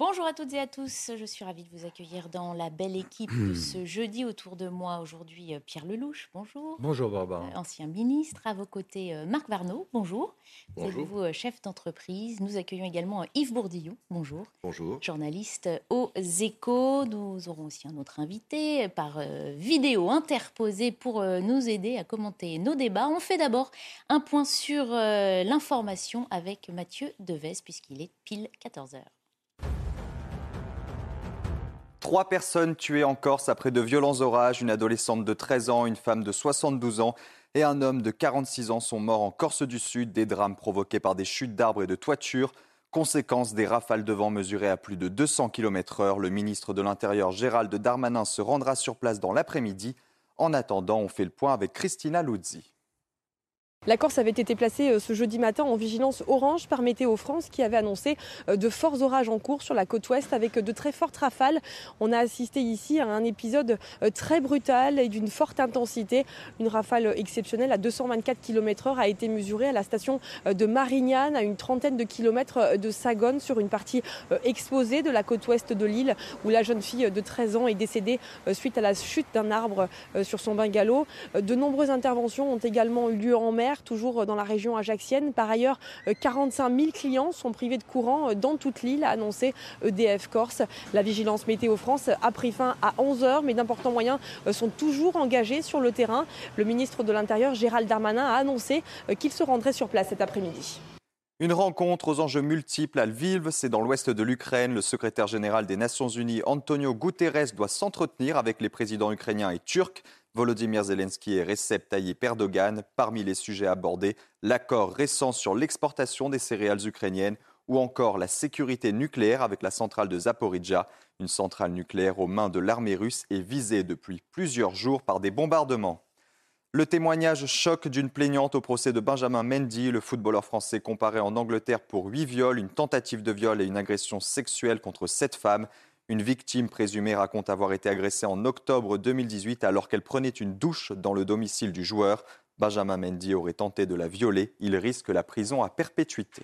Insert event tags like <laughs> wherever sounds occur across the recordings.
Bonjour à toutes et à tous, je suis ravie de vous accueillir dans la belle équipe de ce jeudi autour de moi aujourd'hui euh, Pierre Lelouch, bonjour. Bonjour Barbara. Euh, ancien ministre, à vos côtés euh, Marc Varnaud, bonjour. Bonjour. Vous chef d'entreprise. Nous accueillons également Yves Bourdillon, bonjour. Bonjour. Journaliste aux échos. Nous aurons aussi un autre invité par vidéo interposé pour nous aider à commenter nos débats. On fait d'abord un point sur l'information avec Mathieu Deves puisqu'il est pile 14h. Trois personnes tuées en Corse après de violents orages. Une adolescente de 13 ans, une femme de 72 ans et un homme de 46 ans sont morts en Corse du Sud. Des drames provoqués par des chutes d'arbres et de toitures. Conséquence des rafales de vent mesurées à plus de 200 km/h. Le ministre de l'Intérieur Gérald Darmanin se rendra sur place dans l'après-midi. En attendant, on fait le point avec Christina Luzzi. La Corse avait été placée euh, ce jeudi matin en vigilance orange par Météo France qui avait annoncé euh, de forts orages en cours sur la côte ouest avec de très fortes rafales. On a assisté ici à un épisode euh, très brutal et d'une forte intensité. Une rafale exceptionnelle à 224 km/h a été mesurée à la station de Marignane, à une trentaine de kilomètres de Sagone, sur une partie exposée de la côte ouest de l'île, où la jeune fille de 13 ans est décédée suite à la chute d'un arbre sur son bungalow. De nombreuses interventions ont également eu lieu en mer toujours dans la région ajaxienne. Par ailleurs, 45 000 clients sont privés de courant dans toute l'île, a annoncé EDF Corse. La vigilance Météo France a pris fin à 11 heures, mais d'importants moyens sont toujours engagés sur le terrain. Le ministre de l'Intérieur, Gérald Darmanin, a annoncé qu'il se rendrait sur place cet après-midi. Une rencontre aux enjeux multiples à Lviv, c'est dans l'ouest de l'Ukraine. Le secrétaire général des Nations Unies, Antonio Guterres, doit s'entretenir avec les présidents ukrainiens et turcs. Volodymyr Zelensky et Recep Tayyip Erdogan. Parmi les sujets abordés, l'accord récent sur l'exportation des céréales ukrainiennes ou encore la sécurité nucléaire avec la centrale de Zaporizhia. Une centrale nucléaire aux mains de l'armée russe est visée depuis plusieurs jours par des bombardements. Le témoignage choc d'une plaignante au procès de Benjamin Mendy, le footballeur français comparé en Angleterre pour huit viols, une tentative de viol et une agression sexuelle contre sept femmes. Une victime présumée raconte avoir été agressée en octobre 2018 alors qu'elle prenait une douche dans le domicile du joueur. Benjamin Mendy aurait tenté de la violer. Il risque la prison à perpétuité.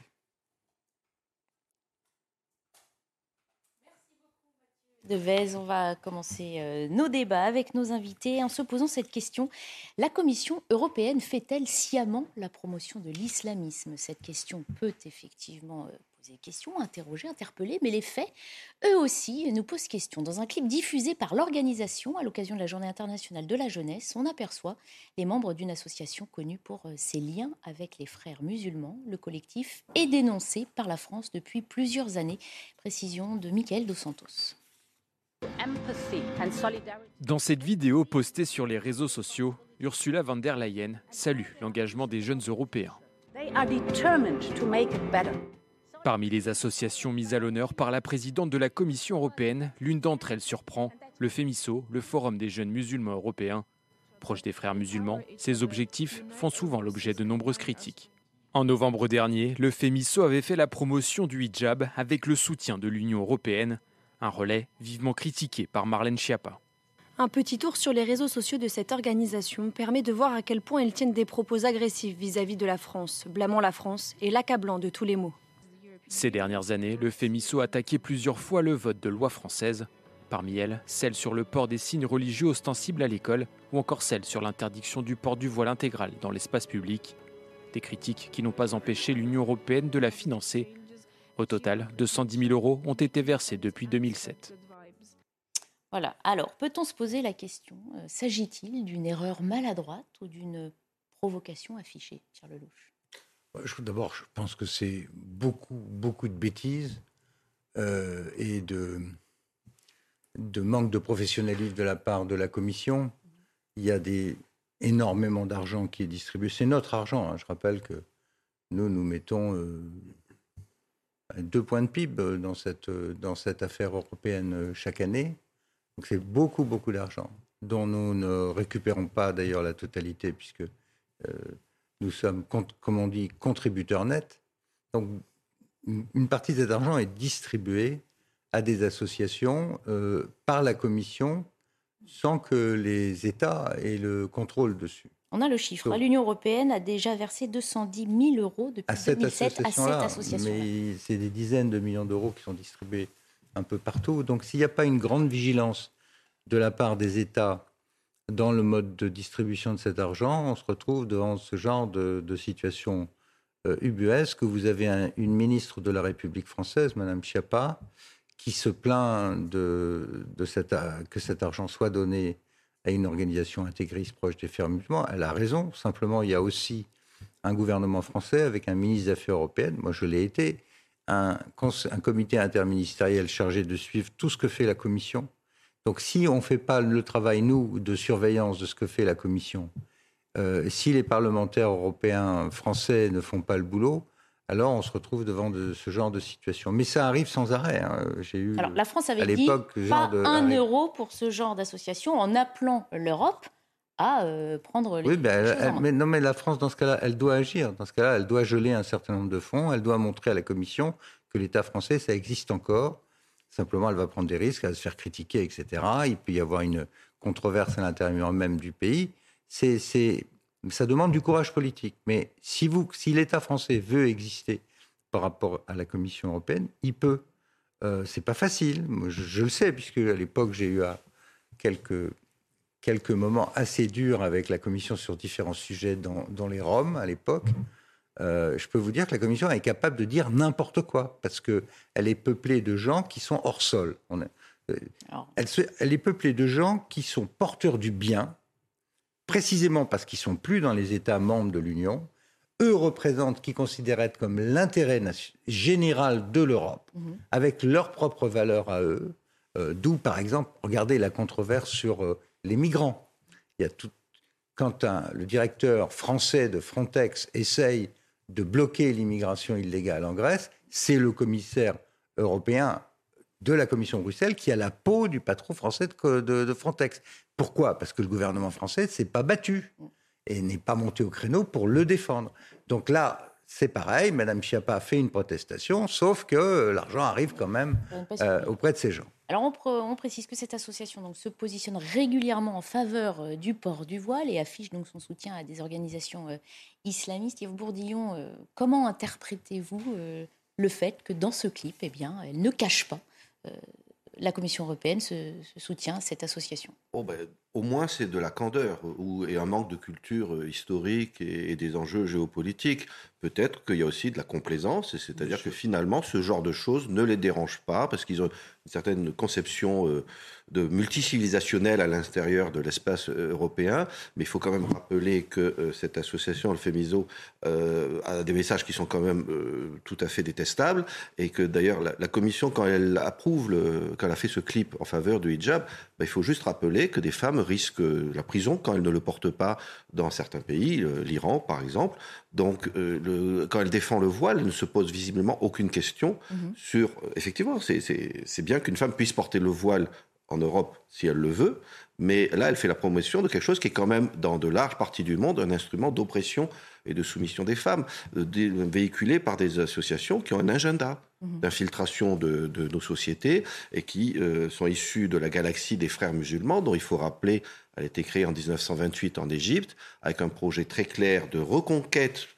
Devez, on va commencer euh, nos débats avec nos invités en se posant cette question. La Commission européenne fait-elle sciemment la promotion de l'islamisme? Cette question peut effectivement euh, poser question, interroger, interpeller, mais les faits, eux aussi, nous posent question. Dans un clip diffusé par l'organisation à l'occasion de la Journée internationale de la jeunesse, on aperçoit les membres d'une association connue pour euh, ses liens avec les frères musulmans. Le collectif est dénoncé par la France depuis plusieurs années. Précision de Michael Dos Santos. Dans cette vidéo postée sur les réseaux sociaux, Ursula von der Leyen salue l'engagement des jeunes Européens. Parmi les associations mises à l'honneur par la présidente de la Commission européenne, l'une d'entre elles surprend, le FEMISO, le Forum des jeunes musulmans européens. Proche des frères musulmans, ces objectifs font souvent l'objet de nombreuses critiques. En novembre dernier, le FEMISO avait fait la promotion du hijab avec le soutien de l'Union européenne, un relais vivement critiqué par Marlène Schiappa. Un petit tour sur les réseaux sociaux de cette organisation permet de voir à quel point ils tiennent des propos agressifs vis-à-vis de la France, blâmant la France et l'accablant de tous les maux. Ces dernières années, le FEMISO a attaqué plusieurs fois le vote de loi française, parmi elles celle sur le port des signes religieux ostensibles à l'école ou encore celle sur l'interdiction du port du voile intégral dans l'espace public. Des critiques qui n'ont pas empêché l'Union européenne de la financer au total, 210 000 euros ont été versés depuis 2007. Voilà. Alors, peut-on se poser la question euh, s'agit-il d'une erreur maladroite ou d'une provocation affichée, D'abord, je pense que c'est beaucoup, beaucoup de bêtises euh, et de, manque de professionnalisme de la part de la Commission. Il y a énormément d'argent qui est distribué. C'est notre argent. Hein. Je rappelle que nous, nous mettons euh, deux points de PIB euh, dans cette, euh, affaire européenne euh, chaque année. Donc c'est beaucoup, beaucoup d'argent dont nous ne récupérons pas d'ailleurs la totalité puisque nous sommes, comme on dit, contributeurs nets. Donc une partie de cet argent est distribuée à des associations par la Commission sans que les États aient le contrôle dessus. On a le chiffre. L'Union européenne a déjà versé 210 000 euros depuis 2007 à cette association. Mais c'est des dizaines de millions d'euros qui sont distribués un peu partout. Donc s'il n'y a pas une grande vigilance de la part des États dans le mode de distribution de cet argent, on se retrouve devant ce genre de, situation euh, ubuesque. Vous avez une ministre de la République française, Madame Schiappa, qui se plaint que cet argent soit donné à une organisation intégriste proche des musulmans. Elle a raison. Simplement, il y a aussi un gouvernement français avec un ministre des Affaires européennes. Moi, je l'ai été. Un, comité interministériel chargé de suivre tout ce que fait la Commission donc si on ne fait pas le travail, nous, de surveillance de ce que fait la Commission, euh, si les parlementaires européens, français ne font pas le boulot, alors on se retrouve devant de, ce genre de situation. Mais ça arrive sans arrêt. Hein. J'ai eu alors la France avait dit pas un euro pour ce genre d'association en appelant l'Europe à euh, prendre les oui, ben, mais non, mais la France, dans ce cas-là, elle doit agir. Dans ce cas-là, elle doit geler un certain nombre de fonds. Elle doit montrer à la Commission que l'État français, ça existe encore Simplement, elle va prendre des risques, elle va se faire critiquer, etc. Il peut y avoir une controverse à l'intérieur même du pays. C'est, ça demande du courage politique. Mais si, vous, si l'État français veut exister par rapport à la Commission européenne, il peut. Euh, c'est pas facile. je, le sais, puisque à l'époque, j'ai eu quelques, quelques moments assez durs avec la Commission sur différents sujets dans, dans les Roms à l'époque. Euh, je peux vous dire que la Commission est capable de dire n'importe quoi, parce qu'elle est peuplée de gens qui sont hors sol. On euh, elle, est peuplée de gens qui sont porteurs du bien, précisément parce qu'ils sont plus dans les États membres de l'Union. Eux représentent qui considèrent être comme l'intérêt général de l'Europe, mhm. avec leurs propres valeurs à eux. Euh, d'où, par exemple, regardez la controverse sur les migrants. Il y a tout, quand le directeur français de Frontex essaye de bloquer l'immigration illégale en Grèce, c'est le commissaire européen de la Commission Bruxelles qui a la peau du patron français de, Frontex. Pourquoi? Parce que le gouvernement français ne s'est pas battu et n'est pas monté au créneau pour le défendre. Donc là, c'est pareil, Madame Chiappa a fait une protestation, sauf que l'argent arrive quand même euh, auprès de ces gens. Alors on, précise que cette association se positionne régulièrement en faveur euh, du port du voile et affiche donc son soutien à des organisations euh, islamistes. Yves Bourdillon, euh, comment interprétez-vous le fait que dans ce clip, eh bien, elle ne cache pas la Commission européenne ce, soutien à cette association? Oh ben, Au moins, c'est de la candeur ou, et un manque de culture historique et, et des enjeux géopolitiques. Peut-être qu'il y a aussi de la complaisance, c'est-à-dire que finalement, ce genre de choses ne les dérange pas parce qu'ils ont une certaine conception euh, de multicivilisationnelle à l'intérieur de l'espace euh, européen. Mais il faut quand même rappeler que euh, cette association, le FEMISO, a des messages qui sont quand même tout à fait détestables et que d'ailleurs la, Commission, quand elle approuve, le, quand elle a fait ce clip en faveur du hijab, bah, il faut juste rappeler que des femmes risquent la prison quand elles ne le portent pas dans certains pays, l'Iran par exemple. Donc, le, quand elle défend le voile, elle ne se pose visiblement aucune question mhm. sur. Effectivement, c'est bien qu'une femme puisse porter le voile en Europe si elle le veut, mais là, elle fait la promotion de quelque chose qui est quand même, dans de larges parties du monde, un instrument d'oppression et de soumission des femmes, euh, véhiculé par des associations qui ont un agenda. D'infiltration de, nos sociétés et qui euh, sont issues de la galaxie des frères musulmans, dont il faut rappeler, elle a été créée en 1928 en Égypte, avec un projet très clair de reconquête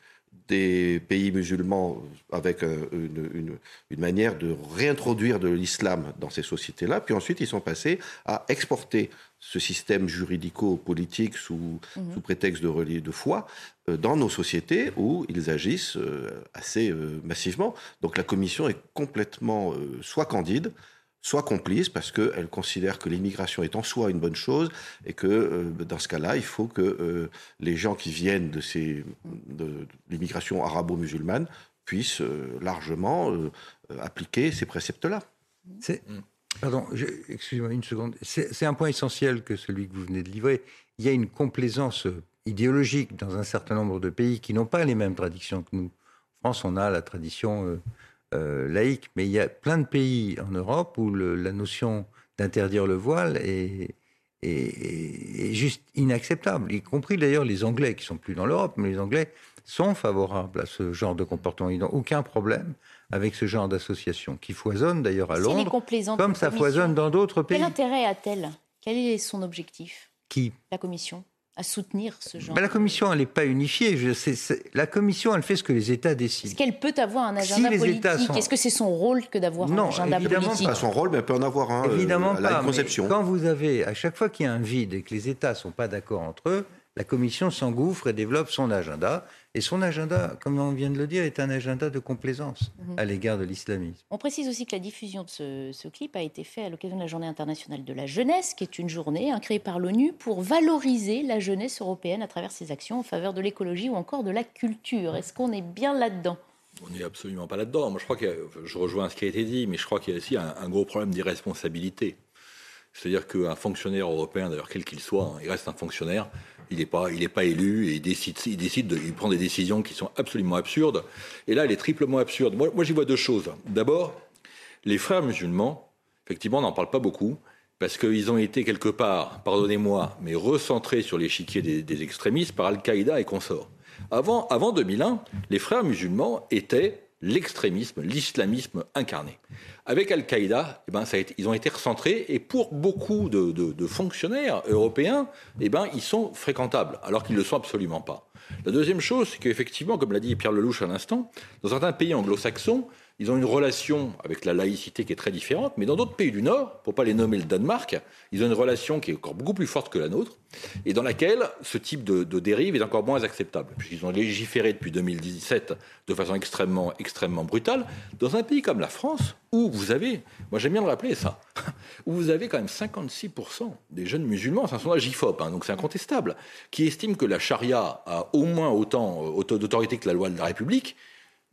des pays musulmans avec une, manière de réintroduire de l'islam dans ces sociétés-là. Puis ensuite, ils sont passés à exporter ce système juridico-politique sous, mhm. sous, prétexte de, de foi euh, dans nos sociétés où ils agissent euh, assez euh, massivement. Donc la Commission est complètement soit candide, soit complice parce qu'elle considère que l'immigration est en soi une bonne chose et que euh, dans ce cas-là, il faut que euh, les gens qui viennent de, ces, de, l'immigration arabo-musulmane puissent euh, largement appliquer ces préceptes-là. C'est, pardon, excusez-moi une seconde. C'est, un point essentiel que celui que vous venez de livrer. Il y a une complaisance idéologique dans un certain nombre de pays qui n'ont pas les mêmes traditions que nous. En France, on a la tradition euh, laïque, mais il y a plein de pays en Europe où la notion d'interdire le voile est, juste inacceptable, y compris d'ailleurs les Anglais qui sont plus dans l'Europe, mais les Anglais sont favorables à ce genre de comportement. Ils n'ont aucun problème avec ce genre d'association qui foisonne d'ailleurs à Londres, comme ça foisonne dans d'autres pays. Quel intérêt a-t-elle? Quel est son objectif? Qui? La Commission à soutenir ce genre ben, La Commission, elle n'est pas unifiée. Je, la Commission, elle fait ce que les États décident. Est-ce qu'elle peut avoir un agenda politique Est-ce que c'est son rôle que d'avoir un agenda politique Non, pas son rôle, mais elle peut en avoir un. Euh, évidemment euh, pas. conception. quand vous avez, à chaque fois qu'il y a un vide et que les États ne sont pas d'accord entre eux, la Commission s'engouffre et développe son agenda. Et son agenda, comme on vient de le dire, est un agenda de complaisance mhm. à l'égard de l'islamisme. On précise aussi que la diffusion de ce, clip a été faite à l'occasion de la Journée internationale de la jeunesse, qui est une journée hein, créée par l'ONU pour valoriser la jeunesse européenne à travers ses actions en faveur de l'écologie ou encore de la culture. Est-ce qu'on est bien là-dedans? On n'est absolument pas là-dedans. Moi, je crois que je rejoins ce qui a été dit, mais je crois qu'il y a aussi un gros problème d'irresponsabilité. C'est-à-dire qu'un fonctionnaire européen, d'ailleurs quel qu'il soit, hein, il reste un fonctionnaire, il n'est pas, il pas élu et il décide, il de, prend des décisions qui sont absolument absurdes. Et là, elle est triplement absurde. Moi, moi j'y vois deux choses. D'abord, les frères musulmans, effectivement, on n'en parle pas beaucoup parce qu'ils ont été quelque part, pardonnez-moi, mais recentrés sur l'échiquier des, des extrémistes par Al-Qaïda et consorts. Avant, avant 2001, les frères musulmans étaient l'extrémisme, l'islamisme incarné. Avec Al-Qaïda, eh ben, ils ont été recentrés et pour beaucoup de, fonctionnaires européens, eh ben, ils sont fréquentables, alors qu'ils ne le sont absolument pas. La deuxième chose, c'est qu'effectivement, comme l'a dit Pierre Lelouch à l'instant, dans certains pays anglo-saxons, ils ont une relation avec la laïcité qui est très différente, mais dans d'autres pays du Nord, pour pas les nommer le Danemark, ils ont une relation qui est encore beaucoup plus forte que la nôtre, et dans laquelle ce type de, dérive est encore moins acceptable, puisqu'ils ont légiféré depuis 2017 de façon extrêmement, extrêmement brutale, dans un pays comme la France, où vous avez, moi j'aime bien le rappeler ça, <laughs> où vous avez quand même 56% des jeunes musulmans, c'est un sondage IFOP, hein, donc c'est incontestable, qui estiment que la charia a au moins autant euh, d'autorité que la loi de la République,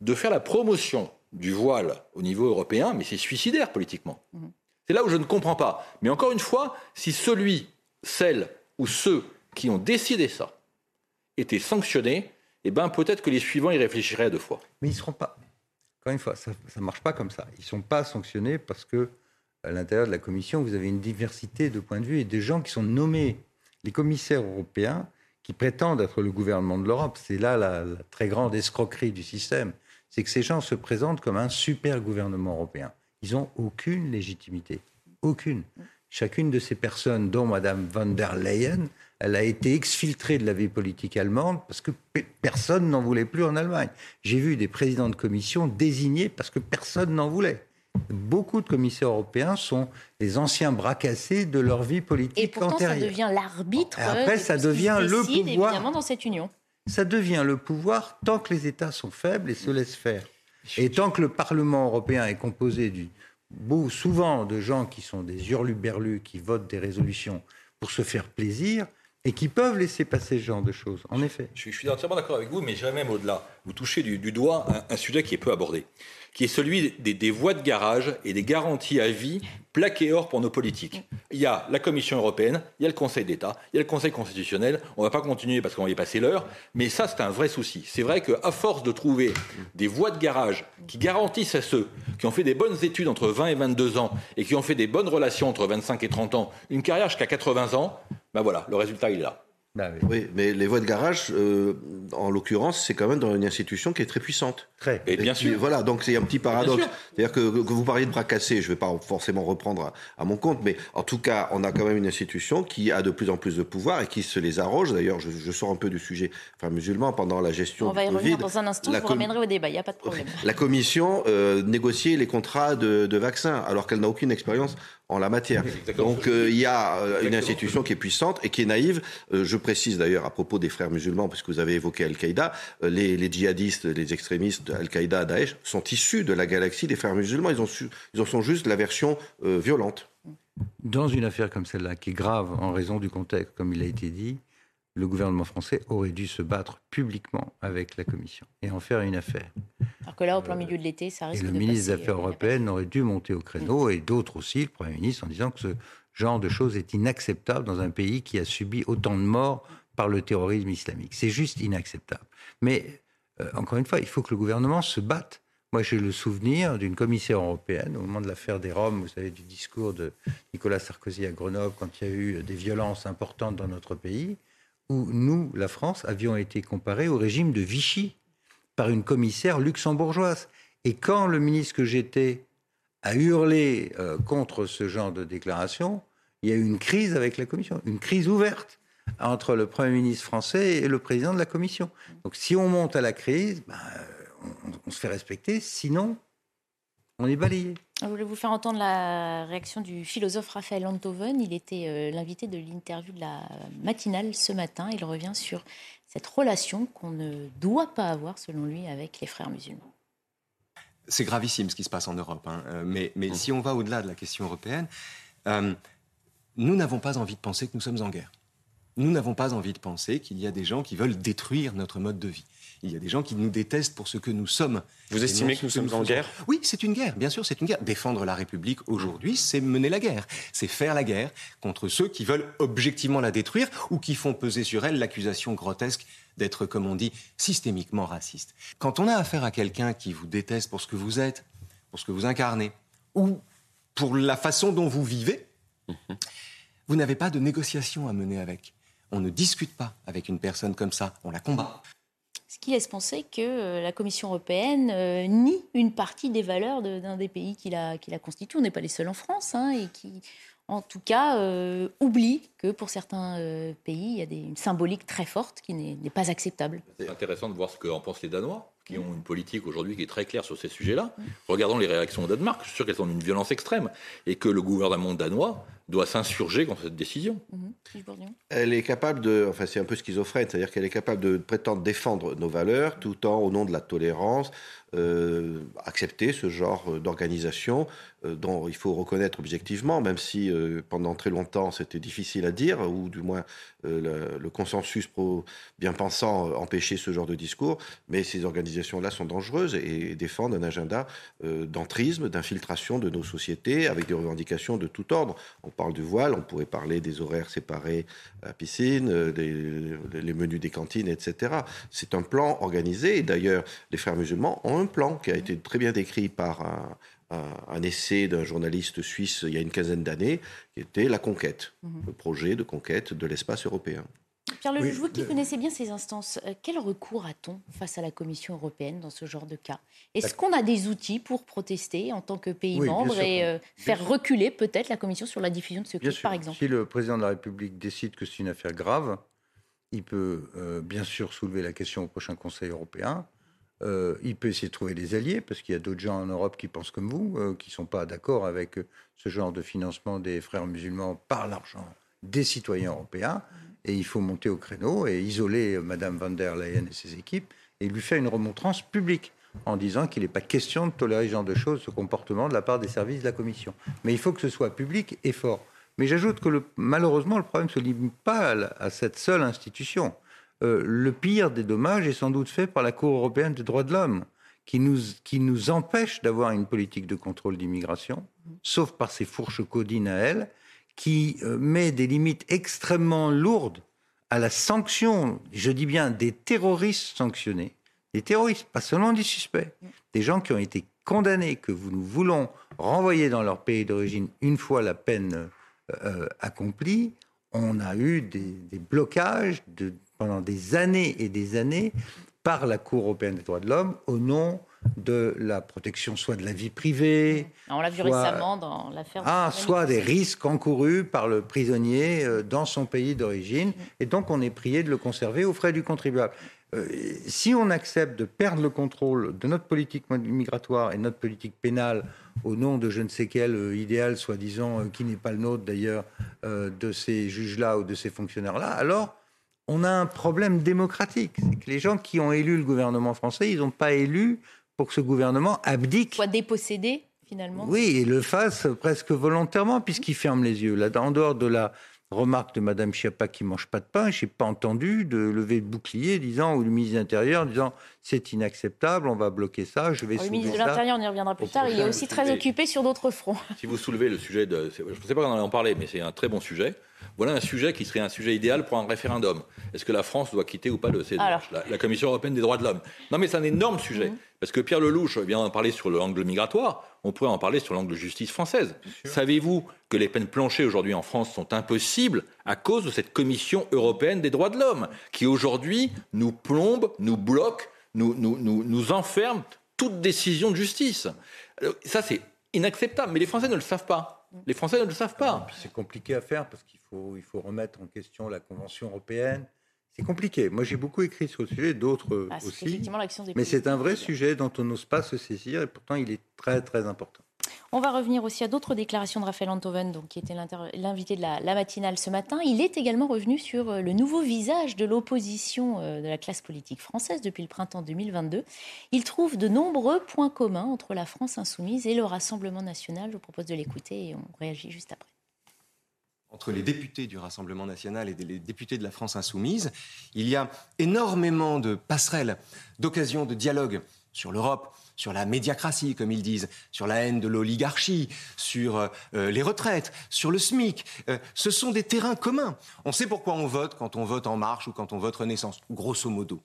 de faire la promotion du voile au niveau européen, mais c'est suicidaire politiquement. Mhm. C'est là où je ne comprends pas. Mais encore une fois, si celui, celle ou ceux qui ont décidé ça étaient sanctionnés, eh ben peut-être que les suivants y réfléchiraient deux fois. Mais ils ne seront pas. Encore une fois, ça ne marche pas comme ça. Ils ne sont pas sanctionnés parce que à l'intérieur de la Commission, vous avez une diversité de points de vue et des gens qui sont nommés. Les commissaires européens qui prétendent être le gouvernement de l'Europe, c'est là la très grande escroquerie du système c'est que ces gens se présentent comme un super gouvernement européen. Ils n'ont aucune légitimité. Aucune. Chacune de ces personnes, dont Mme von der Leyen, elle a été exfiltrée de la vie politique allemande parce que personne n'en voulait plus en Allemagne. J'ai vu des présidents de commission désignés parce que personne n'en voulait. Beaucoup de commissaires européens sont les anciens bras cassés de leur vie politique Et pourtant, ça devient l'arbitre. Après, ça devient le pouvoir. Évidemment, dans cette union ça devient le pouvoir tant que les États sont faibles et se laissent faire. Et tant que le Parlement européen est composé souvent de gens qui sont des hurluberlus, qui votent des résolutions pour se faire plaisir, et qui peuvent laisser passer ce genre de choses, en effet. Je, suis entièrement d'accord avec vous, mais j'irais même au-delà. Vous touchez du, doigt un, sujet qui est peu abordé qui est celui des, voies de garage et des garanties à vie plaquées hors pour nos politiques. Il y a la Commission européenne, il y a le Conseil d'État, il y a le Conseil constitutionnel. On ne va pas continuer parce qu'on va y passer l'heure, mais ça, c'est un vrai souci. C'est vrai qu'à force de trouver des voies de garage qui garantissent à ceux qui ont fait des bonnes études entre 20 et 22 ans et qui ont fait des bonnes relations entre 25 et 30 ans, une carrière jusqu'à 80 ans, ben voilà, le résultat, il est là. Bah oui. mais les voies de garage, euh, en l'occurrence, c'est quand même dans une institution qui est très puissante. Très. Et, bien sûr. Voilà, donc c'est un petit paradoxe. C'est-à-dire que, que, vous parliez de bras cassés, je ne vais pas forcément reprendre à, mon compte, mais en tout cas, on a quand même une institution qui a de plus en plus de pouvoir et qui se les arroge. D'ailleurs, je, sors un peu du sujet enfin, musulman pendant la gestion on va y revenir dans un instant, je vous ramènerai au débat, il n'y a pas de problème. La commission euh, négociait les contrats de, de vaccins, alors qu'elle n'a aucune expérience en la matière. Donc euh, il y a euh, une institution qui est puissante et qui est naïve. Euh, je précise d'ailleurs à propos des frères musulmans, puisque vous avez évoqué Al-Qaïda, les, djihadistes, les extrémistes Al-Qaïda, Daesh, sont issus de la galaxie des frères musulmans. Ils, ont ils en sont juste la version violente. Dans une affaire comme celle-là, qui est grave en raison du contexte, comme il a été dit, le gouvernement français aurait dû se battre publiquement avec la Commission et en faire une affaire. Alors que là, au plein milieu de l'été, ça risque et le ministre des Affaires européennes aurait dû monter au créneau, et d'autres aussi, le Premier ministre, en disant que ce genre de choses est inacceptable dans un pays qui a subi autant de morts par le terrorisme islamique. C'est juste inacceptable. Mais, euh, encore une fois, il faut que le gouvernement se batte. Moi, j'ai le souvenir d'une commissaire européenne, au moment de l'affaire des Roms, vous savez, du discours de Nicolas Sarkozy à Grenoble, quand il y a eu des violences importantes dans notre pays où nous, la France, avions été comparés au régime de Vichy par une commissaire luxembourgeoise. Et quand le ministre que j'étais a hurlé euh, contre ce genre de déclaration, il y a eu une crise avec la Commission, une crise ouverte, entre le Premier ministre français et le président de la Commission. Donc si on monte à la crise, ben, on, se fait respecter, sinon on est balayé. Je voulais vous faire entendre la réaction du philosophe Raphaël Antoven. Il était euh, l'invité de l'interview de la matinale ce matin. Il revient sur cette relation qu'on ne doit pas avoir, selon lui, avec les frères musulmans. C'est gravissime ce qui se passe en Europe. Hein. Euh, mais, si on va au-delà de la question européenne, euh, nous n'avons pas envie de penser que nous sommes en guerre. Nous n'avons pas envie de penser qu'il y a des gens qui veulent détruire notre mode de vie. Il y a des gens qui nous détestent pour ce que nous sommes. Vous estimez que nous sommes en guerre? Oui, c'est une guerre, bien sûr, c'est une guerre. Défendre la République aujourd'hui, c'est mener la guerre. C'est faire la guerre contre ceux qui veulent objectivement la détruire ou qui font peser sur elle l'accusation grotesque d'être, comme on dit, systémiquement raciste. Quand on a affaire à quelqu'un qui vous déteste pour ce que vous êtes, pour ce que vous incarnez, ou pour la façon dont vous vivez, vous n'avez pas de négociation à mener avec. On ne discute pas avec une personne comme ça, on la combat. Ce qui laisse penser que euh, la Commission européenne euh, nie une partie des valeurs d'un des pays qui la, qui la constitue. On n'est pas les seuls en France, hein, et qui, en tout cas, euh, oublie que pour certains pays, il y a des, une symbolique très forte qui n'est pas acceptable. C'est intéressant de voir ce qu'en pensent les Danois qui ont une politique aujourd'hui qui est très claire sur ces sujets-là. Regardons les réactions au Danemark, je suis sûr qu'elles sont d'une violence extrême et que le gouvernement danois doit s'insurger contre cette décision. Mhm. Elle est capable de, enfin c'est un peu schizophrène, c'est-à-dire qu'elle est capable de prétendre défendre nos valeurs tout en, au nom de la tolérance, euh, accepter ce genre d'organisation euh, dont il faut reconnaître objectivement, même si euh, pendant très longtemps c'était difficile à dire, ou du moins le, consensus pro bien pensant empêchait ce genre de discours, mais ces organisations-là sont dangereuses et défendent un agenda d'entrisme, d'infiltration de nos sociétés avec des revendications de tout ordre. On parle du voile, on pourrait parler des horaires séparés à la piscine, des, les menus des cantines, etc. C'est un plan organisé, et d'ailleurs les frères musulmans ont un plan qui a été très bien décrit par un, essai d'un journaliste suisse il y a une quinzaine d'années, qui était la conquête, mhm. le projet de conquête de l'espace européen. Pierre Lelouch, vous qui connaissez bien ces instances, euh, quel recours a-t-on face à la Commission européenne dans ce genre de cas? Est-ce qu'on a des outils pour protester en tant que pays membre et euh, faire reculer peut-être la Commission sur la diffusion de ce clip, par exemple? Si le président de la République décide que c'est une affaire grave, il peut euh, bien sûr soulever la question au prochain Conseil européen. Euh, il peut essayer de trouver des alliés, parce qu'il y a d'autres gens en Europe qui pensent comme vous, euh, qui ne sont pas d'accord avec ce genre de financement des frères musulmans par l'argent des citoyens européens. Et il faut monter au créneau et isoler Mme van der Leyen et ses équipes et lui faire une remontrance publique en disant qu'il n'est pas question de tolérer ce genre de choses, ce comportement de la part des services de la Commission. Mais il faut que ce soit public et fort. Mais j'ajoute que malheureusement, le problème ne se limite pas à cette seule institution. Euh, le pire des dommages est sans doute fait par la Cour européenne des droits de l'homme, qui nous, qui nous empêche d'avoir une politique de contrôle d'immigration, sauf par ses fourches codines à elle, qui euh, met des limites extrêmement lourdes à la sanction, je dis bien des terroristes sanctionnés, des terroristes, pas seulement des suspects, des gens qui ont été condamnés, que nous voulons renvoyer dans leur pays d'origine une fois la peine euh, accomplie, on a eu des, des blocages de, pendant des années et des années par la Cour européenne des droits de l'homme au nom de la protection soit de la vie privée. On l'a vu récemment dans l'affaire. Ah, soit des risques encourus par le prisonnier euh, dans son pays d'origine. Et donc on est prié de le conserver aux frais du contribuable. Euh, si on accepte de perdre le contrôle de notre politique migratoire et notre politique pénale au nom de je ne sais quel euh, idéal, soi-disant, qui n'est pas le nôtre d'ailleurs, de ces juges-là ou de ces fonctionnaires-là, alors on a un problème démocratique. C'est que les gens qui ont élu le gouvernement français, ils n'ont pas élu pour que ce gouvernement abdique. Soit dépossédé, finalement. Oui, et le fasse presque volontairement, puisqu'il ferme les yeux. Là, en dehors de la remarque de Mme Chiappa qui mange pas de pain, je n'ai pas entendu de lever de bouclier disant, ou le ministre de l'Intérieur disant c'est inacceptable, on va bloquer ça, je vais Le ministre de l'Intérieur, on y reviendra plus tard, il est aussi très occupé sur d'autres fronts. Si vous soulevez le sujet de... Je ne sais pas qu'on en parler, mais c'est un très bon sujet. Voilà un sujet qui serait un sujet idéal pour un référendum. Est-ce que la France doit quitter ou pas le CEDH, la, Commission européenne des droits de l'homme Non, mais c'est un énorme sujet. Mhm. Parce que Pierre Lelouch vient d'en parler sur l'angle migratoire, on pourrait en parler sur l'angle justice française. Savez-vous que les peines planchées aujourd'hui en France sont impossibles à cause de cette Commission européenne des droits de l'homme, qui aujourd'hui nous plombe, nous bloque, nous, nous, nous, nous enferme toute décision de justice Ça, c'est inacceptable. Mais les Français ne le savent pas. Les Français ne le savent pas. C'est compliqué à faire parce qu'il faut, il faut remettre en question la Convention européenne. C'est compliqué. Moi, j'ai beaucoup écrit sur le sujet, d'autres ah, aussi. Mais c'est un vrai sujet dont on n'ose pas se saisir et pourtant il est très très important. On va revenir aussi à d'autres déclarations de Raphaël Antoven, donc, qui était l'invité de la, matinale ce matin. Il est également revenu sur euh, le nouveau visage de l'opposition euh, de la classe politique française depuis le printemps 2022. Il trouve de nombreux points communs entre la France insoumise et le Rassemblement national. Je vous propose de l'écouter et on réagit juste après entre les députés du Rassemblement national et les députés de la France insoumise, il y a énormément de passerelles, d'occasions de dialogue sur l'Europe, sur la médiacratie, comme ils disent, sur la haine de l'oligarchie, sur euh, les retraites, sur le SMIC. Euh, ce sont des terrains communs. On sait pourquoi on vote quand on vote En Marche ou quand on vote Renaissance, grosso modo.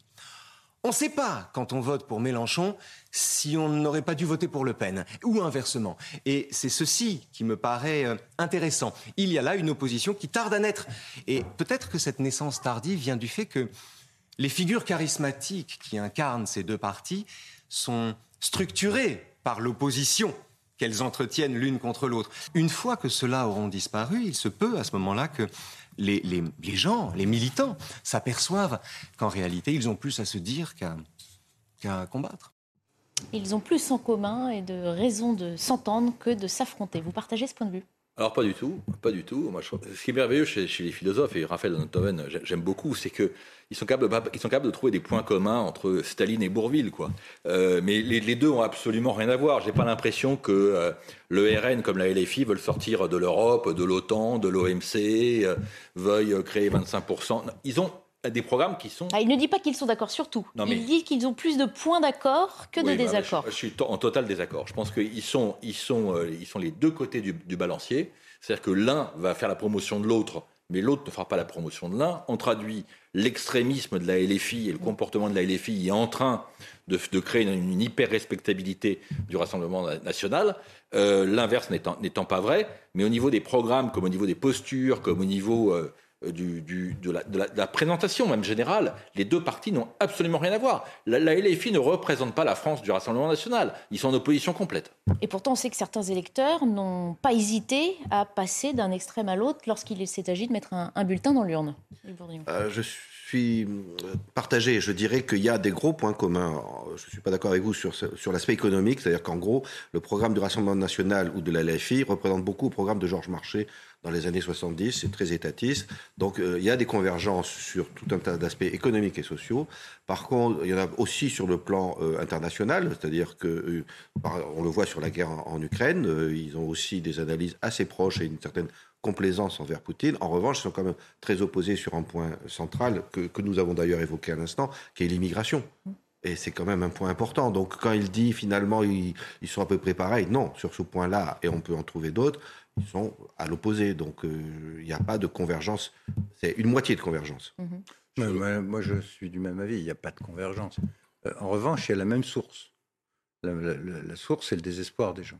On ne sait pas, quand on vote pour Mélenchon, si on n'aurait pas dû voter pour Le Pen, ou inversement. Et c'est ceci qui me paraît euh, intéressant. Il y a là une opposition qui tarde à naître. Et peut-être que cette naissance tardive vient du fait que les figures charismatiques qui incarnent ces deux partis sont structurées par l'opposition qu'elles entretiennent l'une contre l'autre. Une fois que ceux-là auront disparu, il se peut à ce moment-là que les, gens, les militants, s'aperçoivent qu'en réalité, ils ont plus à se dire qu'à combattre. Ils ont plus en commun et de raisons de s'entendre que de s'affronter. Vous partagez ce point de vue? Alors pas du tout, pas du tout. Moi, ce qui est merveilleux chez, les philosophes, et Raphaël Antoven, j'aime beaucoup, c'est qu'ils sont, capables, ils sont capables de trouver des points communs entre Staline et Bourville. Quoi. Euh, mais les, deux ont absolument rien à voir. J'ai pas l'impression que euh, le RN, comme la LFI, veulent sortir de l'Europe, de l'OTAN, de l'OMC, euh, veuillent créer 25%. Ils ont des programmes qui sont. Ah, il ne dit pas qu'ils sont d'accord sur tout. Il dit qu'ils ont plus de points d'accord que de bah, désaccords. je, suis en total désaccord. Je pense qu'ils sont, ils sont, ils sont les deux côtés du, balancier. C'est-à-dire que l'un va faire la promotion de l'autre, mais l'autre ne fera pas la promotion de l'un. On traduit l'extrémisme de la LFI et le comportement de la LFI est en train de, créer une, hyper-respectabilité du Rassemblement national. Euh, l'inverse n'étant pas vrai, mais au niveau des programmes, comme au niveau des postures, comme au niveau euh, euh, du, de, la, présentation même générale, les deux partis n'ont absolument rien à voir. La, LFI ne représente pas la France du Rassemblement national. Ils sont en opposition complète. Et pourtant, on sait que certains électeurs n'ont pas hésité à passer d'un extrême à l'autre lorsqu'il s'est agi de mettre un, bulletin dans l'urne. Euh, je suis partagé. Je dirais qu'il y a des gros points communs. Je ne suis pas d'accord avec vous sur, sur l'aspect économique, c'est-à-dire qu'en gros, le programme du Rassemblement national ou de la LFI représente beaucoup le programme de Georges Marchais dans les années 70, c'est très étatiste. Donc euh, il y a des convergences sur tout un tas d'aspects économiques et sociaux. Par contre, il y en a aussi sur le plan euh, international, c'est-à-dire que euh, on le voit sur la guerre en, Ukraine, ils ont aussi des analyses assez proches et une certaine complaisance envers Poutine. En revanche, ils sont quand même très opposés sur un point central que, nous avons d'ailleurs évoqué à l'instant, qui est l'immigration. Et c'est quand même un point important. Donc quand il dit finalement ils, ils sont à peu près pareils, non, sur ce point-là, et on peut en trouver d'autres, ils sont à l'opposé. Donc euh, il n'y a pas de convergence. C'est une moitié de convergence. Mhm. moi, je suis du même avis. Il n'y a pas de convergence. Euh, en revanche, il y a la même source. La, source, c'est le désespoir des gens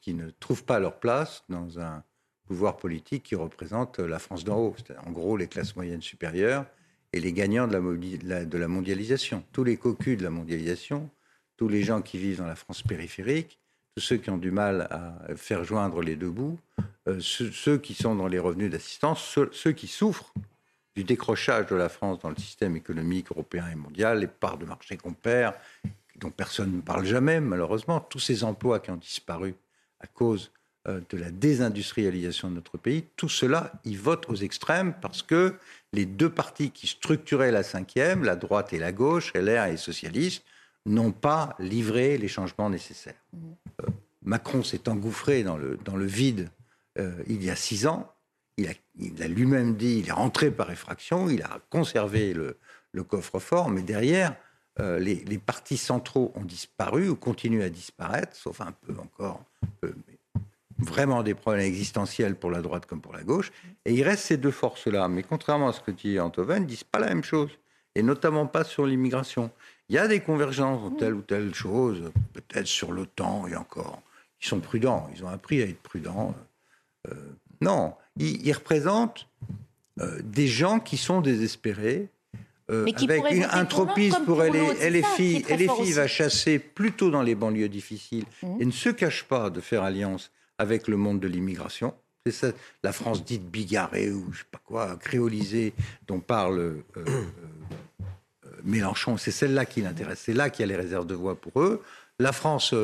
qui, ne trouvent pas leur place dans un pouvoir politique qui représente la France d'en haut. En gros, les classes moyennes supérieures et les gagnants de la, de la mondialisation. Tous les cocus de la mondialisation, tous les gens qui vivent dans la France périphérique, tous ceux qui ont du mal à faire joindre les deux bouts, euh, ceux, qui sont dans les revenus d'assistance, ceux, qui souffrent du décrochage de la France dans le système économique européen et mondial, les parts de marché qu'on perd, dont personne ne parle jamais, malheureusement, tous ces emplois qui ont disparu à cause euh, de la désindustrialisation de notre pays, tout cela, ils votent aux extrêmes parce que les deux partis qui structuraient la cinquième, la droite et la gauche, LR et socialistes, n'ont pas livré les changements nécessaires. Euh, Macron s'est engouffré dans le, dans le vide euh, il y a six ans. Il a, lui-même dit, il est rentré par effraction, il a conservé le, coffre-fort, mais derrière, euh, les, les, partis centraux ont disparu ou continuent à disparaître, sauf un peu encore, vraiment des problèmes existentiels pour la droite comme pour la gauche. Et il reste ces deux forces-là. Mais contrairement à ce que dit Antoven, ils ne disent pas la même chose, et notamment pas sur l'immigration. Il y a des convergences dans telle ou telle chose, peut-être sur l'OTAN et encore. Ils sont prudents, ils ont appris à être prudents. Euh, non, ils, représentent euh, des gens qui sont désespérés, euh, avec un tropisme pour elle, LFI. LFI va chasser plutôt dans les banlieues difficiles mmh. et ne se cache pas de faire alliance avec le monde de l'immigration. C'est ça, la France dite bigarrée ou je sais pas quoi, créolisée, dont parle euh, Mélenchon. C'est celle-là qui l'intéresse. C'est là qu'il y a les réserves de voix pour eux. La France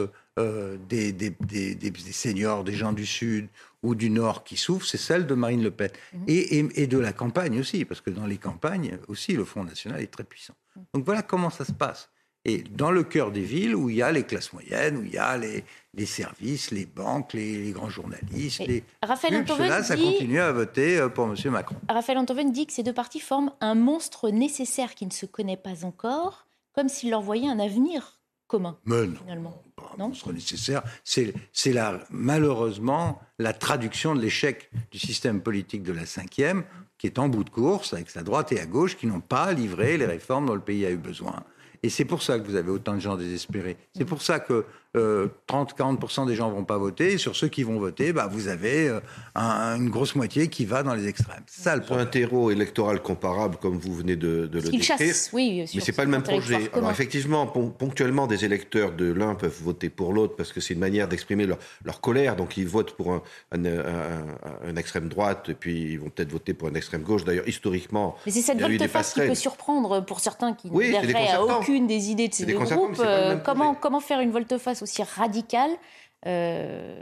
des, des, des, des, seniors, des gens du Sud ou du Nord qui souffrent, c'est celle de Marine Le Pen. Mhm. Et, et, de la campagne aussi, parce que dans les campagnes aussi, le Front National est très puissant. Mhm. Donc voilà comment ça se passe. Et dans le cœur des villes où il y a les classes moyennes, où il y a les, les services, les banques, les, grands journalistes, les Raphaël cela, ça continue à voter euh, pour M. Macron. Raphaël Antoven dit que ces deux partis forment un monstre nécessaire qui ne se connaît pas encore, comme s'ils leur voyaient un avenir commun. Mais non, finalement. un monstre nécessaire. C'est malheureusement la traduction de l'échec du système politique de la cinquième, qui est en bout de course, avec sa droite et à gauche, qui n'ont pas livré les réformes dont le pays a eu besoin. Et c'est pour ça que vous avez autant de gens désespérés. C'est pour ça que 30-40% euh, des gens ne vont pas voter. Et sur ceux qui vont voter, bah, vous avez euh, une grosse moitié qui va dans les extrêmes. Ça, le Un terreau électoral comparable, comme vous venez de, le décrire. Chasse, oui, mais c'est pas le même projet. Alors effectivement, ponctuellement, des électeurs de l'un peuvent voter pour l'autre parce que c'est une manière d'exprimer leur, colère. Donc ils votent pour un, un, extrême droite et puis ils vont peut-être voter pour un extrême gauche. D'ailleurs, historiquement, mais c'est cette volte-face qui peut surprendre pour certains qui ne verraient à aucune des idées de ces deux groupes. Euh, comment, comment faire une volte-face aussi radicale euh,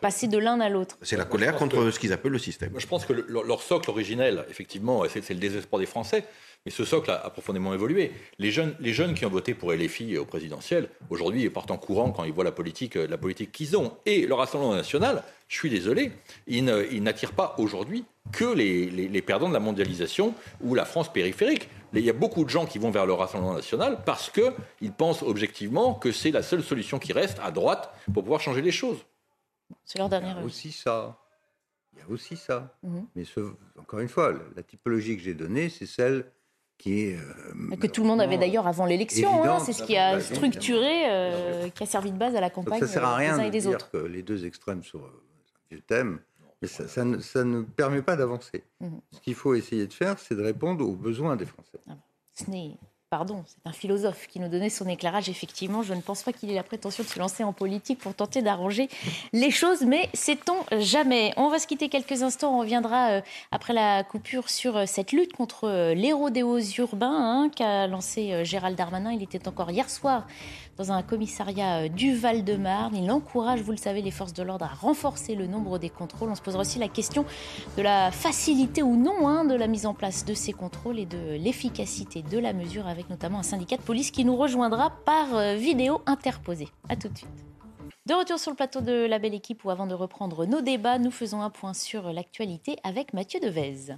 passer de l'un à l'autre. C'est la colère contre ce qu'ils appellent le système. Moi, je pense que leur socle originel, effectivement, c'est le désespoir des Français. Mais ce socle a, profondément évolué. Les jeunes, les jeunes qui ont voté pour LFI au présidentiel, aujourd'hui, ils partent en courant quand ils voient la politique, la politique qu'ils ont. Et le Rassemblement national, je suis désolé, il n'attire pas aujourd'hui que les, les, perdants de la mondialisation ou la France périphérique. Il y a beaucoup de gens qui vont vers le Rassemblement national parce qu'ils pensent objectivement que c'est la seule solution qui reste à droite pour pouvoir changer les choses. C'est leur dernière. Il y a aussi ça. Il y a aussi ça. Mhm. Mais encore une fois, la typologie que j'ai donnée, c'est celle qui est. Euh, que tout le monde avait d'ailleurs avant l'élection. Hein. c'est ce qui a structuré, euh, qui a servi de base à la campagne. Donc ça sert à rien de dire que les deux extrêmes sur un vieux thème. Mais ça, ne, permet pas d'avancer. Mhm. Ce qu'il faut essayer de faire, c'est de répondre aux besoins des Français. Ah ce n'est pardon, c'est un philosophe qui nous donnait son éclairage. Effectivement, je ne pense pas qu'il ait la prétention de se lancer en politique pour tenter d'arranger les choses, mais sait-on jamais. On va se quitter quelques instants. On reviendra euh, après la coupure sur euh, cette lutte contre euh, l'érodéos urbain hein, qu'a lancé Gérald Darmanin. Il était encore hier soir dans un commissariat du Val-de-Marne. Il encourage, vous le savez, les forces de l'ordre à renforcer le nombre des contrôles. On se posera aussi la question de la facilité ou non hein, de la mise en place de ces contrôles et de l'efficacité de la mesure avec notamment un syndicat de police qui nous rejoindra par euh, vidéo interposée. A tout de suite. De retour sur le plateau de la belle équipe où avant de reprendre nos débats, nous faisons un point sur l'actualité avec Mathieu Devez.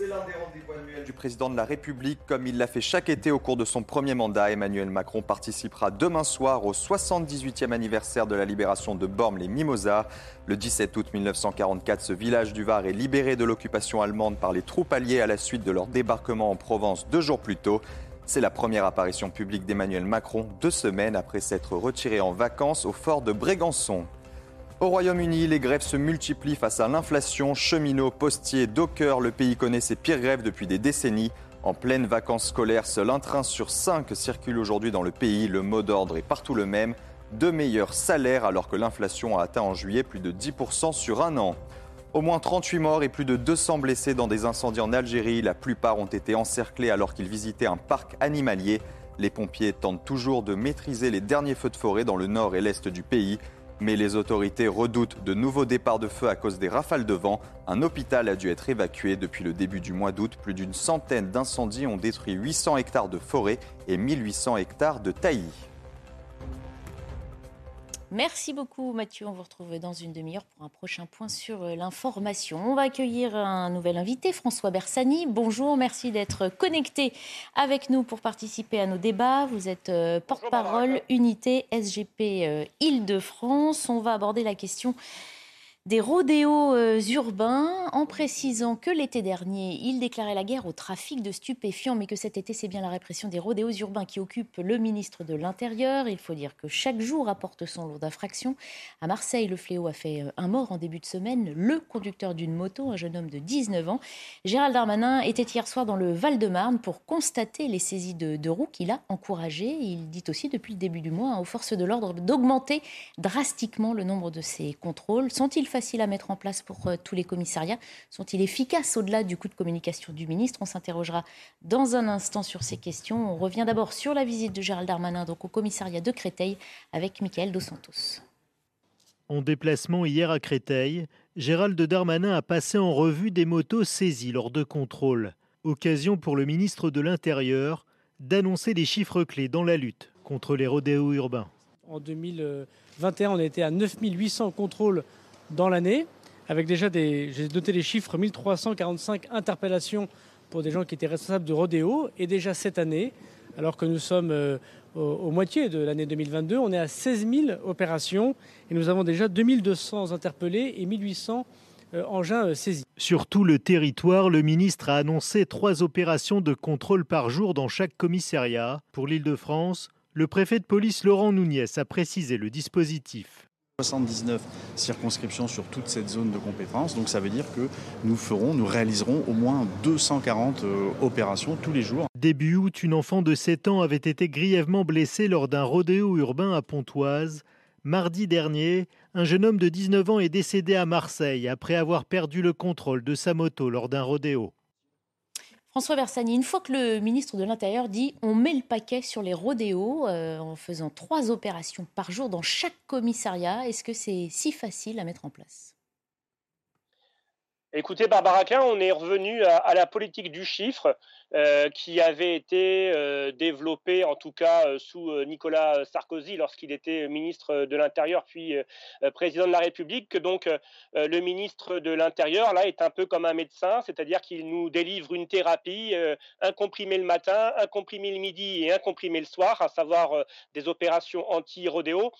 C'est l'un des rendez-vous annuels du président de la République. Comme il l'a fait chaque été au cours de son premier mandat, Emmanuel Macron participera demain soir au 78e anniversaire de la libération de Bormes-les-Mimosas. Le 17 août 1944, ce village du Var est libéré de l'occupation allemande par les troupes alliées à la suite de leur débarquement en Provence deux jours plus tôt. C'est la première apparition publique d'Emmanuel Macron deux semaines après s'être retiré en vacances au fort de Brégançon. Au Royaume-Uni, les grèves se multiplient face à l'inflation. Cheminots, postiers, dockers, le pays connaît ses pires grèves depuis des décennies. En pleine vacances scolaires, seul un train sur cinq circule aujourd'hui dans le pays. Le mot d'ordre est partout le même. De meilleurs salaires alors que l'inflation a atteint en juillet plus de 10% sur un an. Au moins 38 morts et plus de 200 blessés dans des incendies en Algérie. La plupart ont été encerclés alors qu'ils visitaient un parc animalier. Les pompiers tentent toujours de maîtriser les derniers feux de forêt dans le nord et l'est du pays. Mais les autorités redoutent de nouveaux départs de feu à cause des rafales de vent. Un hôpital a dû être évacué depuis le début du mois d'août. Plus d'une centaine d'incendies ont détruit 800 hectares de forêt et 1800 hectares de taillis. Merci beaucoup Mathieu. On vous retrouve dans une demi-heure pour un prochain point sur euh, l'information. On va accueillir un nouvel invité, François Bersani. Bonjour, merci d'être connecté avec nous pour participer à nos débats. Vous êtes euh, porte-parole unité SGP euh, Île-de-France. On va aborder la question des rodéos euh, urbains en précisant que l'été dernier, il déclarait la guerre au trafic de stupéfiants, mais que cet été, c'est bien la répression des rodéos urbains qui occupe le ministre de l'Intérieur. Il faut dire que chaque jour apporte son lot d'infractions. À Marseille, le fléau a fait euh, un mort en début de semaine, le conducteur d'une moto, un jeune homme de 19 ans. Gérald Darmanin était hier soir dans le Val-de-Marne pour constater les saisies de, roues qu'il a encouragées. Il dit aussi depuis le début du mois aux forces de l'ordre d'augmenter drastiquement le nombre de ces contrôles. Sont-ils faciles à mettre en place pour euh, tous les commissariats Sont-ils efficaces au-delà du coup de communication du ministre? On s'interrogera dans un instant sur ces questions. On revient d'abord sur la visite de Gérald Darmanin donc au commissariat de Créteil avec Michael Dos Santos. En déplacement hier à Créteil, Gérald Darmanin a passé en revue des motos saisies lors de contrôles. Occasion pour le ministre de l'Intérieur d'annoncer les chiffres clés dans la lutte contre les rodéos urbains. En 2021, on était à 9800 contrôles dans l'année, avec déjà des, j'ai noté les chiffres, 1345 interpellations pour des gens qui étaient responsables de rodéo. Et déjà cette année, alors que nous sommes euh, au, moitié de l'année 2022, on est à 16 000 opérations et nous avons déjà 2200 interpellés et 1800 euh, engins euh, saisis. Sur tout le territoire, le ministre a annoncé trois opérations de contrôle par jour dans chaque commissariat. Pour l'Île-de-France, le préfet de police Laurent Nouniès a précisé le dispositif. 79 circonscriptions sur toute cette zone de compétence. Donc ça veut dire que nous ferons, nous réaliserons au moins 240 euh, opérations tous les jours. Début août, une enfant de 7 ans avait été grièvement blessée lors d'un rodéo urbain à Pontoise. Mardi dernier, un jeune homme de 19 ans est décédé à Marseille après avoir perdu le contrôle de sa moto lors d'un rodéo. François Versani, une fois que le ministre de l'Intérieur dit on met le paquet sur les rodéos euh, en faisant trois opérations par jour dans chaque commissariat, est-ce que c'est si facile à mettre en place? Écoutez, Barbara Klein, on est revenu à, la politique du chiffre euh, qui avait été euh, développée, en tout cas euh, sous Nicolas Sarkozy lorsqu'il était ministre de l'Intérieur puis président de la République. Que donc le ministre de l'Intérieur là est un peu comme un médecin, c'est-à-dire qu'il nous délivre une thérapie, un comprimé le matin, un comprimé le midi et un comprimé le soir, à savoir des opérations anti-rodéo.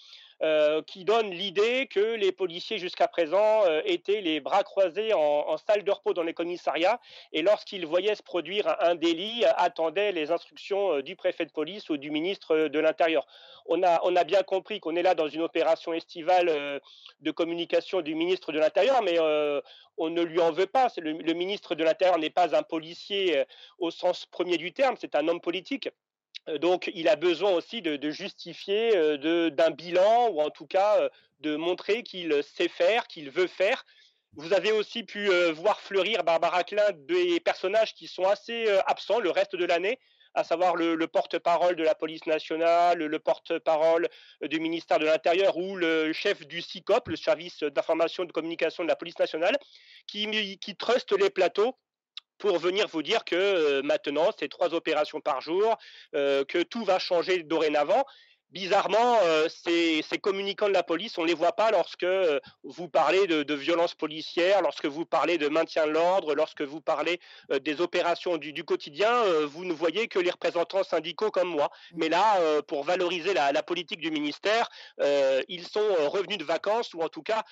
Euh, qui donne l'idée que les policiers jusqu'à présent euh, étaient les bras croisés en, salle de repos dans les commissariats et lorsqu'ils voyaient se produire un, délit, attendaient les instructions euh, du préfet de police ou du ministre de l'Intérieur. On a, on a, bien compris qu'on est là dans une opération estivale de communication du ministre de l'Intérieur, mais on ne lui en veut pas. Le, le ministre de l'Intérieur n'est pas un policier au sens premier du terme, c'est un homme politique. Euh, donc, il a besoin aussi de, justifier euh, d'un bilan ou en tout cas euh, de montrer qu'il sait faire, qu'il veut faire. Vous avez aussi pu voir fleurir Barbara Klein des personnages qui sont assez absents le reste de l'année, à savoir le, porte-parole de la police nationale, le, porte-parole du ministère de l'Intérieur ou le chef du SICOP, le service d'information et de communication de la police nationale, qui, qui truste les plateaux pour venir vous dire que euh, maintenant, c'est trois opérations par jour, euh, que tout va changer dorénavant. Bizarrement, euh, ces, communicants de la police, on ne les voit pas lorsque vous parlez de, violences policières, lorsque vous parlez de maintien de l'ordre, lorsque vous parlez des opérations du, quotidien. vous ne voyez que les représentants syndicaux comme moi. Mais là, pour valoriser la, politique du ministère, ils sont revenus de vacances ou en tout cas,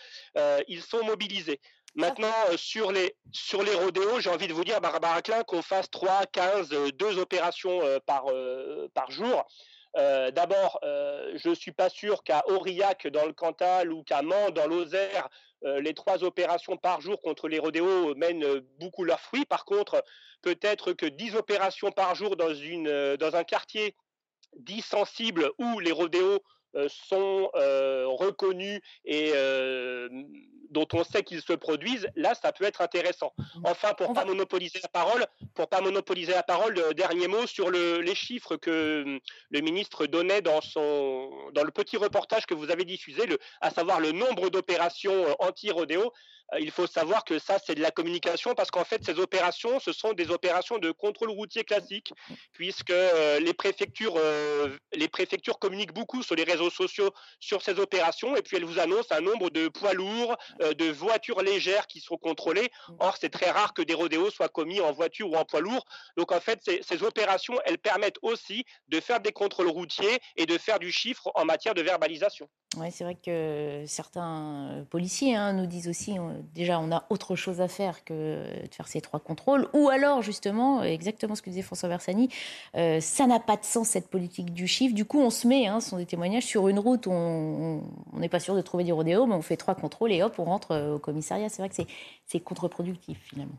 ils sont mobilisés. Maintenant, euh, sur les, sur les rodéos, j'ai envie de vous dire, Barbara Klein, qu'on fasse 3, 15, 2 opérations euh, par, euh, par jour. D'abord, je ne suis pas sûr qu'à Aurillac, dans le Cantal, ou qu'à Mans, dans l'Ozère, les trois opérations par jour contre les rodéos mènent beaucoup leurs fruits. Par contre, peut-être que 10 opérations par jour dans, une, dans un quartier dit sensible où les rodéos sont reconnus et dont on sait qu'ils se produisent, là, ça peut être intéressant. Mmh. Enfin, pour ne pas monopoliser la parole, pour pas monopoliser la parole, le dernier mot sur les chiffres que hum, le ministre donnait dans son dans le petit reportage que vous avez diffusé, à savoir le nombre d'opérations euh, anti-rodéo. Euh, il faut savoir que ça, c'est de la communication parce qu'en fait, ces opérations, ce sont des opérations de contrôle routier classique, puisque euh, les préfectures, les préfectures communiquent beaucoup sur les réseaux sociaux sur ces opérations et puis elles vous annoncent un nombre de poids lourds, de voitures légères qui sont contrôlées. Or, c'est très rare que des rodéos soient commis en voiture ou en poids lourd. Donc, en fait, ces, opérations, elles permettent aussi de faire des contrôles routiers et de faire du chiffre en matière de verbalisation. Oui, c'est vrai que certains policiers hein, nous disent aussi, déjà, on a autre chose à faire que de faire ces trois contrôles. Ou alors, justement, exactement ce que disait François Bersani, euh, ça n'a pas de sens, cette politique du chiffre. Du coup, on se met, hein, ce sont des témoignages, sur une route on n'est pas sûr de trouver des rodéos, mais on fait trois contrôles et hop, on rentre euh, au commissariat. C'est vrai que c'est contre-productif, finalement.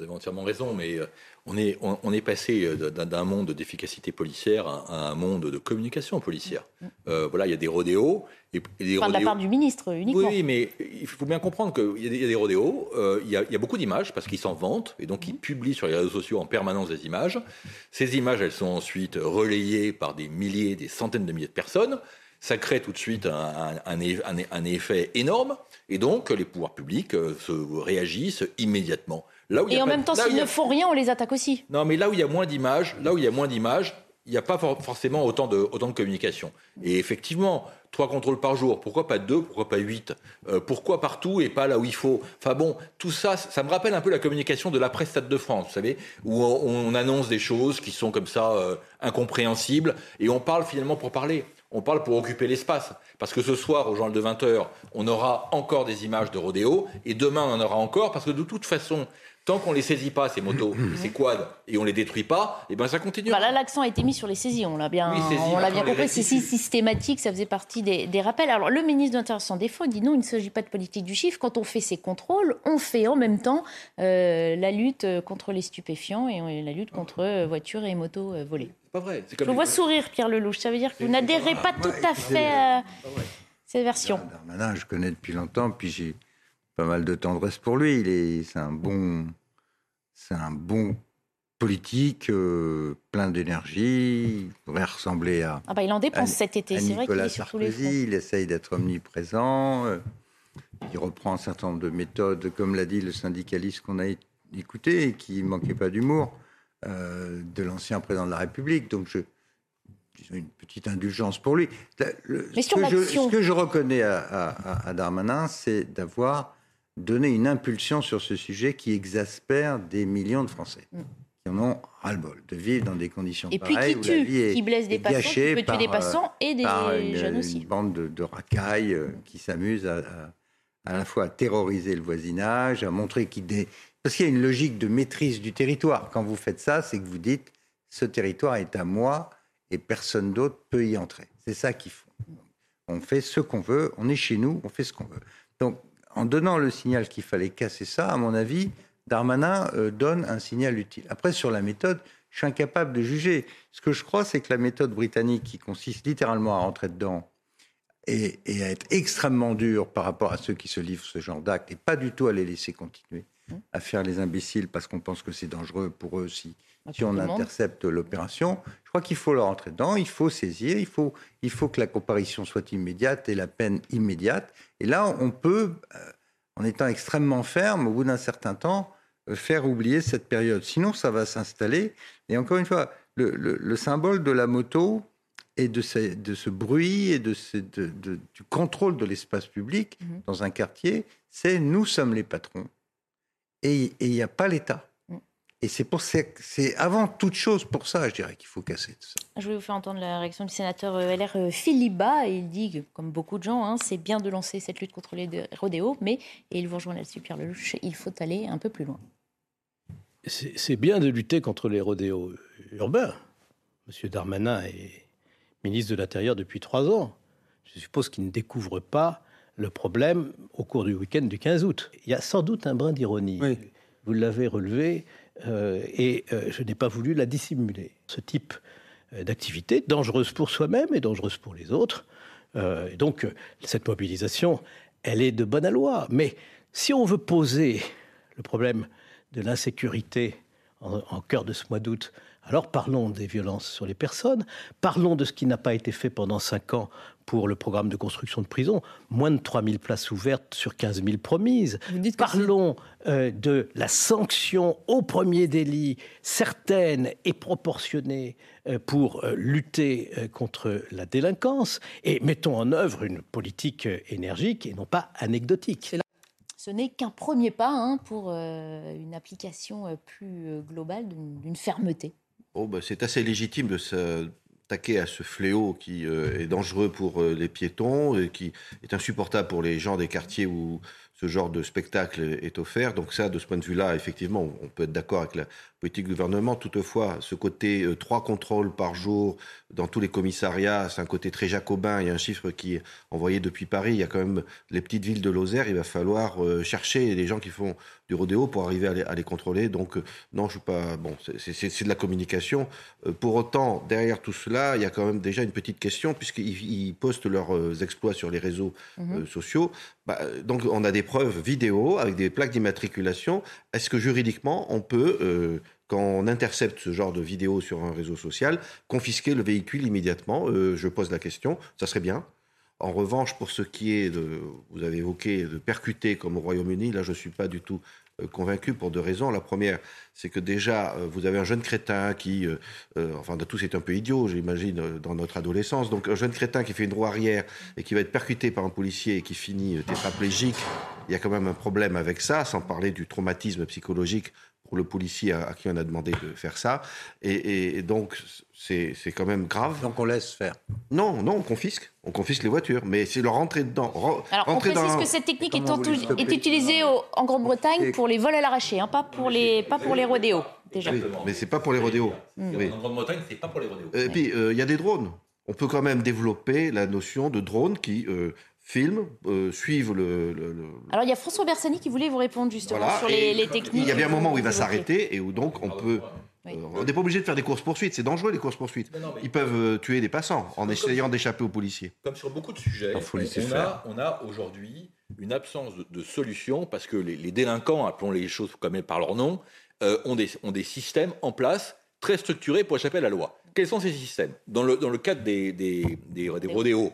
Vous avez entièrement raison, mais euh, on est, on, est passé euh, d'un monde d'efficacité policière à, un monde de communication policière. Mm. Euh, voilà, il y a des rodéos. Et, des de la part du ministre uniquement. Oui, mais il faut bien comprendre qu'il y, a des rodéos, il, y a, beaucoup d'images parce qu'ils s'en vantent et donc ils mm. publient sur les réseaux sociaux en permanence des images. Ces images, elles sont ensuite relayées par des milliers, des centaines de milliers de personnes. Ça crée tout de suite un, un effet énorme et donc les pouvoirs publics se réagissent immédiatement et en même temps, s'ils ne font rien, on les attaque aussi. Non, mais là où il y a moins d'images, là où il y a moins d'images, il n'y a pas forcément autant de, autant de communication. Et effectivement, trois contrôles par jour, pourquoi pas deux, pourquoi pas huit? Euh, Pourquoi partout et pas là où il faut? Enfin bon, tout ça, ça me rappelle un peu la communication de la presse Stade de France, vous savez, où on, annonce des choses qui sont comme ça euh, incompréhensibles, et on parle finalement pour parler. On parle pour occuper l'espace. Parce que ce soir, au journal de 20h, on aura encore des images de rodéo, et demain, on en aura encore, parce que de toute façon, tant qu'on les saisit pas ces motos, ces quads, et on les détruit pas, et eh ben ça continue. Bah là, l'accent a été mis sur les saisies. On l'a bien, on l'a bien compris. C'est systématique. Ça faisait partie des, rappels. Alors le ministre de l'Intérieur s'en défend. Il dit non, il ne s'agit pas de politique du chiffre. Quand on fait ces contrôles, on fait en même temps euh, la lutte contre les stupéfiants et la lutte contre euh, voitures et motos euh, volées. Pas vrai. Je vois sourire Pierre Lelouch. Ça veut dire que vous n'adhérez pas tout à fait à cette version. Darmanin, je connais depuis longtemps, puis j'ai pas mal de tendresse pour lui. Il est, c'est un bon, c'est un bon politique, euh, plein d'énergie. Il pourrait ressembler à. Ah bah il en dépense cet été, c'est vrai qu'il est sur tous les fronts. Il essaye d'être omniprésent. Euh, il reprend un certain nombre de méthodes, comme l'a dit le syndicaliste qu'on a écouté, et qui manquait pas d'humour, euh, de l'ancien président de la République. Donc je, une petite indulgence pour lui. Mais ce, que je, ce, que je, reconnais à Darmanin, c'est d'avoir donner une impulsion sur ce sujet qui exaspère des millions de Français. Mm. qui en ont ras-le-bol de vivre dans des conditions et pareilles. Et puis qui tue, qui blesse des passants, qui peut tuer des passants et des une, jeunes aussi. Une bande de, racailles euh, qui s'amusent à, à, la fois à terroriser le voisinage, à montrer qu'il... Dé... Parce qu'il y a une logique de maîtrise du territoire. Quand vous faites ça, c'est que vous dites, ce territoire est à moi et personne d'autre peut y entrer. C'est ça qu'ils font. On fait ce qu'on veut, on est chez nous, on fait ce qu'on veut. Donc en donnant le signal qu'il fallait casser ça, à mon avis, Darmanin euh, donne un signal utile. Après, sur la méthode, je suis incapable de juger. Ce que je crois, c'est que la méthode britannique, qui consiste littéralement à rentrer dedans et, à être extrêmement dure par rapport à ceux qui se livrent ce genre d'actes, et pas du tout à les laisser continuer à faire les imbéciles parce qu'on pense que c'est dangereux pour eux si, si on intercepte l'opération. Je crois qu'il faut leur rentrer dedans, il faut saisir, il faut, il faut que la comparution soit immédiate et la peine immédiate. Et là, on peut, euh, en étant extrêmement ferme, au bout d'un certain temps, euh, faire oublier cette période. Sinon, ça va s'installer. Et encore une fois, le, symbole de la moto et de ce, de ce bruit et de, du contrôle de l'espace public mhm. dans un quartier, c'est nous sommes les patrons et il n'y a pas l'État. Et c'est pour c'est avant toute chose pour ça, je dirais, qu'il faut casser tout ça. Je vais vous faire entendre la réaction du sénateur euh, LR euh, Philippe Bas. Il dit, comme beaucoup de gens, hein, c'est bien de lancer cette lutte contre les rodéos, mais, et il vous rejoint là-dessus, Pierre Lelouch, il faut aller un peu plus loin. C'est bien de lutter contre les rodéos urbains. Monsieur Darmanin est ministre de l'Intérieur depuis trois ans. Je suppose qu'il ne découvre pas le problème au cours du week-end du 15 août. Il y a sans doute un brin d'ironie. Vous l'avez relevé euh, et euh, je n'ai pas voulu la dissimuler. Ce type euh, d'activité, dangereuse pour soi-même et dangereuse pour les autres. donc cette mobilisation, elle est de bonne aloi. Mais si on veut poser le problème de l'insécurité en cœur de ce mois d'août, alors parlons des violences sur les personnes, parlons de ce qui n'a pas été fait pendant cinq ans pour le programme de construction de prisons, moins de 3000 places ouvertes sur 15 000 promises. Parlons euh, de la sanction au premier délit, certaine et proportionnée euh, pour euh, lutter contre la délinquance, et mettons en œuvre une politique énergique et non pas anecdotique. ce n'est qu'un premier pas hein, pour une application plus globale d'une fermeté. Oh, bah, c'est assez légitime de s'attaquer à ce fléau qui est dangereux pour les piétons et qui est insupportable pour les gens des quartiers où ce genre de spectacle est offert. Donc ça, de ce point de vue-là, effectivement, on peut être d'accord avec la politique du gouvernement. Toutefois, ce côté euh, trois contrôles par jour dans tous les commissariats, c'est un côté très jacobin. Il y a un chiffre qui est envoyé depuis Paris. Il y a quand même les petites villes de Lozère. Il va falloir euh, chercher les gens qui font du rodéo pour arriver à les, contrôler. Donc euh, non, je suis pas... Bon, c'est de la communication. pour autant, derrière tout cela, il y a quand même déjà une petite question, puisqu'ils postent leurs exploits sur les réseaux mmh sociaux. Bah, donc on a des preuves vidéo avec des plaques d'immatriculation. Est-ce que juridiquement on peut, quand on intercepte ce genre de vidéo sur un réseau social, confisquer le véhicule immédiatement euh, Je pose la question. Ça serait bien. En revanche, pour ce qui est de, vous avez évoqué, de percuter comme au Royaume-Uni, là je ne suis pas du tout euh, convaincu pour deux raisons. La première, c'est que déjà, euh, vous avez un jeune crétin qui, enfin, de tous, c'est un peu idiot, j'imagine, dans notre adolescence. Donc, un jeune crétin qui fait une roue arrière et qui va être percuté par un policier et qui finit tétraplégique, il y a quand même un problème avec ça, sans parler du traumatisme psychologique pour le policier à, qui on a demandé de faire ça. Et, donc, c'est quand même grave. Donc on laisse faire Non, non, on confisque. On confisque les voitures. Mais c'est leur rentrer dedans. Alors, on précise que cette technique est, utilisée en Grande-Bretagne pour les vols à l'arraché, hein, pas, pour les, pas pour les rodéos, déjà. Oui, mais c'est pas pour les rodéos. En Grande-Bretagne, c'est pas pour les rodéos. Et puis, euh, il y a des drones. On peut quand même développer la notion de drone qui euh, filment, euh, suivent le, Alors il y a François Bersani qui voulait vous répondre justement sur les, techniques. Il y a bien un moment où il va s'arrêter et où donc on peut. Euh, on n'est pas obligé de faire des courses poursuites, c'est dangereux les courses poursuites. Ils peuvent euh, tuer des passants en essayant d'échapper aux policiers. Comme sur beaucoup de sujets, on, a, on, a, aujourd'hui une absence de, solution parce que les, délinquants, appelons les choses comme par leur nom, ont, des, ont des systèmes en place très structurés pour échapper à la loi. Quels sont ces systèmes? Dans le, dans le cadre des, des, des, des rodéos,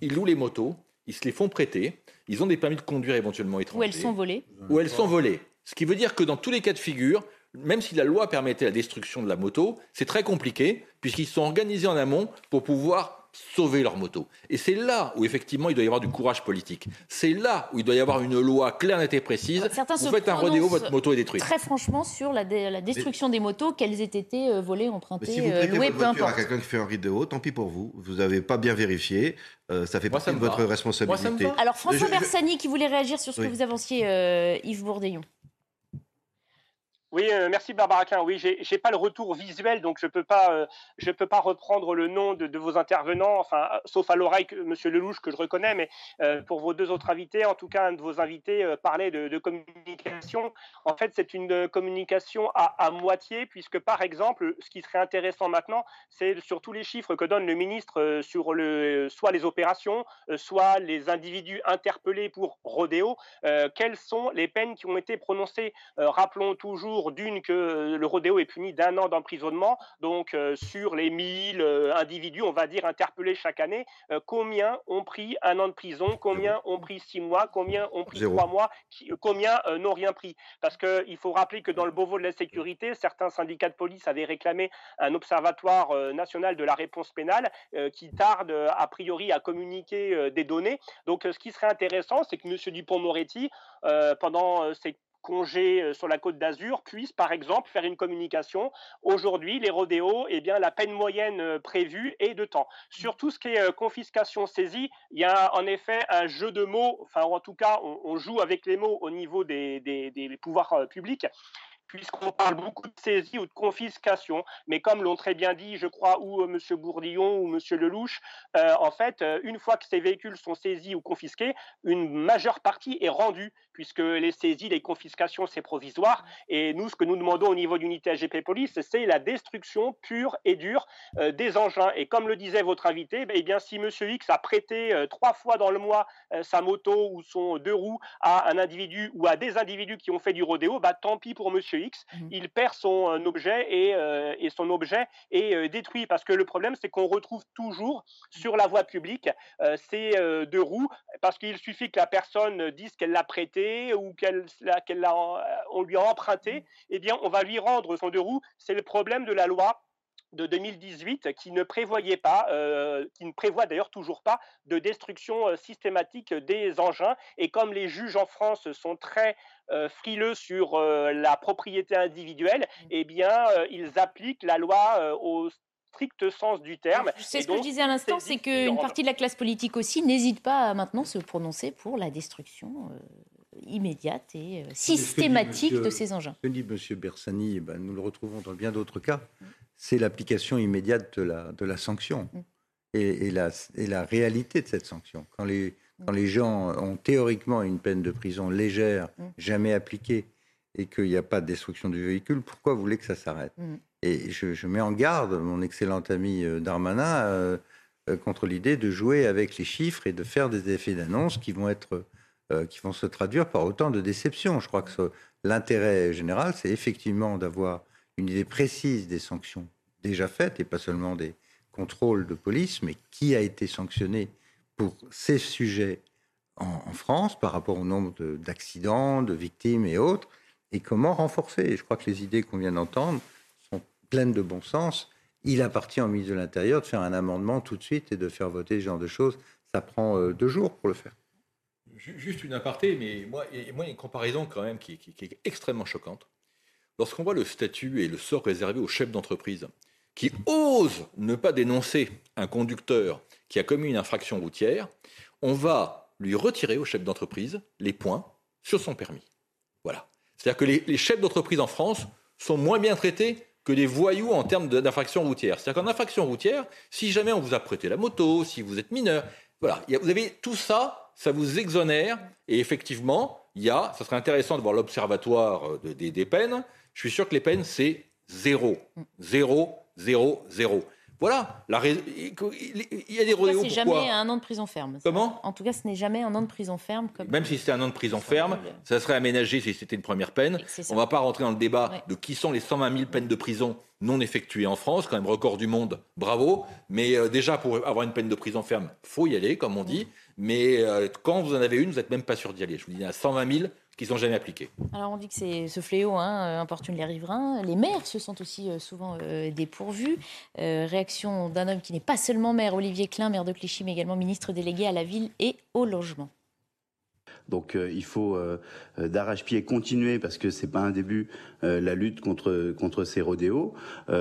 ils louent les motos, ils se les font prêter, ils ont des permis de conduire éventuellement étrangers. Ou elles sont volées. Ou elles sont volées. Ce qui veut dire que dans tous les cas de figure, même si la loi permettait la destruction de la moto, c'est très compliqué puisqu'ils sont organisés en amont pour pouvoir sauver leur moto. Et c'est là où effectivement il doit y avoir du courage politique. C'est là où il doit y avoir une loi claire, nette et précise. Certains Vous faites un rodéo, votre moto est détruite. Très franchement sur la, destruction des motos, qu'elles aient été euh, volées, empruntées, si vous euh, louées, peu importe. à quelqu'un qui fait un vidéo, tant pis pour vous. Vous n'avez pas bien vérifié. Euh, ça fait partie de votre responsabilité. Alors François Bersani qui voulait réagir sur ce que vous avanciez, Yves Bourdillon. Oui, euh, merci Barbara Klein. Oui, j'ai pas le retour visuel, donc je peux pas, euh, je peux pas reprendre le nom de, vos intervenants, enfin, euh, sauf à l'oreille, Monsieur Lelouch que je reconnais, mais pour vos deux autres invités, en tout cas, un de vos invités parlait de, de, communication. En fait, c'est une communication à, à, moitié, puisque par exemple, ce qui serait intéressant maintenant, c'est sur tous les chiffres que donne le ministre sur le, soit les opérations, soit les individus interpellés pour rodéo, quelles sont les peines qui ont été prononcées. rappelons toujours d'une que le rodéo est puni d'un an d'emprisonnement, donc euh, sur les 1000 euh, individus, on va dire, interpellés chaque année, euh, combien ont pris un an de prison, combien ont pris six mois, combien ont pris trois mois, combien n'ont rien pris? Parce qu'il faut rappeler que dans le Beauvau de la sécurité, certains syndicats de police avaient réclamé un observatoire national de la réponse pénale qui tarde a priori à communiquer des données. Donc ce qui serait intéressant, c'est que M. Dupont-Moretti, pendant ces congés euh, sur la côte d'Azur puissent, par exemple, faire une communication. Aujourd'hui, les rodéos, eh bien, la peine moyenne euh, prévue est de temps. Sur tout ce qui est euh, confiscation saisie, il y a en effet un jeu de mots, enfin, en tout cas, on, joue avec les mots au niveau des, des pouvoirs publics puisqu'on parle beaucoup de saisie ou de confiscation, mais comme l'ont très bien dit, je crois, ou euh, M. Bourdillon ou M. Lelouch, euh, en fait, euh, une fois que ces véhicules sont saisis ou confisqués, une majeure partie est rendue, puisque les saisies, les confiscations, c'est provisoire. Et nous, ce que nous demandons au niveau d'unité AGP Police, c'est la destruction pure et dure des engins. Et comme le disait votre invité, eh bien, si M. X a prêté trois fois dans le mois sa moto ou son deux roues à un individu ou à des individus qui ont fait du rodéo, bah, tant pis pour M. X, mmh. il perd son euh, objet et, euh, et son objet est euh, détruit parce que le problème c'est qu'on retrouve toujours sur la voie publique ces deux roues parce qu'il suffit que la personne dise qu'elle l'a prêté ou qu'elle qu'elle on lui a emprunté, mmh. eh bien on va lui rendre son deux roues. C'est le problème de la loi de 2018 qui ne prévoyait pas, euh, qui ne prévoit d'ailleurs toujours pas de destruction euh, systématique des engins. Et comme les juges en France sont très euh, frileux sur la propriété individuelle, mmh. eh bien, ils appliquent la loi au strict sens du terme. C'est ce que je disais à l'instant, c'est qu'une partie de la classe politique aussi n'hésite pas à maintenant se prononcer pour la destruction immédiate et systématique de ces engins. Ce que dit M. Bersani, eh ben, nous le retrouvons dans bien d'autres cas. C'est l'application immédiate de la, de la sanction mm. et, la, et, la, réalité de cette sanction. Quand les, mm. quand les gens ont théoriquement une peine de prison légère, mm. jamais appliquée, et qu'il n'y a pas de destruction du véhicule, pourquoi vous voulez que ça s'arrête? Et je, mets en garde mon excellent ami euh, Darmanin euh, euh, contre l'idée de jouer avec les chiffres et de faire des effets d'annonce qui vont être qui vont se traduire par autant de déceptions. Je crois que l'intérêt général, c'est effectivement d'avoir une idée précise des sanctions déjà faites, et pas seulement des contrôles de police, mais qui a été sanctionné pour ces sujets en, France par rapport au nombre d'accidents, de, victimes et autres, et comment renforcer. je crois que les idées qu'on vient d'entendre sont pleines de bon sens. Il appartient au ministre de l'Intérieur de faire un amendement tout de suite et de faire voter ce genre de choses. Ça prend euh, deux jours pour le faire. Juste une aparté, mais moi, y a une comparaison quand même qui est extrêmement choquante. Lorsqu'on voit le statut et le sort réservé aux chefs d'entreprise qui osent ne pas dénoncer un conducteur qui a commis une infraction routière, on va lui retirer au chef d'entreprise les points sur son permis. Voilà. C'est-à-dire que les, chefs d'entreprise en France sont moins bien traités que les voyous en termes d'infraction routière. C'est-à-dire qu'en infraction routière, si jamais on vous a prêté la moto, si vous êtes mineur, voilà, vous avez tout ça, ça vous exonère. Et effectivement, il y a, ça serait intéressant de voir l'observatoire euh, des peines, je suis sûr que les peines, c'est zéro. Zéro, zéro, zéro. Voilà, la il y a des rodéos. C'est jamais un an de prison ferme. Comment? En tout cas, ce n'est jamais un an de prison ferme. Même si c'était un an de prison ferme, ça serait aménagé si c'était une première peine. On ne va pas rentrer dans le débat de qui sont les 120 000 peines de prison non effectuées en France, quand même record du monde, bravo. Mais euh, déjà, pour avoir une peine de prison ferme, faut y aller, comme on dit. Mais euh, quand vous en avez une, vous n'êtes même pas sûr d'y aller. Je vous dis, il y a 120 000 qui sont jamais. Alors on dit que c'est ce fléau hein, euh, importune les riverains. Les maires se sont aussi euh, souvent euh, dépourvus. réaction d'un homme qui n'est pas seulement maire, Olivier Klein, maire de Clichy, mais également ministre délégué à la ville et au logement. Donc il faut d'arrache-pied continuer parce que c'est pas un début la lutte contre contre ces rodéos,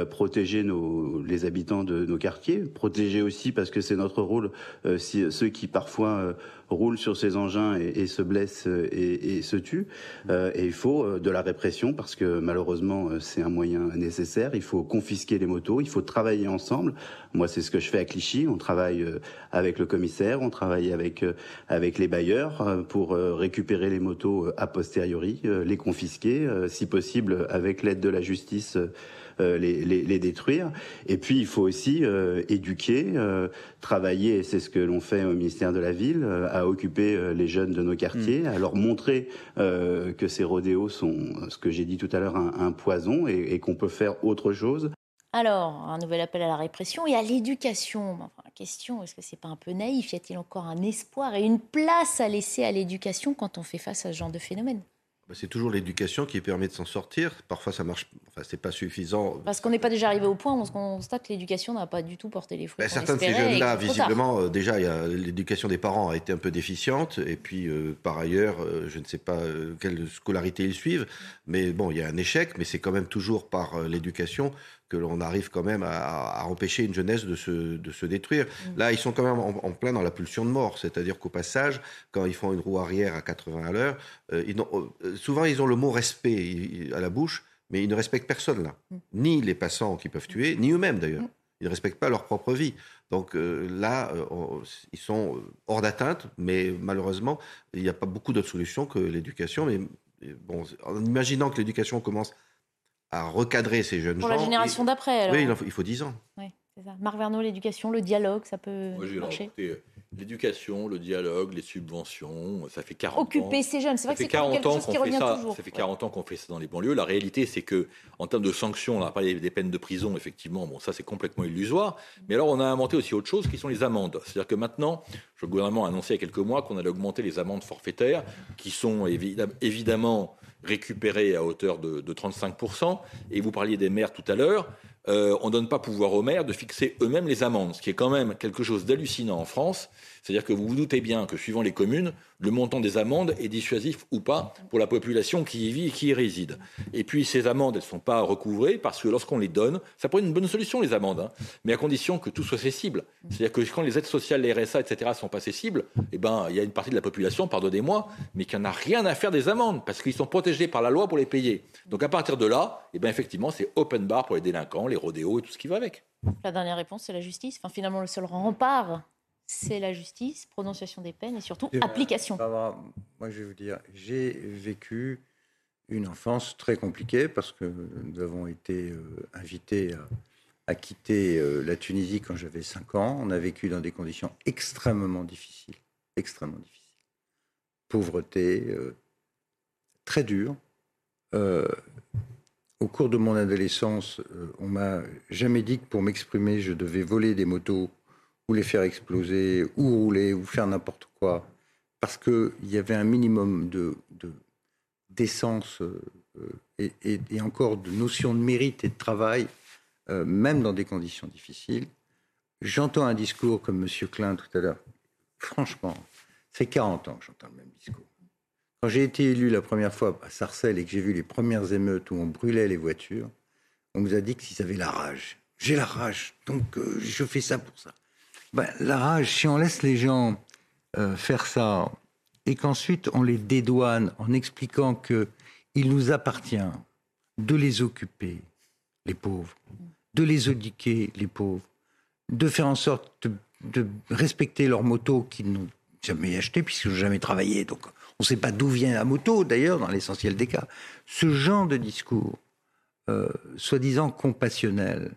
protéger nos les habitants de nos quartiers, protéger aussi parce que c'est notre rôle si, ceux qui parfois roulent sur ces engins et, se blessent et, se tuent. Euh, et il faut euh, de la répression parce que malheureusement euh, c'est un moyen nécessaire. Il faut confisquer les motos, il faut travailler ensemble. Moi c'est ce que je fais à Clichy. On travaille avec le commissaire, on travaille avec avec les bailleurs pour récupérer les motos a posteriori, les confisquer, si possible avec l'aide de la justice euh, les, détruire. Et puis il faut aussi euh, éduquer, euh, travailler, et c'est ce que l'on fait au ministère de la Ville, à occuper les jeunes de nos quartiers, mm. à leur montrer que ces rodéos sont, ce que j'ai dit tout à l'heure, un, poison et, qu'on peut faire autre chose. Alors, un nouvel appel à la répression et à l'éducation. Enfin, la question, est-ce que c'est pas un peu naïf? Y a-t-il encore un espoir et une place à laisser à l'éducation quand on fait face à ce genre de phénomène? Bah, c'est toujours l'éducation qui permet de s'en sortir. Parfois, ça marche. Enfin, c'est pas suffisant. Parce qu'on n'est pas déjà arrivé au point où on constate que l'éducation n'a pas du tout porté les fruits. Bah, certains de ces jeunes-là, visiblement, euh, déjà, l'éducation des parents a été un peu déficiente. Et puis, euh, par ailleurs, euh, je ne sais pas quelle scolarité ils suivent. Mais bon, il y a un échec, mais c'est quand même toujours par l'éducation que l'on arrive quand même à, empêcher une jeunesse de se, de se détruire. Mm. Là, ils sont quand même en, plein dans la pulsion de mort, c'est-à-dire qu'au passage, quand ils font une roue arrière à 80 à l'heure, euh, euh, souvent ils ont le mot respect à la bouche, mais ils ne respectent personne là, mm. ni les passants qui peuvent tuer, ni eux-mêmes d'ailleurs. Mm. Ils ne respectent pas leur propre vie. Donc euh, là, ils sont hors d'atteinte, mais malheureusement, il n'y a pas beaucoup d'autres solutions que l'éducation. Mais bon, en imaginant que l'éducation commence à recadrer ces jeunes gens. Pour la génération d'après, Oui, il faut 10 ans. Oui, c'est ça. Marc Verneau, l'éducation, le dialogue, ça peut marcher? L'éducation, le dialogue, les subventions, ça fait 40 ans. Occuper ces jeunes, c'est vrai que c'est quelque chose qui revient ça, toujours. Ça fait 40 ans qu'on fait ça dans les banlieues. La réalité, c'est que en termes de sanctions, on a parlé des peines de prison, effectivement, bon, ça c'est complètement illusoire. Mais alors, on a inventé aussi autre chose, qui sont les amendes. C'est-à-dire que maintenant, le gouvernement a annoncé il y a quelques mois qu'on allait augmenter les amendes forfaitaires, qui sont évidemment récupérées à hauteur de, de 35%. Et vous parliez des maires tout à l'heure. on ne donne pas pouvoir aux maires de fixer eux-mêmes les amendes, ce qui est quand même quelque chose d'hallucinant en France. C'est-à-dire que vous vous doutez bien que suivant les communes, le montant des amendes est dissuasif ou pas pour la population qui y vit et qui y réside. Et puis ces amendes, elles ne sont pas recouvrées parce que lorsqu'on les donne, ça pourrait être une bonne solution les amendes, hein, mais à condition que tout soit cessible. C'est-à-dire que quand les aides sociales, les RSA, etc. sont pas cessibles, eh ben il y a une partie de la population, pardonnez-moi, mais qui n'en a rien à faire des amendes parce qu'ils sont protégés par la loi pour les payer. Donc à partir de là, eh ben effectivement, c'est open bar pour les délinquants, les rodéos et tout ce qui va avec. La dernière réponse, c'est la justice. Enfin, finalement, le seul rempart c'est la justice, prononciation des peines et surtout application. moi, je vais vous dire, j'ai vécu une enfance très compliquée parce que nous avons été euh, invités à, quitter euh, la Tunisie quand j'avais 5 ans. On a vécu dans des conditions extrêmement difficiles, extrêmement difficiles. Pauvreté, euh, très dure. au cours de mon adolescence, on m'a jamais dit que pour m'exprimer, je devais voler des motos ou les faire exploser, ou rouler, ou faire n'importe quoi, parce qu'il y avait un minimum de, d'essence euh, et, et, encore de notion de mérite et de travail, euh, même dans des conditions difficiles. J'entends un discours comme M. Klein tout à l'heure. Franchement, c'est 40 ans que j'entends le même discours. Quand j'ai été élu la première fois à Sarcelles et que j'ai vu les premières émeutes où on brûlait les voitures, on nous a dit qu'ils avaient la rage. J'ai la rage, donc euh, je fais ça pour ça. Ben, la rage, si on laisse les gens euh, faire ça et qu'ensuite on les dédouane en expliquant que il nous appartient de les occuper, les pauvres, de les éduquer, les pauvres, de faire en sorte de, respecter leur moto qu'ils n'ont jamais acheté puisqu'ils n'ont jamais travaillé. Donc on ne sait pas d'où vient la moto d'ailleurs dans l'essentiel des cas. Ce genre de discours, euh, soi-disant compassionnel,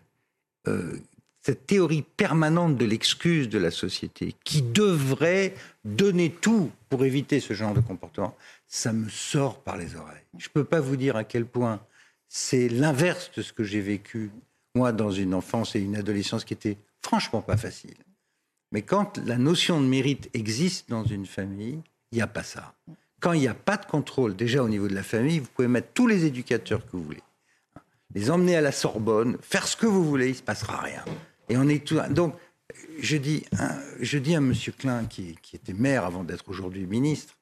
euh, cette théorie permanente de l'excuse de la société, qui devrait donner tout pour éviter ce genre de comportement, ça me sort par les oreilles. Je ne peux pas vous dire à quel point c'est l'inverse de ce que j'ai vécu, moi, dans une enfance et une adolescence qui était franchement pas facile. Mais quand la notion de mérite existe dans une famille, il n'y a pas ça. Quand il n'y a pas de contrôle, déjà au niveau de la famille, vous pouvez mettre tous les éducateurs que vous voulez, les emmener à la Sorbonne, faire ce que vous voulez, il ne se passera rien. Et on est tout. Donc, je dis, je dis à M. Klein, qui, était maire avant d'être aujourd'hui ministre,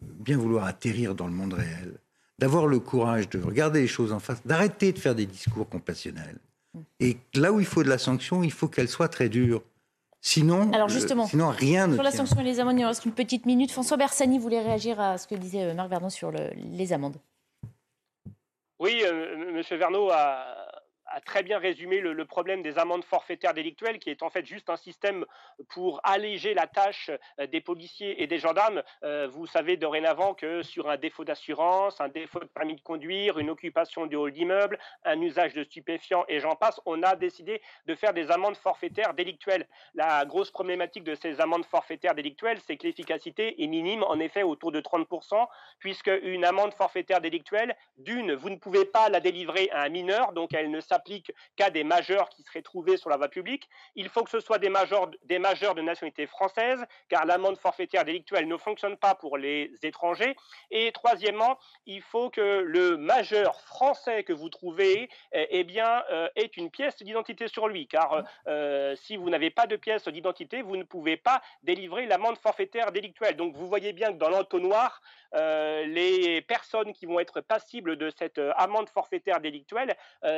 bien vouloir atterrir dans le monde réel, d'avoir le courage de regarder les choses en face, d'arrêter de faire des discours compassionnels. Et là où il faut de la sanction, il faut qu'elle soit très dure. Sinon, Alors justement, sinon rien ne Sur la sanction et les amendes, il reste une petite minute. François Bersani voulait réagir à ce que disait euh, Marc Verdon sur les amendes. Oui, euh, M. Verneau a, a très bien résumé le, problème des amendes forfaitaires délictuelles, qui est en fait juste un système pour alléger la tâche euh, des policiers et des gendarmes. Euh, vous savez dorénavant que sur un défaut d'assurance, un défaut de permis de conduire, une occupation du hall d'immeuble, un usage de stupéfiants et j'en passe, on a décidé de faire des amendes forfaitaires délictuelles. La grosse problématique de ces amendes forfaitaires délictuelles, c'est que l'efficacité est minime, en effet, autour de 30%, puisque une amende forfaitaire délictuelle, d'une, vous ne pouvez pas la délivrer à un mineur, donc elle ne s'applique qu'à des majeurs qui seraient trouvés sur la voie publique. Il faut que ce soit des majeurs, des majeurs de nationalité française, car l'amende forfaitaire délictuelle ne fonctionne pas pour les étrangers. Et troisièmement, il faut que le majeur français que vous trouvez eh, eh bien, euh, ait une pièce d'identité sur lui, car euh, si vous n'avez pas de pièce d'identité, vous ne pouvez pas délivrer l'amende forfaitaire délictuelle. Donc vous voyez bien que dans l'entonnoir, euh, les personnes qui vont être passibles de cette amende forfaitaire délictuelle,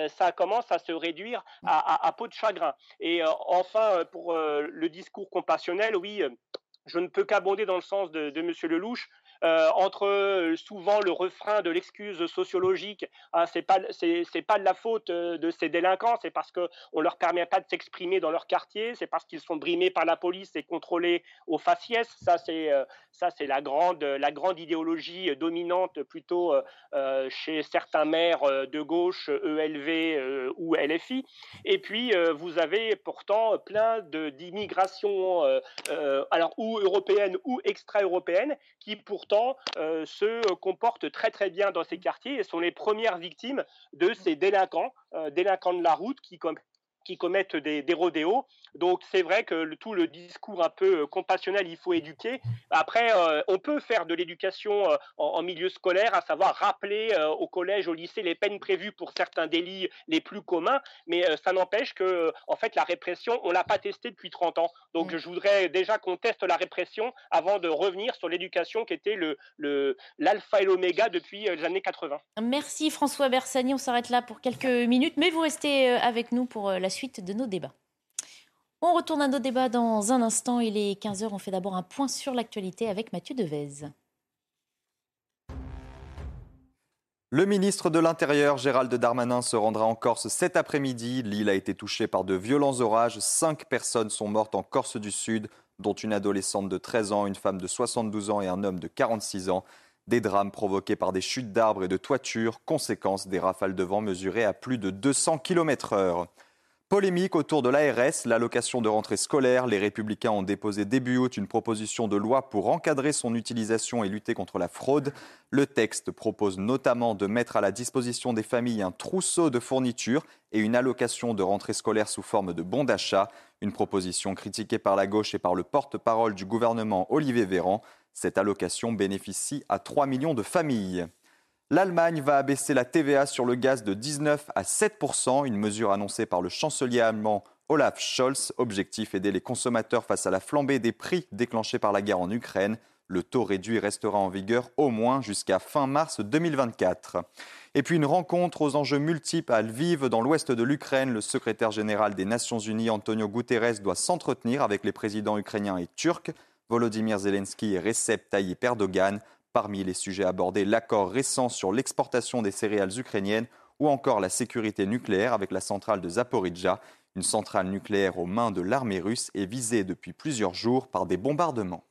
ça commence à se réduire à, peau de chagrin. Et euh, enfin, euh, pour euh, le discours compassionnel, oui, je ne peux qu'abonder dans le sens de, de M. Lelouch. Euh, entre euh, souvent le refrain de l'excuse sociologique, hein, c'est pas c'est pas de la faute euh, de ces délinquants, c'est parce que on leur permet pas de s'exprimer dans leur quartier, c'est parce qu'ils sont brimés par la police et contrôlés au faciès. Ça c'est ça c'est la grande la grande idéologie dominante plutôt chez certains maires de gauche, ELV ou LFI. Et puis vous avez pourtant plein de d'immigration alors ou européenne ou extra-européenne qui pourtant euh, se comportent très très bien dans ces quartiers et sont les premières victimes de ces délinquants, euh, délinquants de la route qui, comme qui commettent des, des rodéos. Donc c'est vrai que tout le discours un peu euh, compassionnel, il faut éduquer. Après, euh, on peut faire de l'éducation euh, en, milieu scolaire, à savoir rappeler au collège, au lycée les peines prévues pour certains délits les plus communs, mais ça n'empêche que en fait la répression, on l'a pas testée depuis 30 ans. Donc mm. je voudrais déjà qu'on teste la répression avant de revenir sur l'éducation qui était le l'alpha et l'oméga depuis les années 80. Merci François Bersani, on s'arrête là pour quelques minutes, mais vous restez avec nous pour la suite de nos débats. On retourne à nos débats dans un instant. Il est 15h. On fait d'abord un point sur l'actualité avec Mathieu Devez. Le ministre de l'Intérieur, Gérald Darmanin, se rendra en Corse cet après-midi. L'île a été touchée par de violents orages. Cinq personnes sont mortes en Corse du Sud, dont une adolescente de 13 ans, une femme de 72 ans et un homme de 46 ans. Des drames provoqués par des chutes d'arbres et de toitures, conséquence des rafales de vent mesurées à plus de 200 km/h. Polémique autour de l'ARS, l'allocation de rentrée scolaire. Les Républicains ont déposé début août une proposition de loi pour encadrer son utilisation et lutter contre la fraude. Le texte propose notamment de mettre à la disposition des familles un trousseau de fournitures et une allocation de rentrée scolaire sous forme de bon d'achat. Une proposition critiquée par la gauche et par le porte-parole du gouvernement Olivier Véran. Cette allocation bénéficie à 3 millions de familles. L'Allemagne va abaisser la TVA sur le gaz de 19 à 7% une mesure annoncée par le chancelier allemand Olaf Scholz. Objectif aider les consommateurs face à la flambée des prix déclenchée par la guerre en Ukraine. Le taux réduit restera en vigueur au moins jusqu'à fin mars 2024. Et puis une rencontre aux enjeux multiples à Lviv, dans l'ouest de l'Ukraine. Le secrétaire général des Nations Unies, Antonio Guterres, doit s'entretenir avec les présidents ukrainiens et turcs, Volodymyr Zelensky et Recep Tayyip Erdogan. Parmi les sujets abordés, l'accord récent sur l'exportation des céréales ukrainiennes ou encore la sécurité nucléaire avec la centrale de Zaporizhzhia. Une centrale nucléaire aux mains de l'armée russe est visée depuis plusieurs jours par des bombardements.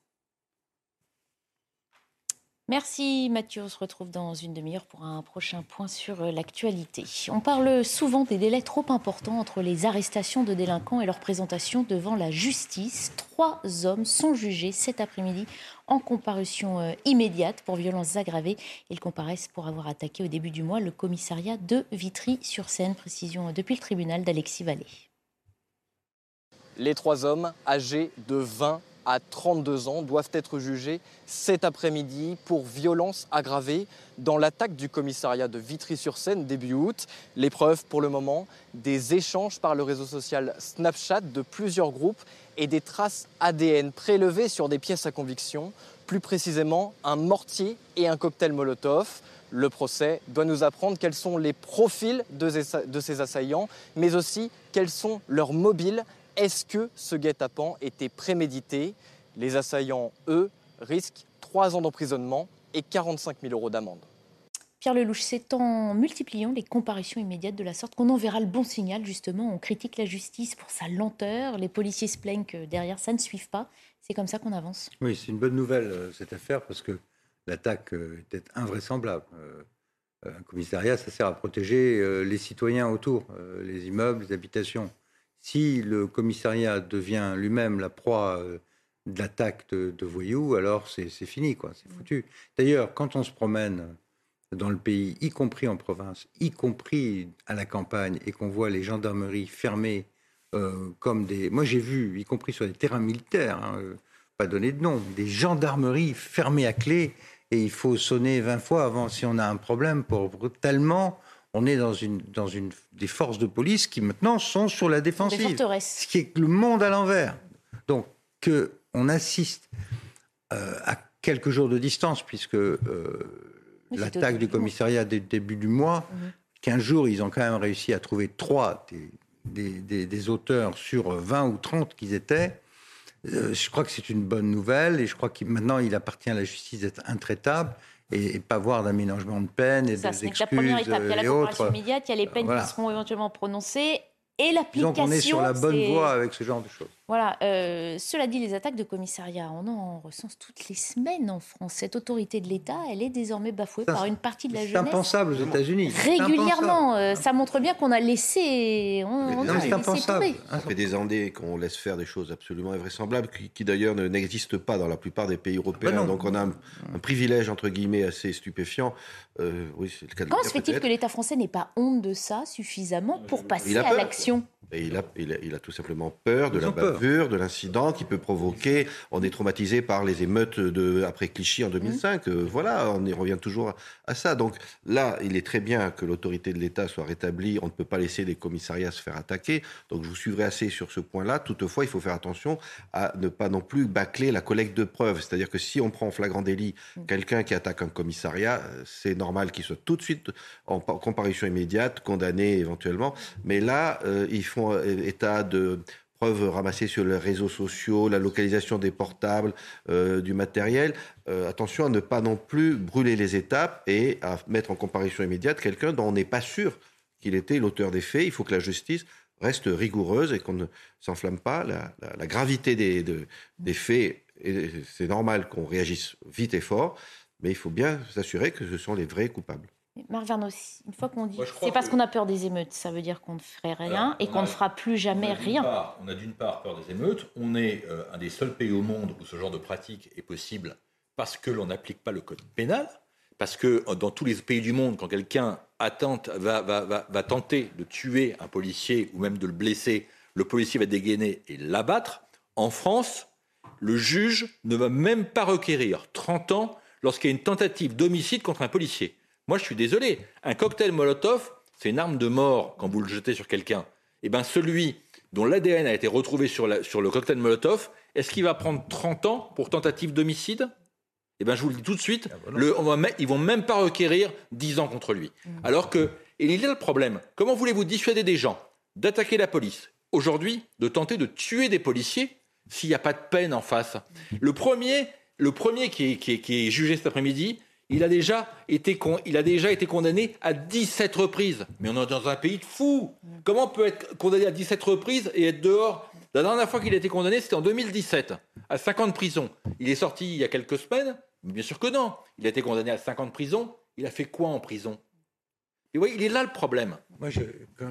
Merci Mathieu, on se retrouve dans une demi-heure pour un prochain point sur euh, l'actualité. On parle souvent des délais trop importants entre les arrestations de délinquants et leur présentation devant la justice. Trois hommes sont jugés cet après-midi en comparution euh, immédiate pour violences aggravées. Ils comparaissent pour avoir attaqué au début du mois le commissariat de Vitry-sur-Seine. Précision depuis le tribunal d'Alexis Vallée. Les trois hommes âgés de 20 à 32 ans doivent être jugés cet après-midi pour violence aggravée dans l'attaque du commissariat de Vitry-sur-Seine début août. L'épreuve pour le moment, des échanges par le réseau social Snapchat de plusieurs groupes et des traces ADN prélevées sur des pièces à conviction, plus précisément un mortier et un cocktail Molotov. Le procès doit nous apprendre quels sont les profils de ces assaillants, mais aussi quels sont leurs mobiles est-ce que ce guet-apens était prémédité? Les assaillants, eux, risquent 3 ans d'emprisonnement et 45 000 euros d'amende. Pierre Lelouch, c'est en multipliant les comparaisons immédiates de la sorte qu'on enverra le bon signal, justement. On critique la justice pour sa lenteur. Les policiers se plaignent que derrière, ça ne suive pas. C'est comme ça qu'on avance. Oui, c'est une bonne nouvelle, euh, cette affaire, parce que l'attaque euh, était invraisemblable. Euh, un commissariat, ça sert à protéger les citoyens autour, les immeubles, les habitations. Si le commissariat devient lui-même la proie euh, de l'attaque de, voyous, alors c'est fini, quoi, c'est foutu. D'ailleurs, quand on se promène dans le pays, y compris en province, y compris à la campagne, et qu'on voit les gendarmeries fermées euh, comme des... Moi j'ai vu, y compris sur des terrains militaires, hein, euh, pas donner de nom, des gendarmeries fermées à clé, et il faut sonner 20 fois avant si on a un problème pour tellement on est dans une, dans une des forces de police qui maintenant sont sur la défensive. Ce qui est le monde à l'envers. Donc que on assiste euh, à quelques jours de distance, puisque euh, l'attaque du commissariat dès début du mois, 15 mhm. jours, ils ont quand même réussi à trouver trois des, des, auteurs sur 20 ou 30 qu'ils étaient. Euh, je crois que c'est une bonne nouvelle et je crois que maintenant il appartient à la justice d'être intraitable et, pas voir d'aménagement de peine et ça, des excuses la première étape. Il y a la comparaison immédiate, il y a les peines qui seront éventuellement prononcées et l'application. Donc on est sur la bonne voie avec ce genre de choses. Voilà. Euh, cela dit, les attaques de commissariat, on en recense toutes les semaines en France. Cette autorité de l'État, elle est désormais bafouée par une partie de la jeunesse. C'est impensable aux États-Unis. Régulièrement. Euh, ça montre bien qu'on a laissé. On, non, c'est impensable. Ça fait des années qu'on laisse faire des choses absolument invraisemblables, qui, d'ailleurs n'existent pas dans la plupart des pays européens. Ah bah Donc on a un, privilège, entre guillemets, assez stupéfiant. Euh, oui, le cas Comment se fait-il que l'État français n'ait pas honte de ça suffisamment pour passer à l'action? Et il a, il, a, tout simplement peur de la bavure, de l'incident qui peut provoquer. On est traumatisé par les émeutes de, après Clichy en 2005. Mmh. Euh, voilà, on y revient toujours à ça. Donc là, il est très bien que l'autorité de l'État soit rétablie. On ne peut pas laisser les commissariats se faire attaquer. Donc je vous suivrai assez sur ce point-là. Toutefois, il faut faire attention à ne pas non plus bâcler la collecte de preuves. C'est-à-dire que si on prend en flagrant délit mmh. quelqu'un qui attaque un commissariat, euh, c'est normal qu'il soit tout de suite en comparution immédiate, condamné éventuellement. Mais là, euh, il faut euh, état de preuves ramassées sur les réseaux sociaux, la localisation des portables, euh, du matériel. Euh, attention à ne pas non plus brûler les étapes et à mettre en comparution immédiate quelqu'un dont on n'est pas sûr qu'il était l'auteur des faits. Il faut que la justice reste rigoureuse et qu'on ne s'enflamme pas. La, gravité des, des faits, c'est normal qu'on réagisse vite et fort, mais il faut bien s'assurer que ce sont les vrais coupables. Marc Verneau, une fois qu'on dit c'est parce qu'on a peur des émeutes, ça veut dire qu'on ne ferait rien et qu'on ne fera plus jamais rien. on a d'une part peur des émeutes, on est euh, un des seuls pays au monde où ce genre de pratique est possible parce que l'on n'applique pas le code pénal, parce que euh, dans tous les pays du monde, quand quelqu'un va, va, va, tenter de tuer un policier ou même de le blesser, le policier va dégainer et l'abattre. En France, le juge ne va même pas requérir 30 ans lorsqu'il y a une tentative d'homicide contre un policier. Moi, je suis désolé. Un cocktail Molotov, c'est une arme de mort quand vous le jetez sur quelqu'un. Eh bien, celui dont l'ADN a été retrouvé sur, le cocktail Molotov, est-ce qu'il va prendre 30 ans pour tentative d'homicide? Eh bien, je vous le dis tout de suite, ah, bah le, on ils vont même pas requérir 10 ans contre lui. Mmh. Alors que, et il y a le problème, comment voulez-vous dissuader des gens d'attaquer la police Aujourd'hui, de tenter de tuer des policiers s'il n'y a pas de peine en face? Mmh. Le premier, le premier qui est jugé cet après-midi, il a déjà été, il a déjà été condamné à 17 reprises. Mais on est dans un pays de fous. Comment on peut être condamné à 17 reprises et être dehors? La dernière fois qu'il a été condamné, c'était en 2017, à 5 ans de prison. Il est sorti il y a quelques semaines Bien sûr que non. Il a été condamné à 5 ans de prison. Il a fait quoi en prison? Et oui, il est là le problème. Moi, quand,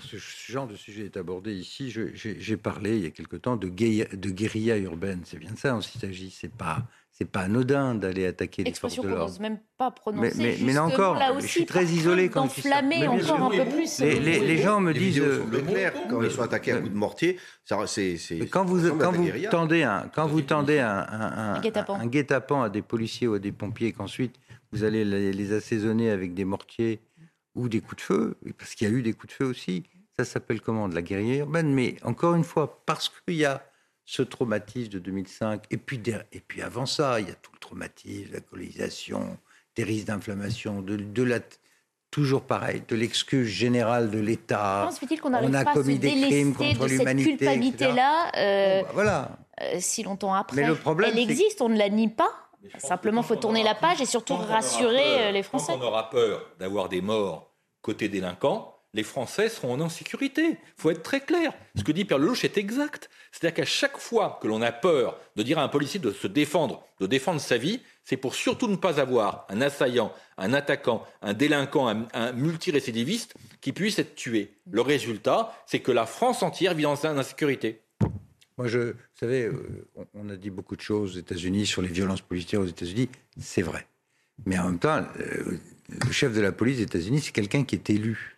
ce genre de sujet est abordé ici, j'ai parlé il y a quelque temps de, de guérilla urbaine. C'est bien de ça dont il s'agit. C'est pas c'est pas anodin d'aller attaquer les forces de l'ordre. n'ose même pas prononcer. Mais, mais, là encore, je suis très isolé quand je enflammer encore un peu plus. Les, gens me disent euh, clair quand ils sont attaqués à coups de mortier, c'est quand vous quand vous tendez un quand vous tendez un, un, un guet-apens à des policiers ou à des pompiers, qu'ensuite vous allez les, assaisonner avec des mortiers ou des coups de feu, parce qu'il y a eu des coups de feu aussi. Ça s'appelle comment? De la guérilla urbaine. Mais encore une fois, parce qu'il y a ce traumatisme de 2005. Et puis, et puis avant ça, il y a tout le traumatisme, la colonisation, des risques d'inflammation, de, de la, toujours pareil, de l'excuse générale de l'État. Comment fait-il qu'on on a commis des crimes contre l'humanité Cette culpabilité-là, euh, bah, voilà. Euh, si longtemps après, Mais le problème, elle existe, on ne la nie pas. Simplement, il faut tourner la page et surtout rassurer euh, les Français. Quand on aura peur d'avoir des morts côté délinquants, les Français seront en insécurité. Il faut être très clair. Ce que dit Pierre Lelouch est exact. C'est-à-dire qu'à chaque fois que l'on a peur de dire à un policier de se défendre, de défendre sa vie, c'est pour surtout ne pas avoir un assaillant, un attaquant, un délinquant, un, un multirécidiviste qui puisse être tué. Le résultat, c'est que la France entière vit en insécurité. Moi, je, vous savez, euh, on a dit beaucoup de choses aux États-Unis sur les violences policières aux États-Unis. C'est vrai. Mais en même temps, euh, le chef de la police des États-Unis, c'est quelqu'un qui est élu.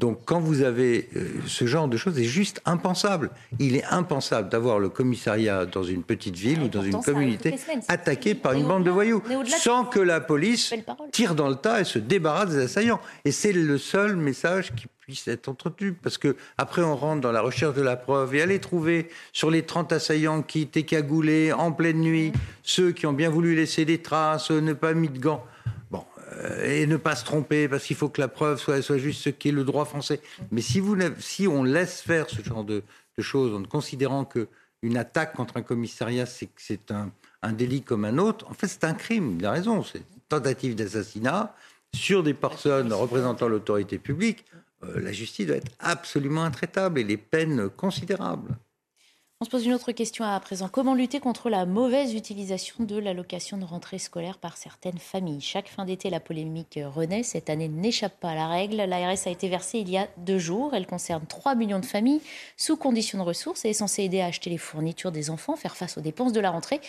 Donc quand vous avez euh, ce genre de choses, c'est juste impensable. Il est impensable d'avoir le commissariat dans une petite ville ou dans une communauté attaqué par une bande de voyous, sans que la police tire dans le tas et se débarrasse des assaillants. Et c'est le seul message qui puisse être entretenu, parce que après on rentre dans la recherche de la preuve et aller trouver sur les 30 assaillants qui étaient cagoulés en pleine nuit, ceux qui ont bien voulu laisser des traces, ne pas mis de gants. Euh, et ne pas se tromper, parce qu'il faut que la preuve soit, juste ce qu'est le droit français. Mais si, on laisse faire ce genre de, choses en considérant qu'une attaque contre un commissariat, c'est un, délit comme un autre, en fait, c'est un crime. Il a raison. C'est une tentative d'assassinat sur des personnes représentant l'autorité publique. Euh, la justice doit être absolument intraitable et les peines considérables. On se pose une autre question à présent. Comment lutter contre la mauvaise utilisation de l'allocation de rentrée scolaire par certaines familles? Chaque fin d'été, la polémique renaît. Cette année n'échappe pas à la règle. L'ARS a été versée il y a deux jours. Elle concerne 3 millions de familles sous conditions de ressources et est censée aider à acheter les fournitures des enfants, faire face aux dépenses de la rentrée.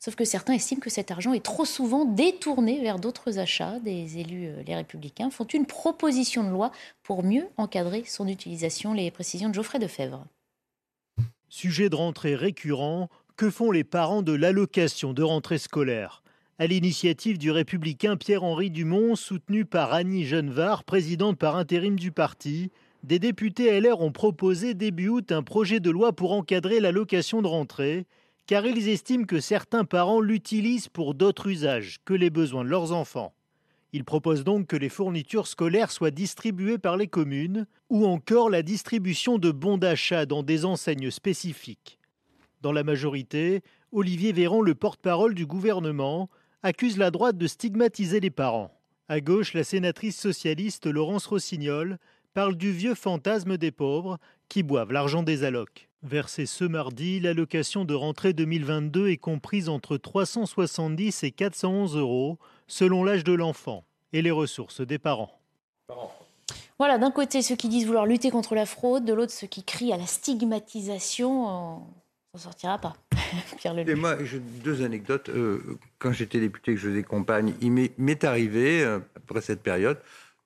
Sauf que certains estiment que cet argent est trop souvent détourné vers d'autres achats. Des élus, euh, les républicains, font une proposition de loi pour mieux encadrer son utilisation. Les précisions de Geoffrey Defebvre. Sujet de rentrée récurrent, que font les parents de l'allocation de rentrée scolaire? À l'initiative du républicain Pierre-Henri Dumont, soutenu par Annie Genevard, présidente par intérim du parti, des députés LR ont proposé début août un projet de loi pour encadrer l'allocation de rentrée, car ils estiment que certains parents l'utilisent pour d'autres usages que les besoins de leurs enfants. Il propose donc que les fournitures scolaires soient distribuées par les communes ou encore la distribution de bons d'achat dans des enseignes spécifiques. Dans la majorité, Olivier Véran, le porte-parole du gouvernement, accuse la droite de stigmatiser les parents. À gauche, la sénatrice socialiste Laurence Rossignol parle du vieux fantasme des pauvres qui boivent l'argent des allocs. Versée ce mardi, l'allocation de rentrée 2022 est comprise entre 370 et 411 euros selon l'âge de l'enfant et les ressources des parents. Voilà, d'un côté ceux qui disent vouloir lutter contre la fraude, de l'autre ceux qui crient à la stigmatisation. On ne sortira pas. <laughs> Pierre Et moi, j'ai deux anecdotes. Euh, quand j'étais député, que je faisais compagne, il m'est arrivé, euh, après cette période,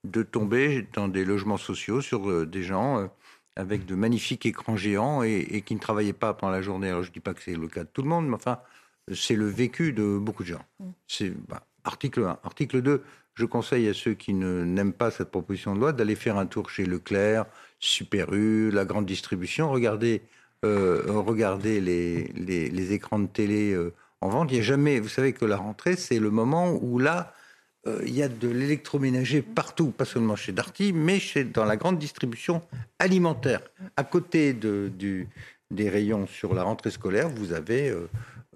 de tomber dans des logements sociaux sur euh, des gens avec de magnifiques écrans géants et, qui ne travaillaient pas pendant la journée. Alors je ne dis pas que c'est le cas de tout le monde, mais enfin, c'est le vécu de beaucoup de gens. Mm. C'est bah, article 1. Article 2, je conseille à ceux qui n'aiment pas cette proposition de loi d'aller faire un tour chez Leclerc, Super U, la grande distribution, regardez, euh, regardez les, les, écrans de télé euh, en vente. Il n'y a jamais, vous savez que la rentrée, c'est le moment où là, euh, il y a de l'électroménager partout, pas seulement chez Darty, mais chez, dans la grande distribution alimentaire. À côté des rayons sur la rentrée scolaire, vous avez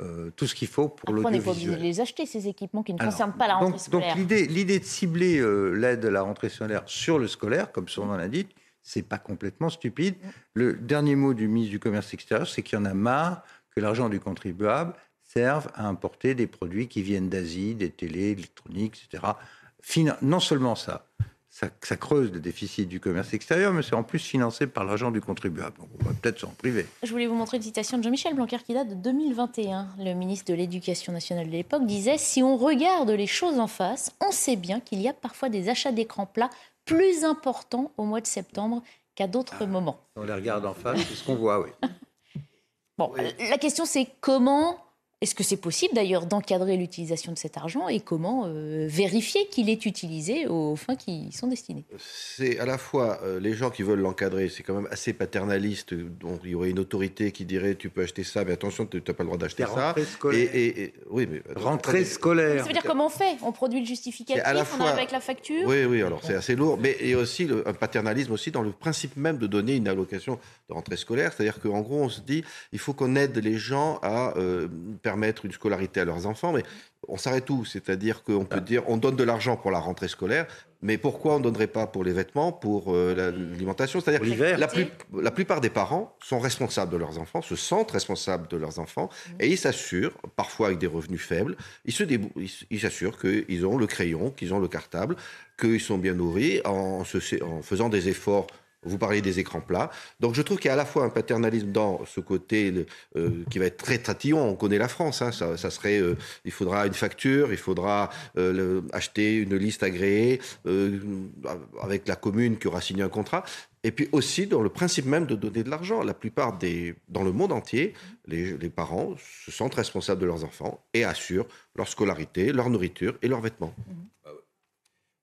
euh, tout ce qu'il faut pour l'audiovisuel. On n'est pas obligé de les acheter, ces équipements qui ne concernent pas la rentrée scolaire. Donc l'idée de cibler euh, l'aide à la rentrée scolaire sur le scolaire, comme son nom l'indique, c'est pas complètement stupide. Le dernier mot du ministre du Commerce extérieur, c'est qu'il y en a marre que l'argent du contribuable serve à importer des produits qui viennent d'Asie, des télés, électroniques, etc. non seulement ça, ça, creuse le déficit du commerce extérieur, mais c'est en plus financé par l'argent du contribuable. on va peut-être s'en priver. Je voulais vous montrer une citation de Jean-Michel Blanquer qui date de 2021. Le ministre de l'Éducation nationale de l'époque disait Si on regarde les choses en face, on sait bien qu'il y a parfois des achats d'écrans plats plus importants au mois de septembre qu'à d'autres ah, moments. On les regarde en face, c'est ce qu'on voit, oui. <laughs> bon, la question c'est comment est-ce que c'est possible d'ailleurs d'encadrer l'utilisation de cet argent et comment euh, vérifier qu'il est utilisé aux fins qui y sont destinées? C'est à la fois euh, les gens qui veulent l'encadrer, c'est quand même assez paternaliste, donc il y aurait une autorité qui dirait tu peux acheter ça, mais attention, tu n'as pas le droit d'acheter ça. Scolaire. Et, oui, mais, rentrée scolaire. Ça veut dire comment on fait? On produit le justificatif, à la fois... on arrive avec la facture? Oui, oui, alors c'est assez lourd, mais il y a aussi le, un paternalisme aussi dans le principe même de donner une allocation de rentrée scolaire, c'est-à-dire qu'en gros on se dit il faut qu'on aide les gens à euh, permettre une scolarité à leurs enfants, mais on s'arrête où? C'est-à-dire qu'on peut ah. dire on donne de l'argent pour la rentrée scolaire, mais pourquoi on ne donnerait pas pour les vêtements, pour euh, l'alimentation? C'est-à-dire que la, la, plupart des parents sont responsables de leurs enfants, se sentent responsables de leurs enfants, mmh. et ils s'assurent, parfois avec des revenus faibles, ils s'assurent qu'ils ont le crayon, qu'ils ont le cartable, qu'ils sont bien nourris en, en faisant des efforts vous parlez des écrans plats. Donc je trouve qu'il y a à la fois un paternalisme dans ce côté euh, qui va être très tatillon. On connaît la France. Hein. ça, serait, euh, il faudra une facture, il faudra euh, acheter une liste agréée avec la commune qui aura signé un contrat. Et puis aussi dans le principe même de donner de l'argent. La plupart des, dans le monde entier, les, les, parents se sentent responsables de leurs enfants et assurent leur scolarité, leur nourriture et leurs vêtements.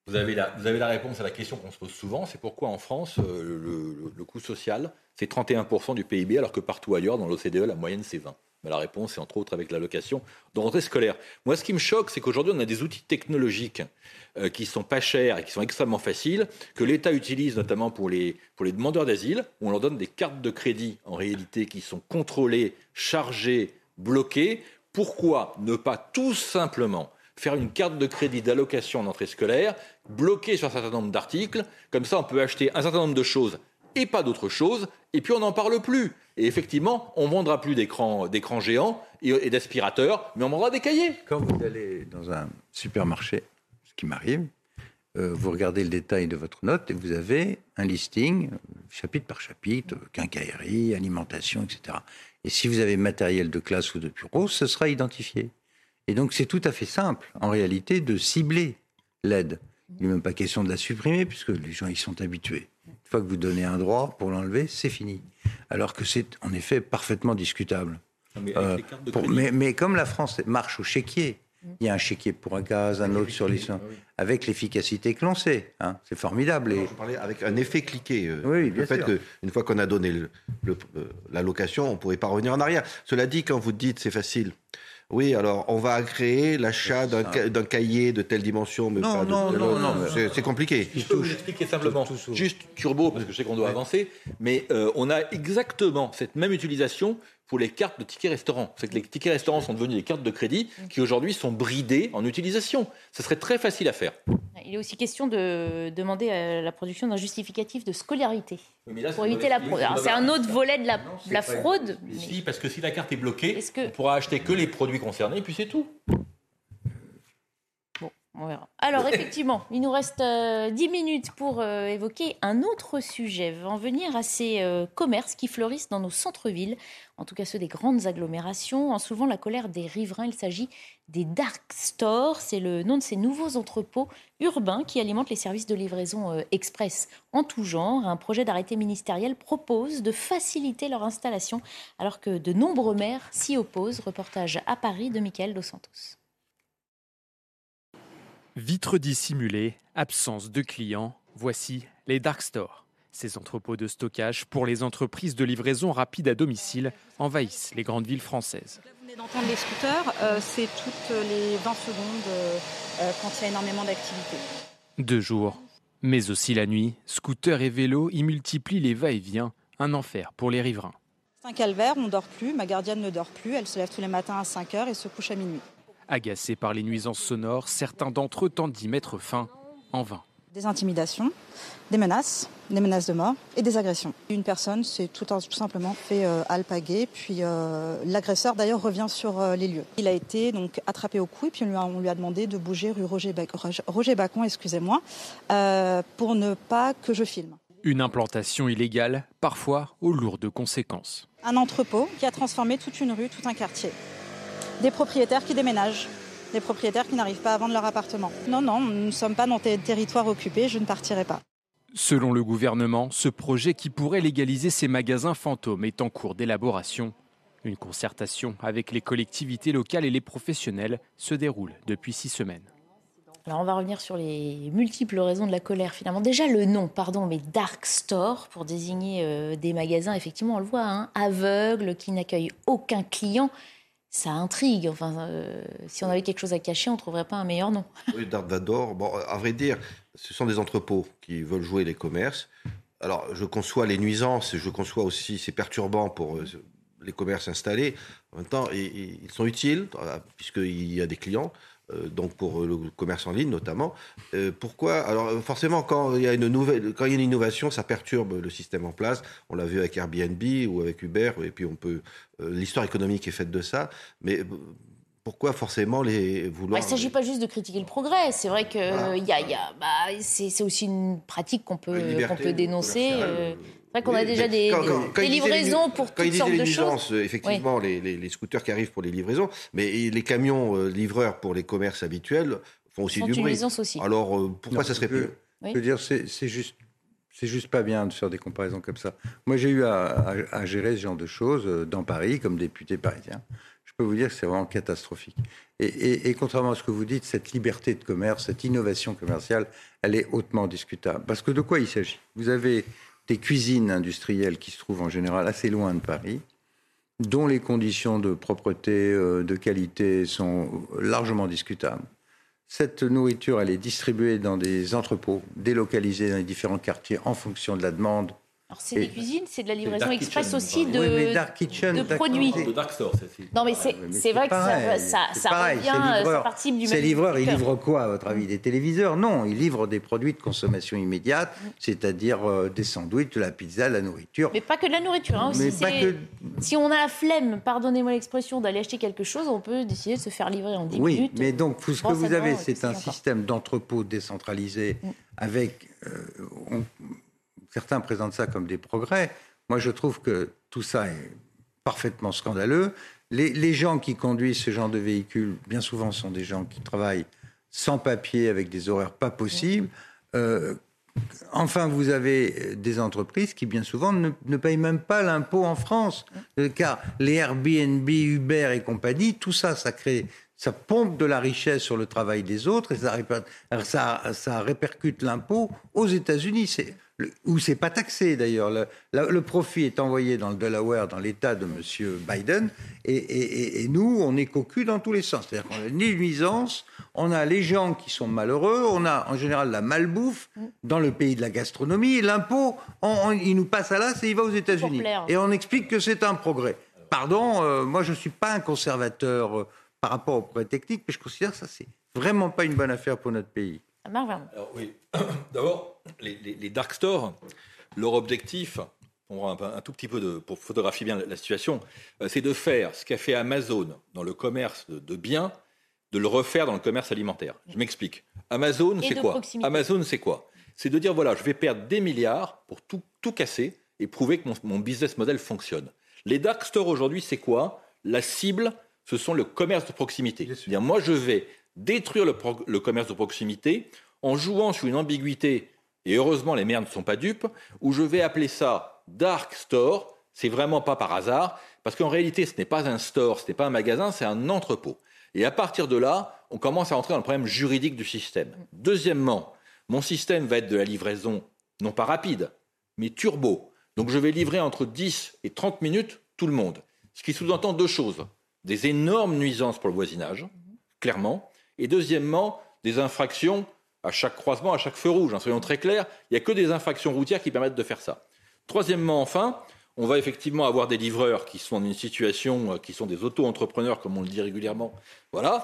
Vous avez, la, vous avez la réponse à la question qu'on se pose souvent, c'est pourquoi en France, euh, le, coût social, c'est 31% du PIB, alors que partout ailleurs, dans l'OCDE, la moyenne, c'est 20%. Mais la réponse, c'est entre autres avec l'allocation de rentrée scolaire. Moi, ce qui me choque, c'est qu'aujourd'hui, on a des outils technologiques euh, qui sont pas chers et qui sont extrêmement faciles, que l'État utilise notamment pour les, pour les demandeurs d'asile, où on leur donne des cartes de crédit, en réalité, qui sont contrôlées, chargées, bloquées. Pourquoi ne pas tout simplement faire une carte de crédit d'allocation d'entrée scolaire bloquée sur un certain nombre d'articles. Comme ça, on peut acheter un certain nombre de choses et pas d'autre chose, et puis on n'en parle plus. Et effectivement, on vendra plus d'écrans géants et, d'aspirateurs, mais on vendra des cahiers. Quand vous allez dans un supermarché, ce qui m'arrive, euh, vous regardez le détail de votre note et vous avez un listing, chapitre par chapitre, quincaillerie, alimentation, etc. Et si vous avez matériel de classe ou de bureau, ce sera identifié. Et donc c'est tout à fait simple, en réalité, de cibler l'aide. Il n'est même pas question de la supprimer, puisque les gens y sont habitués. Une fois que vous donnez un droit pour l'enlever, c'est fini. Alors que c'est en effet parfaitement discutable. Euh, mais, comme la France marche au chéquier, il y a un chéquier pour un gaz, un autre sur les soins, avec l'efficacité que l'on sait. Hein, c'est formidable. Et... Je parlais avec un effet cliqué. Euh, oui, bien le fait qu'une fois qu'on a donné euh, l'allocation, on ne pourrait pas revenir en arrière. Cela dit, quand vous dites c'est facile, oui, alors on va créer l'achat d'un cahier de telle dimension, mais non, pas non, de, non, non, c'est compliqué. Je peux vous expliquer simplement, juste turbo, parce que je sais qu'on doit avancer, mais euh, on a exactement cette même utilisation pour les cartes de tickets restaurants. C'est que les tickets restaurants sont devenus des cartes de crédit qui aujourd'hui sont bridées en utilisation. Ce serait très facile à faire. Il est aussi question de demander la production d'un justificatif de scolarité pour éviter la fraude. C'est un autre volet de la, la fraude. Si, parce que si la carte est bloquée, on pourra acheter que les produits concernés, et puis c'est tout. Alors, effectivement, il nous reste 10 euh, minutes pour euh, évoquer un autre sujet. En venir à ces euh, commerces qui fleurissent dans nos centres-villes, en tout cas ceux des grandes agglomérations, en souvent la colère des riverains. Il s'agit des dark stores. C'est le nom de ces nouveaux entrepôts urbains qui alimentent les services de livraison express en tout genre. Un projet d'arrêté ministériel propose de faciliter leur installation alors que de nombreux maires s'y opposent. Reportage à Paris de Michael Dos Santos. Vitres dissimulées, absence de clients, voici les dark stores. Ces entrepôts de stockage pour les entreprises de livraison rapide à domicile envahissent les grandes villes françaises. Là, vous venez d'entendre les scooters, euh, c'est toutes les 20 secondes euh, euh, quand il y a énormément d'activité. Deux jours, mais aussi la nuit, scooters et vélos y multiplient les va-et-vient, un enfer pour les riverains. C'est un calvaire, on ne dort plus, ma gardienne ne dort plus, elle se lève tous les matins à 5 h et se couche à minuit. Agacés par les nuisances sonores, certains d'entre eux tentent d'y mettre fin en vain. Des intimidations, des menaces, des menaces de mort et des agressions. Une personne s'est tout, simplement fait euh, alpaguer, puis euh, l'agresseur d'ailleurs revient sur euh, les lieux. Il a été donc attrapé au cou et puis on lui a, demandé de bouger rue Roger, Roger Bacon, excusez-moi, pour ne pas que je filme. Une implantation illégale, parfois aux lourdes conséquences. Un entrepôt qui a transformé toute une rue, tout un quartier des propriétaires qui déménagent, des propriétaires qui n'arrivent pas à vendre leur appartement. Non, non, nous ne sommes pas dans des territoires occupés, je ne partirai pas. Selon le gouvernement, ce projet qui pourrait légaliser ces magasins fantômes est en cours d'élaboration. Une concertation avec les collectivités locales et les professionnels se déroule depuis six semaines. Alors on va revenir sur les multiples raisons de la colère finalement. Déjà le nom, pardon, mais Dark Store pour désigner euh, des magasins, effectivement on le voit, hein, aveugles, qui n'accueillent aucun client ça intrigue. Enfin, euh, si on avait quelque chose à cacher, on ne trouverait pas un meilleur nom. <laughs> Oui, Dark bon, à vrai dire, ce sont des entrepôts qui veulent jouer les commerces. Alors, je conçois les nuisances, je conçois aussi ces perturbants pour euh, les commerces installés. En même temps, ils sont utiles, euh, puisqu'il y a des clients. Euh, donc pour le commerce en ligne notamment. Euh, pourquoi? Alors forcément, quand il y a une nouvelle, quand il y a une innovation, ça perturbe le système en place. On l'a vu avec Airbnb ou avec Uber, et puis on peut. Euh, l'histoire économique est faite de ça, mais pourquoi forcément les vouloir bah, Il ne s'agit pas juste de critiquer le progrès. C'est vrai que y a, y a bah, c'est aussi une pratique qu'on peut, qu'on peut dénoncer. Vrai qu'on a déjà des, livraisons pour toutes sortes de choses. Effectivement, les, scooters qui arrivent pour les livraisons, mais les camions euh, livreurs pour les commerces habituels font aussi du bruit. Aussi. Alors euh, pourquoi ça serait plus Je veux dire, c'est juste. C'est juste pas bien de faire des comparaisons comme ça. Moi, j'ai eu à, gérer ce genre de choses euh, dans Paris comme député parisien. Je peux vous dire que c'est vraiment catastrophique. Et, et, contrairement à ce que vous dites, cette liberté de commerce, cette innovation commerciale, elle est hautement discutable. Parce que de quoi il s'agit? Vous avez des cuisines industrielles qui se trouvent en général assez loin de Paris, dont les conditions de propreté, euh, de qualité sont largement discutables. Cette nourriture, elle est distribuée dans des entrepôts délocalisés dans les différents quartiers en fonction de la demande Alors c'est des cuisines, c'est de la livraison express kitchen, aussi de, Oui, mais dark kitchen, de dark- produits. De Dark Store, c'est Non mais c'est mais c'est c'est vrai que ça, ça, c'est revient, ces euh, participe du Ces même livreurs, ils livrent quoi, à votre avis Des téléviseurs? Non, ils livrent des produits de consommation immédiate, c'est-à-dire euh, des sandwichs, de la pizza, de la nourriture. Mais pas que de la nourriture. Hein, aussi, Mais pas c'est- que- Si on a la flemme, pardonnez-moi l'expression, d'aller acheter quelque chose, on peut décider de se faire livrer en 10 Oui, minutes. mais donc tout ce que vous avez, c'est un encore système d'entrepôt décentralisé avec. euh, on- certains présentent ça comme des progrès. Moi, je trouve que tout ça est parfaitement scandaleux. Les, gens qui conduisent ce genre de véhicules, bien souvent, sont des gens qui travaillent sans papier, avec des horaires pas possibles. Euh, Enfin, vous avez des entreprises qui, bien souvent, ne, payent même pas l'impôt en France. Euh, Car les Airbnb, Uber et compagnie, tout ça, ça crée, ça pompe de la richesse sur le travail des autres et ça répercute l'impôt aux États-Unis. Le- où c'est pas taxé d'ailleurs. Le, profit est envoyé dans le Delaware, dans l'État de M. Biden, et, et- et- et nous, on est cocu dans tous les sens. C'est-à-dire qu'on a une nuisance, on a les gens qui sont malheureux, on a en général la malbouffe dans le pays de la gastronomie, et l'impôt, il nous passe à l'as et il va aux États-Unis. Et on explique que c'est un progrès. Pardon, euh, moi je ne suis pas un conservateur euh, par rapport au progrès technique, mais je considère que ça, c'est vraiment pas une bonne affaire pour notre pays. Marc Vernon. Alors oui, <coughs> d'abord, les, les- les dark stores, leur objectif, on un, tout petit peu de, pour photographier bien la, la situation, euh, c'est de faire ce qu'a fait Amazon dans le commerce de, de biens, de le refaire dans le commerce alimentaire. Je m'explique. Amazon, c'est quoi proximité. Amazon, c'est quoi C'est de dire voilà, je vais perdre des milliards pour tout, tout casser et prouver que mon, mon business model fonctionne. Les dark stores aujourd'hui, c'est quoi La cible, ce sont le commerce de proximité. C'est-à-dire, moi, je vais détruire le, commerce de proximité en jouant sur une ambiguïté, et heureusement, les maires ne sont pas dupes, où je vais appeler ça dark store. C'est vraiment pas par hasard, parce qu'en réalité, ce n'est pas un store, ce n'est pas un magasin, c'est un entrepôt. Et à partir de là, on commence à entrer dans le problème juridique du système. Deuxièmement, mon système va être de la livraison, non pas rapide, mais turbo. Donc je vais livrer entre 10 et 30 minutes tout le monde. Ce qui sous-entend deux choses. Des énormes nuisances pour le voisinage, clairement. Et deuxièmement, des infractions à chaque croisement, à chaque feu rouge. hein, soyons très clairs, il n'y a que des infractions routières qui permettent de faire ça. Troisièmement, enfin, on va effectivement avoir des livreurs qui sont dans une situation, euh, qui sont des auto-entrepreneurs, comme on le dit régulièrement. Voilà.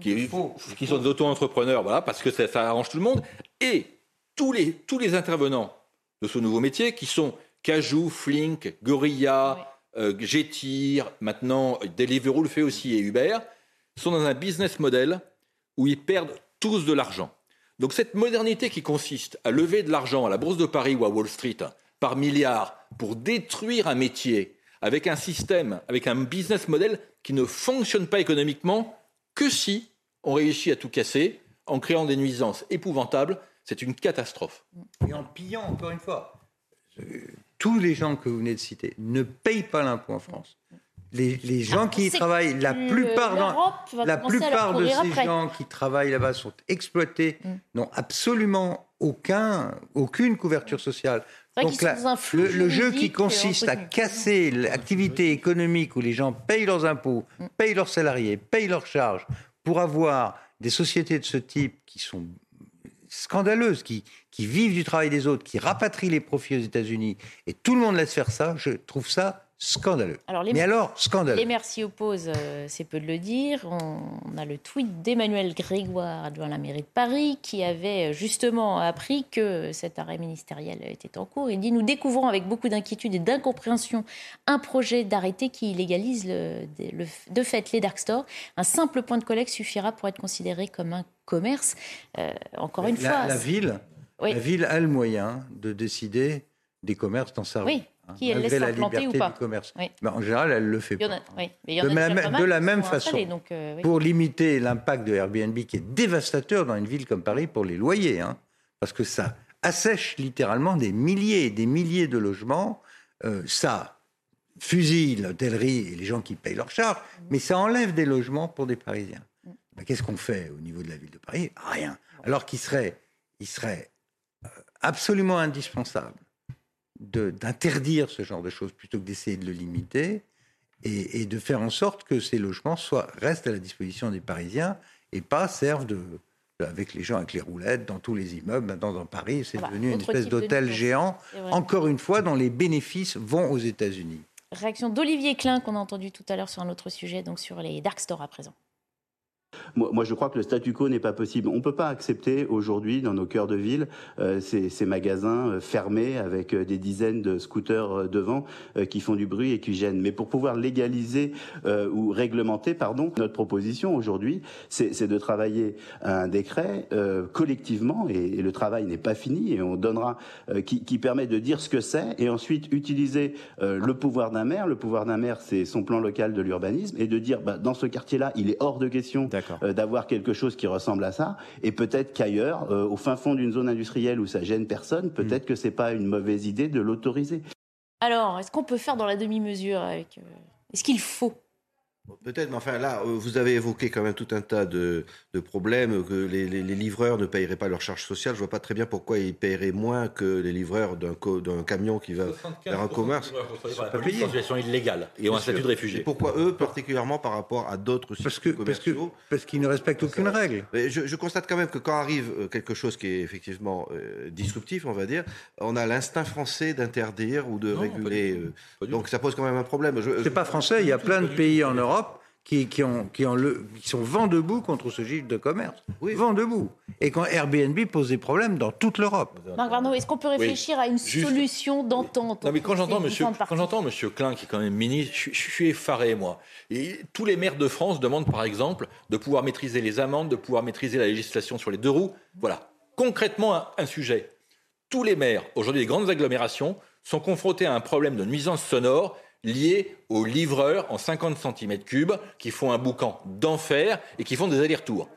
Qui, qui sont des auto-entrepreneurs, voilà, parce que ça, ça arrange tout le monde. Et tous les, tous les intervenants de ce nouveau métier, qui sont Cajou, Flink, Gorilla, euh, Getir, maintenant Deliveroo le fait aussi et Uber, sont dans un business model où ils perdent tous de l'argent. Donc cette modernité qui consiste à lever de l'argent à la Bourse de Paris ou à Wall Street par milliards pour détruire un métier avec un système, avec un business model qui ne fonctionne pas économiquement que si on réussit à tout casser en créant des nuisances épouvantables, c'est une catastrophe. Et en pillant, encore une fois, euh, tous les gens que vous venez de citer ne payent pas l'impôt en France. Les, les gens Ah, qui y travaillent, la plupart, la à de ces après. gens qui travaillent là-bas sont exploités, n'ont absolument aucun, aucune couverture sociale. Donc là, le, le jeu qui consiste euh, à entretenu. casser l'activité économique où les gens payent leurs impôts, payent leurs salariés, payent leurs charges, pour avoir des sociétés de ce type qui sont scandaleuses, qui, qui vivent du travail des autres, qui rapatrient les profits aux États-Unis, et tout le monde laisse faire ça, je trouve ça scandaleux. Alors, les Mais alors, scandaleux. Les maires s'y opposent, euh, c'est peu de le dire. On, on a le tweet d'Emmanuel Grégoire, adjoint à la mairie de Paris, qui avait euh, justement appris que cet arrêt ministériel était en cours. Il dit Nous découvrons avec beaucoup d'inquiétude et d'incompréhension un projet d'arrêté qui le- le- de fait les dark stores. Un simple point de collecte suffira pour être considéré comme un commerce. Euh, encore une la, fois. la ville, Oui. la ville a le moyen de décider des commerces dans sa rue. Oui, qui elle laisse la liberté ou pas. du commerce. Oui. Mais en général, elle le fait Il y en pas. a, oui, mais il y en a de, la, même- de la façon, donc, euh, oui. pour limiter l'impact de Airbnb qui est dévastateur dans une ville comme Paris pour les loyers, hein, parce que ça assèche littéralement des milliers et des milliers de logements, euh, ça fusille l'hôtellerie et les gens qui payent leurs charges, mais ça enlève des logements pour des Parisiens. Ben, Qu'est-ce qu'on fait au niveau de la ville de Paris? Rien. Alors qu'il serait, il serait euh, absolument indispensable d'interdire ce genre de choses plutôt que d'essayer de le limiter et, et de faire en sorte que ces logements soient, restent à la disposition des Parisiens et pas servent de, avec les gens avec les roulettes dans tous les immeubles. Maintenant, dans Paris, c'est devenu une espèce d'hôtel géant, encore une fois, dont les bénéfices vont aux États-Unis. Réaction d'Olivier Klein qu'on a entendu tout à l'heure sur un autre sujet, donc sur les dark stores à présent. Moi, je crois que le statu quo n'est pas possible. On ne peut pas accepter aujourd'hui, dans nos cœurs de ville, euh, ces, magasins euh, fermés avec euh, des dizaines de scooters devant qui font du bruit et qui gênent. Mais pour pouvoir légaliser ou réglementer, pardon, notre proposition aujourd'hui, c'est de travailler un décret collectivement, et, le travail n'est pas fini, et on donnera, qui, permet de dire ce que c'est, et ensuite utiliser le pouvoir d'un maire. Le pouvoir d'un maire, c'est son plan local de l'urbanisme, et de dire, bah, dans ce quartier-là, il est hors de question euh, d'avoir quelque chose qui ressemble à ça. Et peut-être qu'ailleurs, euh, au fin fond d'une zone industrielle où ça gêne personne, peut-être mm. que c'est pas une mauvaise idée de l'autoriser. Alors, est-ce qu'on peut faire dans la demi-mesure avec euh, Est-ce qu'il faut Peut-être, mais enfin là, euh, vous avez évoqué quand même tout un tas de, problèmes, que les, livreurs ne paieraient pas leur charge sociale. Je vois pas très bien pourquoi ils paieraient moins que les livreurs d'un camion qui va vers un commerce. Ils une situation illégale et ont un statut de réfugié. pourquoi eux, particulièrement par rapport à d'autres parce que, commerciaux Parce qu'ils ne respectent aucune règle. je, constate quand même que quand arrive euh, quelque chose qui est effectivement euh, disruptif, on va dire, on a l'instinct français d'interdire ou de réguler. donc ça pose quand même un problème. C'est pas français, il y a plein de pays en Europe qui, qui, ont, qui, ont le, qui, sont vent debout contre ce gif de commerce. Oui. Vent debout. Et quand Airbnb pose des problèmes dans toute l'Europe. Marc Varno, est-ce qu'on peut réfléchir à une solution d'entente Non, mais quand j'entends monsieur, quand j'entends monsieur Klein, qui est quand même ministre, je, suis effaré, moi. Et tous les maires de France demandent, par exemple, de pouvoir maîtriser les amendes, de pouvoir maîtriser la législation sur les deux roues. Voilà. Concrètement, un, un sujet. Tous les maires, aujourd'hui, des grandes agglomérations, sont confrontés à un problème de nuisance sonore liés aux livreurs en 50 cm3 qui font un boucan d'enfer et qui font des allers-retours.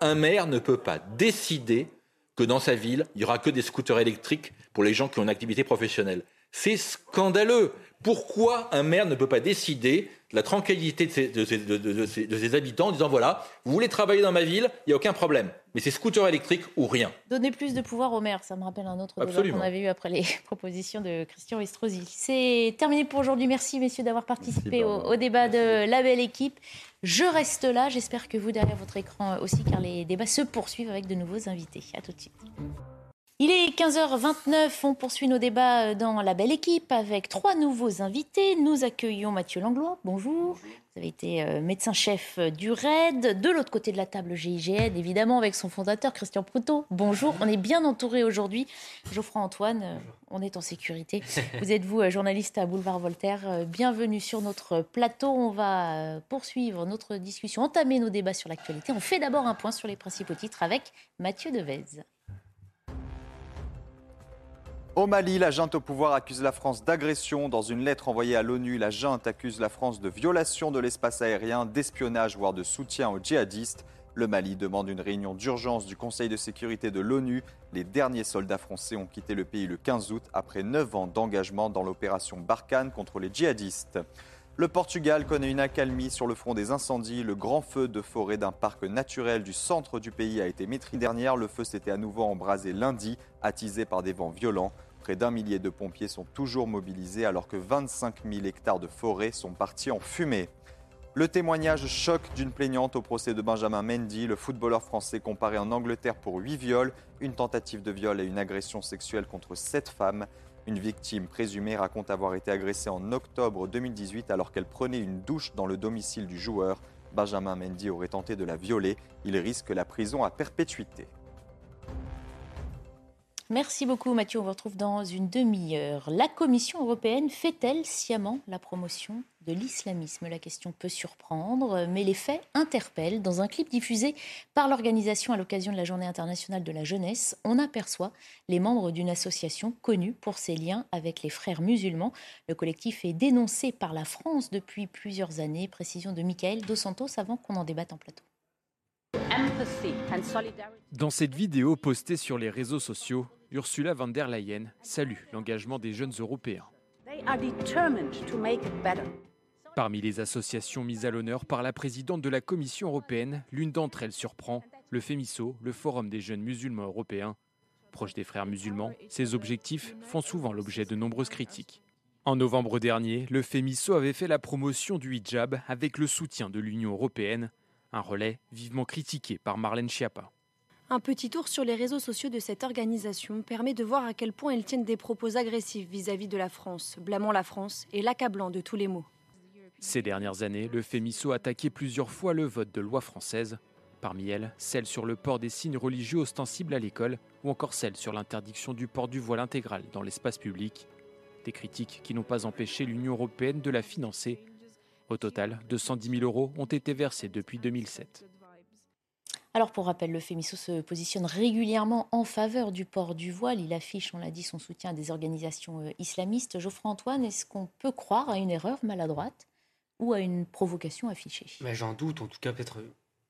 Un maire ne peut pas décider que dans sa ville, il n'y aura que des scooters électriques pour les gens qui ont une activité professionnelle. C'est scandaleux. Pourquoi un maire ne peut pas décider de la tranquillité de ses, habitants en disant voilà, vous voulez travailler dans ma ville, il n'y a aucun problème. Mais c'est scooter électrique ou rien. Donner plus de pouvoir au maire, ça me rappelle un autre débat qu'on avait eu après les <laughs> propositions de Christian Estrosi. C'est terminé pour aujourd'hui. Merci messieurs d'avoir participé au, au, débat de la belle équipe. Je reste là. J'espère que vous derrière votre écran aussi, car les débats se poursuivent avec de nouveaux invités. À tout de suite. Il est 15h29, on poursuit nos débats dans la belle équipe avec trois nouveaux invités. Nous accueillons Mathieu Langlois, bonjour. Vous avez été euh, médecin-chef du RAID. De l'autre côté de la table, GIGN, évidemment, avec son fondateur Christian Proutot. Bonjour, on est bien entouré aujourd'hui. Geoffroy Antoine, euh, on est en sécurité. <laughs> Vous êtes vous, euh, journaliste à Boulevard Voltaire. Bienvenue sur notre plateau. On va poursuivre notre discussion, entamer nos débats sur l'actualité. On fait d'abord un point sur les principaux titres avec Mathieu Devez. Au Mali, la junte au pouvoir accuse la France d'agression. Dans une lettre envoyée à l'ONU, la junte accuse la France de violation de l'espace aérien, d'espionnage, voire de soutien aux djihadistes. Le Mali demande une réunion d'urgence du Conseil de sécurité de l'ONU. Les derniers soldats français ont quitté le pays le 15 août après 9 ans d'engagement dans l'opération Barkhane contre les djihadistes. Le Portugal connaît une accalmie sur le front des incendies. Le grand feu de forêt d'un parc naturel du centre du pays a été maîtrisé dernière. Le feu s'était à nouveau embrasé lundi, attisé par des vents violents. Près d'un millier de pompiers sont toujours mobilisés alors que 25 000 hectares de forêt sont partis en fumée. Le témoignage choc d'une plaignante au procès de Benjamin Mendy, le footballeur français comparé en Angleterre pour 8 viols, une tentative de viol et une agression sexuelle contre 7 femmes. Une victime présumée raconte avoir été agressée en octobre 2018 alors qu'elle prenait une douche dans le domicile du joueur. Benjamin Mendy aurait tenté de la violer. Il risque la prison à perpétuité. Merci beaucoup Mathieu, on vous retrouve dans une demi-heure. La Commission européenne fait-elle sciemment la promotion de l'islamisme? La question peut surprendre, mais les faits interpellent. Dans un clip diffusé par l'organisation à l'occasion de la Journée internationale de la jeunesse, on aperçoit les membres d'une association connue pour ses liens avec les frères musulmans. Le collectif est dénoncé par la France depuis plusieurs années. Précision de Michael Dos Santos avant qu'on en débatte en plateau. Dans cette vidéo postée sur les réseaux sociaux, Ursula von der Leyen salue l'engagement des jeunes Européens. Parmi les associations mises à l'honneur par la présidente de la Commission européenne, l'une d'entre elles surprend le FEMISO, le Forum des jeunes musulmans européens. Proche des frères musulmans, ces objectifs font souvent l'objet de nombreuses critiques. En novembre dernier, le FEMISO avait fait la promotion du hijab avec le soutien de l'Union européenne, un relais vivement critiqué par Marlène Schiappa. Un petit tour sur les réseaux sociaux de cette organisation permet de voir à quel point ils tiennent des propos agressifs vis-à-vis de la France, blâmant la France et l'accablant de tous les maux. Ces dernières années, le FEMISO a attaqué plusieurs fois le vote de loi française. Parmi elles, celle sur le port des signes religieux ostensibles à l'école ou encore celle sur l'interdiction du port du voile intégral dans l'espace public. Des critiques qui n'ont pas empêché l'Union européenne de la financer. Au total, 210 000 euros ont été versés depuis 2007. Alors pour rappel, le FEMISO se positionne régulièrement en faveur du port du voile. Il affiche, on l'a dit, son soutien à des organisations euh, islamistes. Geoffroy Antoine, est-ce qu'on peut croire à une erreur maladroite ou à une provocation affichée? J'en doute, en tout cas peut-être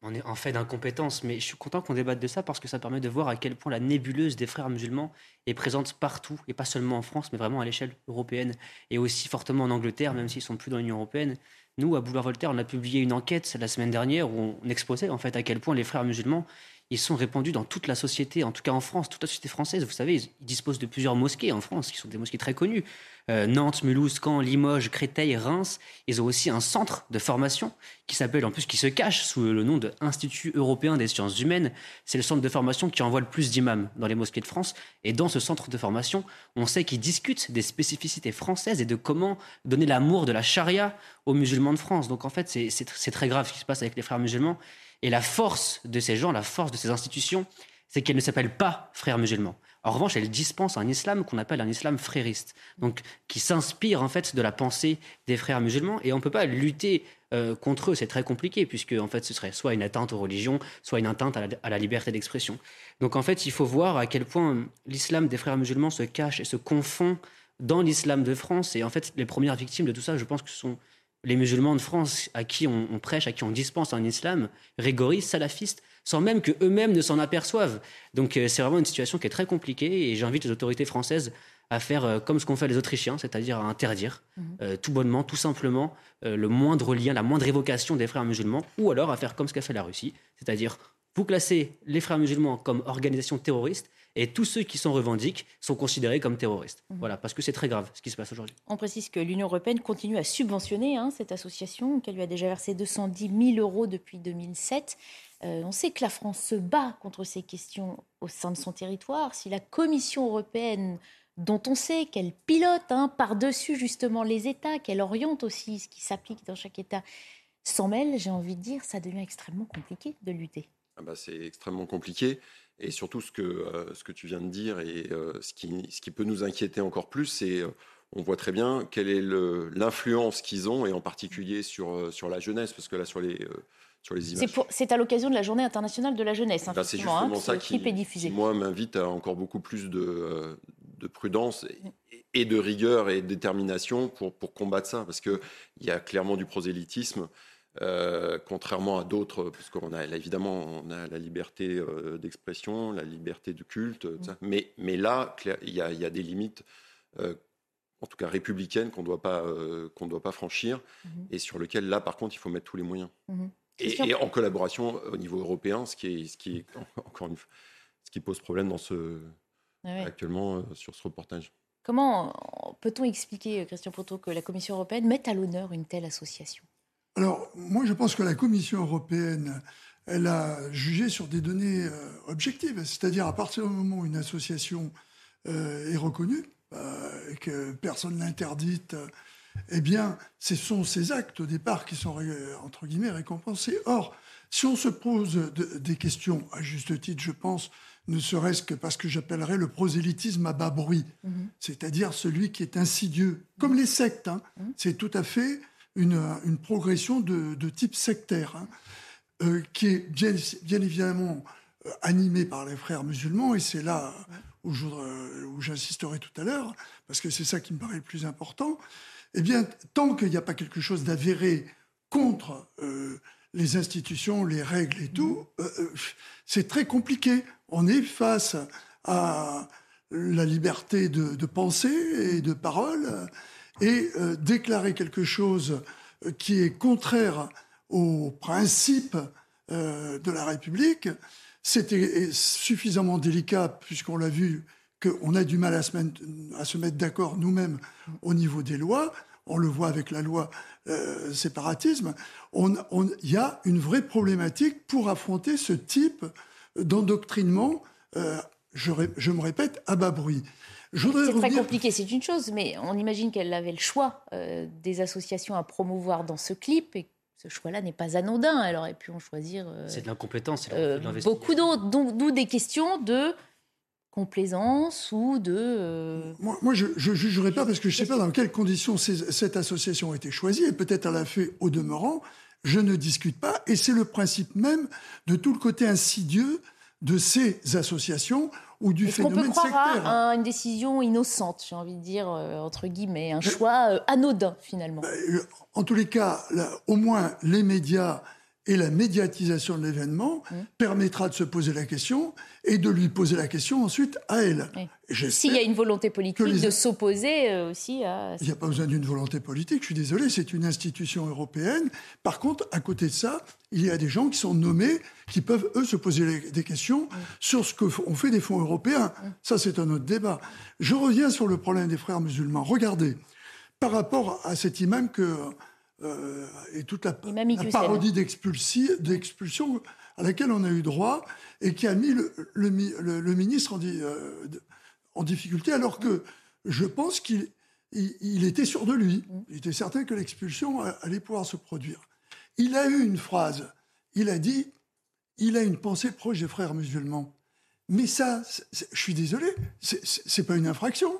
on est en fait d'incompétence, mais je suis content qu'on débatte de ça parce que ça permet de voir à quel point la nébuleuse des frères musulmans est présente partout, et pas seulement en France, mais vraiment à l'échelle européenne, et aussi fortement en Angleterre, même s'ils sont plus dans l'Union européenne. Nous, à Boulevard Voltaire, on a publié une enquête la semaine dernière où on exposait en fait à quel point les frères musulmans ils sont répandus dans toute la société, en tout cas en France, toute la société française. Vous savez, ils disposent de plusieurs mosquées en France, qui sont des mosquées très connues. Euh, Nantes, Mulhouse, Caen, Limoges, Créteil, Reims. Ils ont aussi un centre de formation qui s'appelle, en plus, qui se cache sous le nom de Institut européen des sciences humaines. C'est le centre de formation qui envoie le plus d'imams dans les mosquées de France. Et dans ce centre de formation, on sait qu'ils discutent des spécificités françaises et de comment donner l'amour de la charia aux musulmans de France. Donc en fait, c'est très grave ce qui se passe avec les frères musulmans. Et la force de ces gens, la force de ces institutions, c'est qu'elles ne s'appellent pas frères musulmans. En revanche, elles dispensent un islam qu'on appelle un islam frériste, donc qui s'inspire en fait de la pensée des frères musulmans. Et on ne peut pas lutter euh, contre eux, c'est très compliqué, puisque en fait ce serait soit une atteinte aux religions, soit une atteinte à la, liberté d'expression. Donc en fait, il faut voir à quel point l'islam des frères musulmans se cache et se confond dans l'islam de France. Et en fait, les premières victimes de tout ça, je pense que ce sont les musulmans de France à qui on, prêche, à qui on dispense un islam rigoriste, salafiste, sans même que eux-mêmes ne s'en aperçoivent. Donc euh, c'est vraiment une situation qui est très compliquée et j'invite les autorités françaises à faire euh, comme ce qu'ont fait les Autrichiens, c'est-à-dire à interdire mhm. euh, tout bonnement, tout simplement, le moindre lien, la moindre évocation des frères musulmans, ou alors à faire comme ce qu'a fait la Russie, c'est-à-dire vous classez les frères musulmans comme organisation terroriste et tous ceux qui s'en revendiquent sont considérés comme terroristes. Mhm. Voilà, parce que c'est très grave ce qui se passe aujourd'hui. On précise que l'Union européenne continue à subventionner hein, cette association, qu'elle lui a déjà versé 210 000 euros depuis 2007. Euh, on sait que la France se bat contre ces questions au sein de son territoire. Si la Commission européenne, dont on sait qu'elle pilote hein, par-dessus justement les États, qu'elle oriente aussi ce qui s'applique dans chaque État, s'en mêle, j'ai envie de dire, ça devient extrêmement compliqué de lutter. Ah bah, c'est extrêmement compliqué. Et surtout, ce que, euh, ce que tu viens de dire et euh, ce, qui, ce qui peut nous inquiéter encore plus, c'est euh, on voit très bien quelle est l'influence qu'ils ont, et en particulier sur, sur la jeunesse, parce que là, sur les, sur les images. C'est à l'occasion de la Journée internationale de la jeunesse, bah, C'est justement hein, ça qui, qui, moi, m'invite à encore beaucoup plus de, de prudence et, et, de rigueur et de détermination pour, pour combattre ça, parce qu'il y a clairement du prosélytisme. Euh, contrairement à d'autres, parce qu'on a évidemment on a la liberté euh, d'expression, la liberté de culte, mm. mais, mais là, il y, a, des limites, euh, en tout cas républicaines, qu'on ne doit pas, qu'on doit pas franchir, mm-hmm. et sur lesquelles, là, par contre, il faut mettre tous les moyens. Mm-hmm. Et, en collaboration au niveau européen, ce qui est, ce qui est encore une ce qui pose problème dans ce, ah actuellement sur ce reportage. Comment peut-on expliquer, Christian Poteau, que la Commission européenne mette à l'honneur une telle association? Alors, moi, je pense que la Commission européenne, elle a jugé sur des données euh, objectives. C'est-à-dire, à partir du moment où une association euh, est reconnue, euh, et que personne l'interdite, eh bien, ce sont ces actes au départ qui sont, entre guillemets, récompensés. Or, si on se pose des questions, à juste titre, je pense, ne serait-ce que parce que j'appellerais le prosélytisme à bas bruit, mm-hmm. c'est-à-dire celui qui est insidieux, comme les sectes. Hein. Mm-hmm. C'est tout à fait une, progression de, type sectaire, hein, euh, qui est bien, évidemment euh, animée par les frères musulmans, et c'est là où, j'insisterai tout à l'heure, parce que c'est ça qui me paraît le plus important. Eh bien, tant qu'il n'y a pas quelque chose d'avéré contre euh, les institutions, les règles et tout, c'est très compliqué. On est face à la liberté de, de pensée et de parole et euh, déclarer quelque chose euh, qui est contraire aux principes euh, de la République, c'était suffisamment délicat, puisqu'on l'a vu, qu'on a du mal à se mettre, d'accord nous-mêmes au niveau des lois. On le voit avec la loi séparatisme. Il y a une vraie problématique pour affronter ce type d'endoctrinement, je, me répète, à bas bruit. C'est très compliqué, c'est une chose, mais on imagine qu'elle avait le choix des associations à promouvoir dans ce clip et ce choix-là n'est pas anodin. Elle aurait pu en choisir. c'est de l'incompétence. beaucoup d'autres. D'où des questions de complaisance ou de... Euh, moi, je ne jugerai pas parce que je ne sais pas dans quelles conditions cette association a été choisie et peut-être elle a fait au demeurant. Je ne discute pas et c'est le principe même de tout le côté insidieux de ces associations ou du phénomène peut croire À une décision innocente, j'ai envie de dire, euh, entre guillemets, un choix euh, anodin finalement? Bah, En tous les cas, au moins les médias et la médiatisation de l'événement mmh. permettra de se poser la question et de lui poser la question ensuite à elle. S'il y a une volonté politique de s'opposer euh, aussi à... Il n'y a pas besoin d'une volonté politique, je suis désolé, c'est une institution européenne. Par contre, à côté de ça, il y a des gens qui sont nommés, qui peuvent, eux, se poser des questions mmh. sur ce qu'on fait des fonds européens. Mmh. Ça, c'est un autre débat. Je reviens sur le problème des frères musulmans. Regardez, par rapport à cet imam que euh, et toute la, parodie d'expulsion à laquelle on a eu droit et qui a mis le, le, ministre en, euh, en, difficulté, alors que je pense qu'il il, était sûr de lui. Mm. Il était certain que l'expulsion allait pouvoir se produire. Il a eu une phrase. Il a dit il a une pensée proche des frères musulmans. Mais ça, je suis désolé, c'est pas une infraction.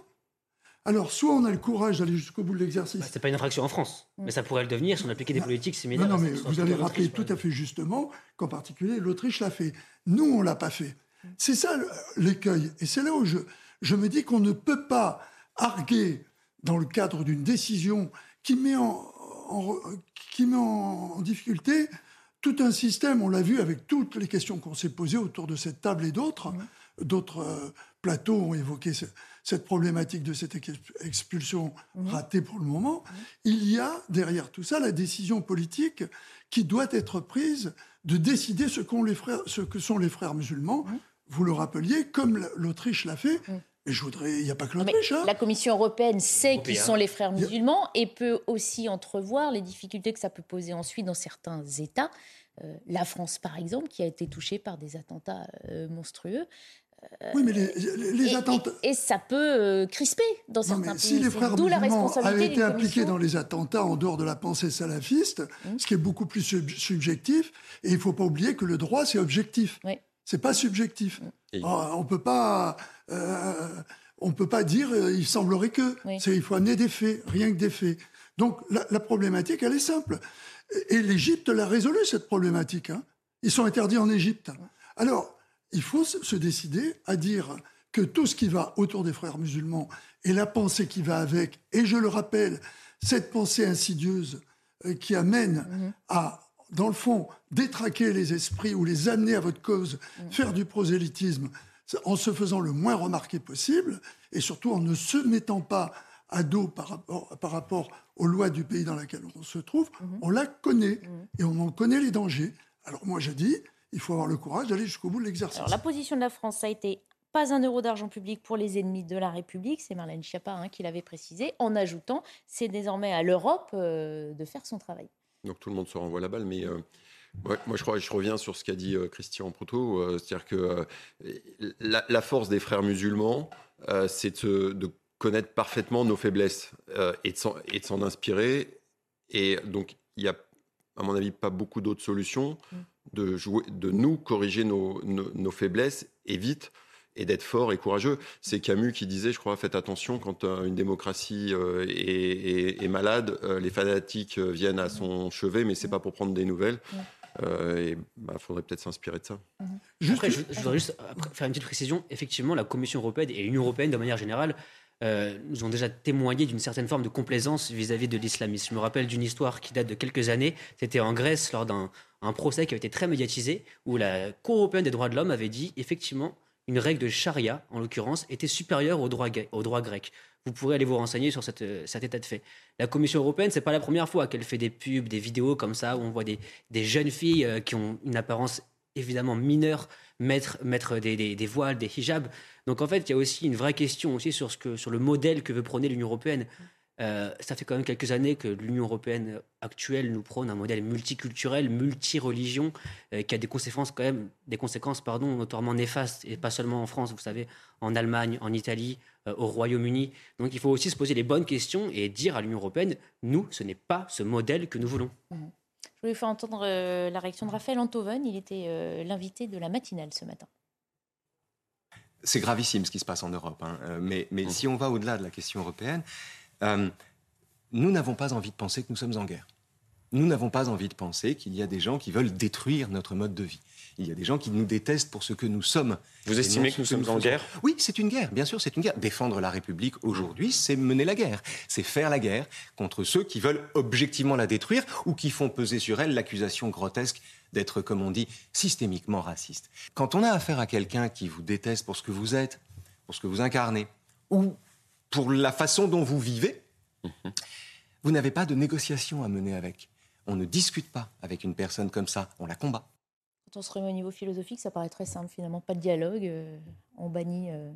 Alors, soit on a le courage d'aller jusqu'au bout de l'exercice. Bah, Ce n'est pas une infraction en France, mais ça pourrait le devenir si on appliquait des politiques similaires. Non, non, mais vous avez rappelé tout à fait justement qu'en particulier l'Autriche l'a fait. Nous, on l'a pas fait. C'est ça l'écueil. Et c'est là où je, je me dis qu'on ne peut pas arguer dans le cadre d'une décision qui met en, qui met en difficulté tout un système. On l'a vu avec toutes les questions qu'on s'est posées autour de cette table et d'autres. D'autres euh, plateaux ont évoqué cette problématique de cette expulsion ratée pour le moment, il y a derrière tout ça la décision politique qui doit être prise de décider ce, les frères, ce que sont les frères musulmans. Vous le rappeliez, comme l'Autriche l'a fait. Et je voudrais, il n'y a pas que l'Autriche. Hein. La Commission européenne sait qui sont les frères musulmans et peut aussi entrevoir les difficultés que ça peut poser ensuite dans certains États. Euh, la France, par exemple, qui a été touchée par des attentats euh, monstrueux. Oui, mais les, attentats. Et, ça peut euh, crisper dans certains pays. Si les frères musulmans avaient été impliqués dans les attentats en dehors de la pensée salafiste, mmh. ce qui est beaucoup plus subjectif, et il ne faut pas oublier que le droit, c'est objectif. Oui. C'est pas subjectif. Mmh. On peut pas. Euh, on peut pas dire euh, il semblerait que. Il faut amener des faits, rien que des faits. Donc la, problématique, elle est simple. Et l'Égypte l'a résolu, cette problématique. Hein. Ils sont interdits en Égypte. Alors, il faut se décider à dire que tout ce qui va autour des frères musulmans et la pensée qui va avec, et je le rappelle, cette pensée insidieuse euh, qui amène mhm. à, dans le fond, détraquer les esprits ou les amener à votre cause, mhm. faire du prosélytisme, en se faisant le moins remarqué possible, et surtout en ne se mettant pas à dos par rapport, par rapport aux lois du pays dans lequel on se trouve, mhm. on la connaît, et on en connaît les dangers. Alors moi je dis, il faut avoir le courage d'aller jusqu'au bout de l'exercice. la position de la France, ça a été pas un euro d'argent public pour les ennemis de la République, c'est Marlène Schiappa hein, qui l'avait précisé, en ajoutant c'est désormais à l'Europe euh, de faire son travail. Donc tout le monde se renvoie la balle, mais euh, moi je crois, je reviens sur ce qu'a dit euh, Christian Proto, c'est-à-dire que la, force des frères musulmans, c'est de, connaître parfaitement nos faiblesses et de s'en inspirer. Et donc il y a, à mon avis, pas beaucoup d'autres solutions. Mm de, jouer, de nous corriger nos, nos, faiblesses et vite et d'être fort et courageux. C'est Camus qui disait, je crois, faites attention quand euh, une démocratie euh, est, malade, euh, les fanatiques viennent à son chevet, mais c'est pas pour prendre des nouvelles. et il bah, faudrait peut-être s'inspirer de ça. Après, je, voudrais juste faire une petite précision. Effectivement, la Commission européenne et l'Union européenne, de manière générale, nous ont déjà témoigné d'une certaine forme de complaisance vis-à-vis -vis de l'islamisme. Je me rappelle d'une histoire qui date de quelques années. C'était en Grèce lors d'un un procès qui avait été très médiatisé, où la Cour européenne des droits de l'homme avait dit effectivement une règle de charia, en l'occurrence, était supérieure au droit, au grec. Vous pourrez aller vous renseigner sur cet état de fait. La Commission européenne, c'est pas la première fois qu'elle fait des pubs, des vidéos comme ça, où on voit des, jeunes filles euh, qui ont une apparence évidemment mineure mettre, mettre des, voiles, des hijabs. Donc en fait, il y a aussi une vraie question aussi sur, ce que, sur le modèle que veut prôner l'Union européenne. euh, ça fait quand même quelques années que l'Union européenne actuelle nous prône un modèle multiculturel, multi-religion, euh, qui a des conséquences quand même, des conséquences pardon, notoirement néfastes, et pas seulement en France, vous savez, en Allemagne, en Italie, euh, au Royaume-Uni. Donc il faut aussi se poser les bonnes questions et dire à l'Union européenne, nous, ce n'est pas ce modèle que nous voulons. Mmh. Je voulais faire entendre la réaction de Raphaël Antoven, il était l'invité de la matinale ce matin. C'est gravissime ce qui se passe en Europe, hein. mais, mais mmh. si on va au-delà de la question européenne, euh, nous n'avons pas envie de penser que nous sommes en guerre. Nous n'avons pas envie de penser qu'il y a des gens qui veulent détruire notre mode de vie. Il y a des gens qui nous détestent pour ce que nous sommes. Vous estimez que nous sommes en guerre? Oui, c'est une guerre, bien sûr, c'est une guerre. Défendre la République aujourd'hui, c'est mener la guerre. C'est faire la guerre contre ceux qui veulent objectivement la détruire ou qui font peser sur elle l'accusation grotesque d'être, comme on dit, systémiquement raciste. Quand on a affaire à quelqu'un qui vous déteste pour ce que vous êtes, pour ce que vous incarnez, ou pour la façon dont vous vivez, mhm. vous n'avez pas de négociation à mener avec. On ne discute pas avec une personne comme ça, on la combat. Quand on se remet au niveau philosophique, ça paraît très simple finalement, pas de dialogue, euh, on bannit euh,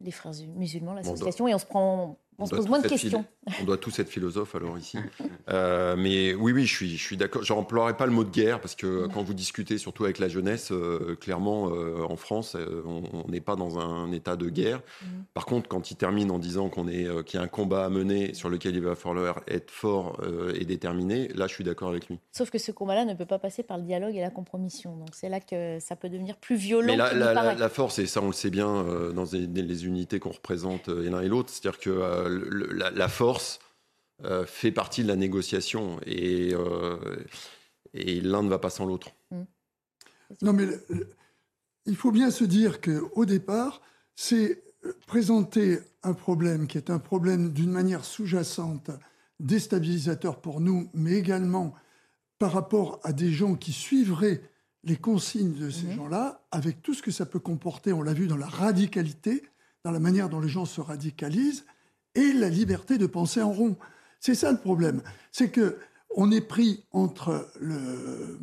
les frères musulmans, l'association, et on se prend on, se pose moins de questions. On doit tous être philosophes alors ici. <laughs> Euh, mais oui, oui, je suis, je suis d'accord. Je n'emploierai pas le mot de guerre parce que quand vous discutez, surtout avec la jeunesse, euh, clairement, euh, en France, on n'est pas dans un état de guerre. Mm. Par contre, quand il termine en disant qu'on est, qu'il y a un combat à mener sur lequel il va falloir être fort et déterminé, là, je suis d'accord avec lui. Sauf que ce combat-là ne peut pas passer par le dialogue et la compromission. Donc c'est là que ça peut devenir plus violent. Mais la, la, force, et ça, on le sait bien dans les, les unités qu'on représente l'un et l'autre, c'est-à-dire que la, force euh, fait partie de la négociation et, euh, et l'un ne va pas sans l'autre. Mm. Non, mais il faut bien se dire qu'au départ, c'est présenter un problème qui est un problème d'une manière sous-jacente, déstabilisateur pour nous, mais également par rapport à des gens qui suivraient les consignes de ces mm-hmm. gens-là, avec tout ce que ça peut comporter, on l'a vu dans la radicalité, dans la manière dont les gens se radicalisent, et la liberté de penser en rond. C'est ça le problème. C'est que on est pris entre le,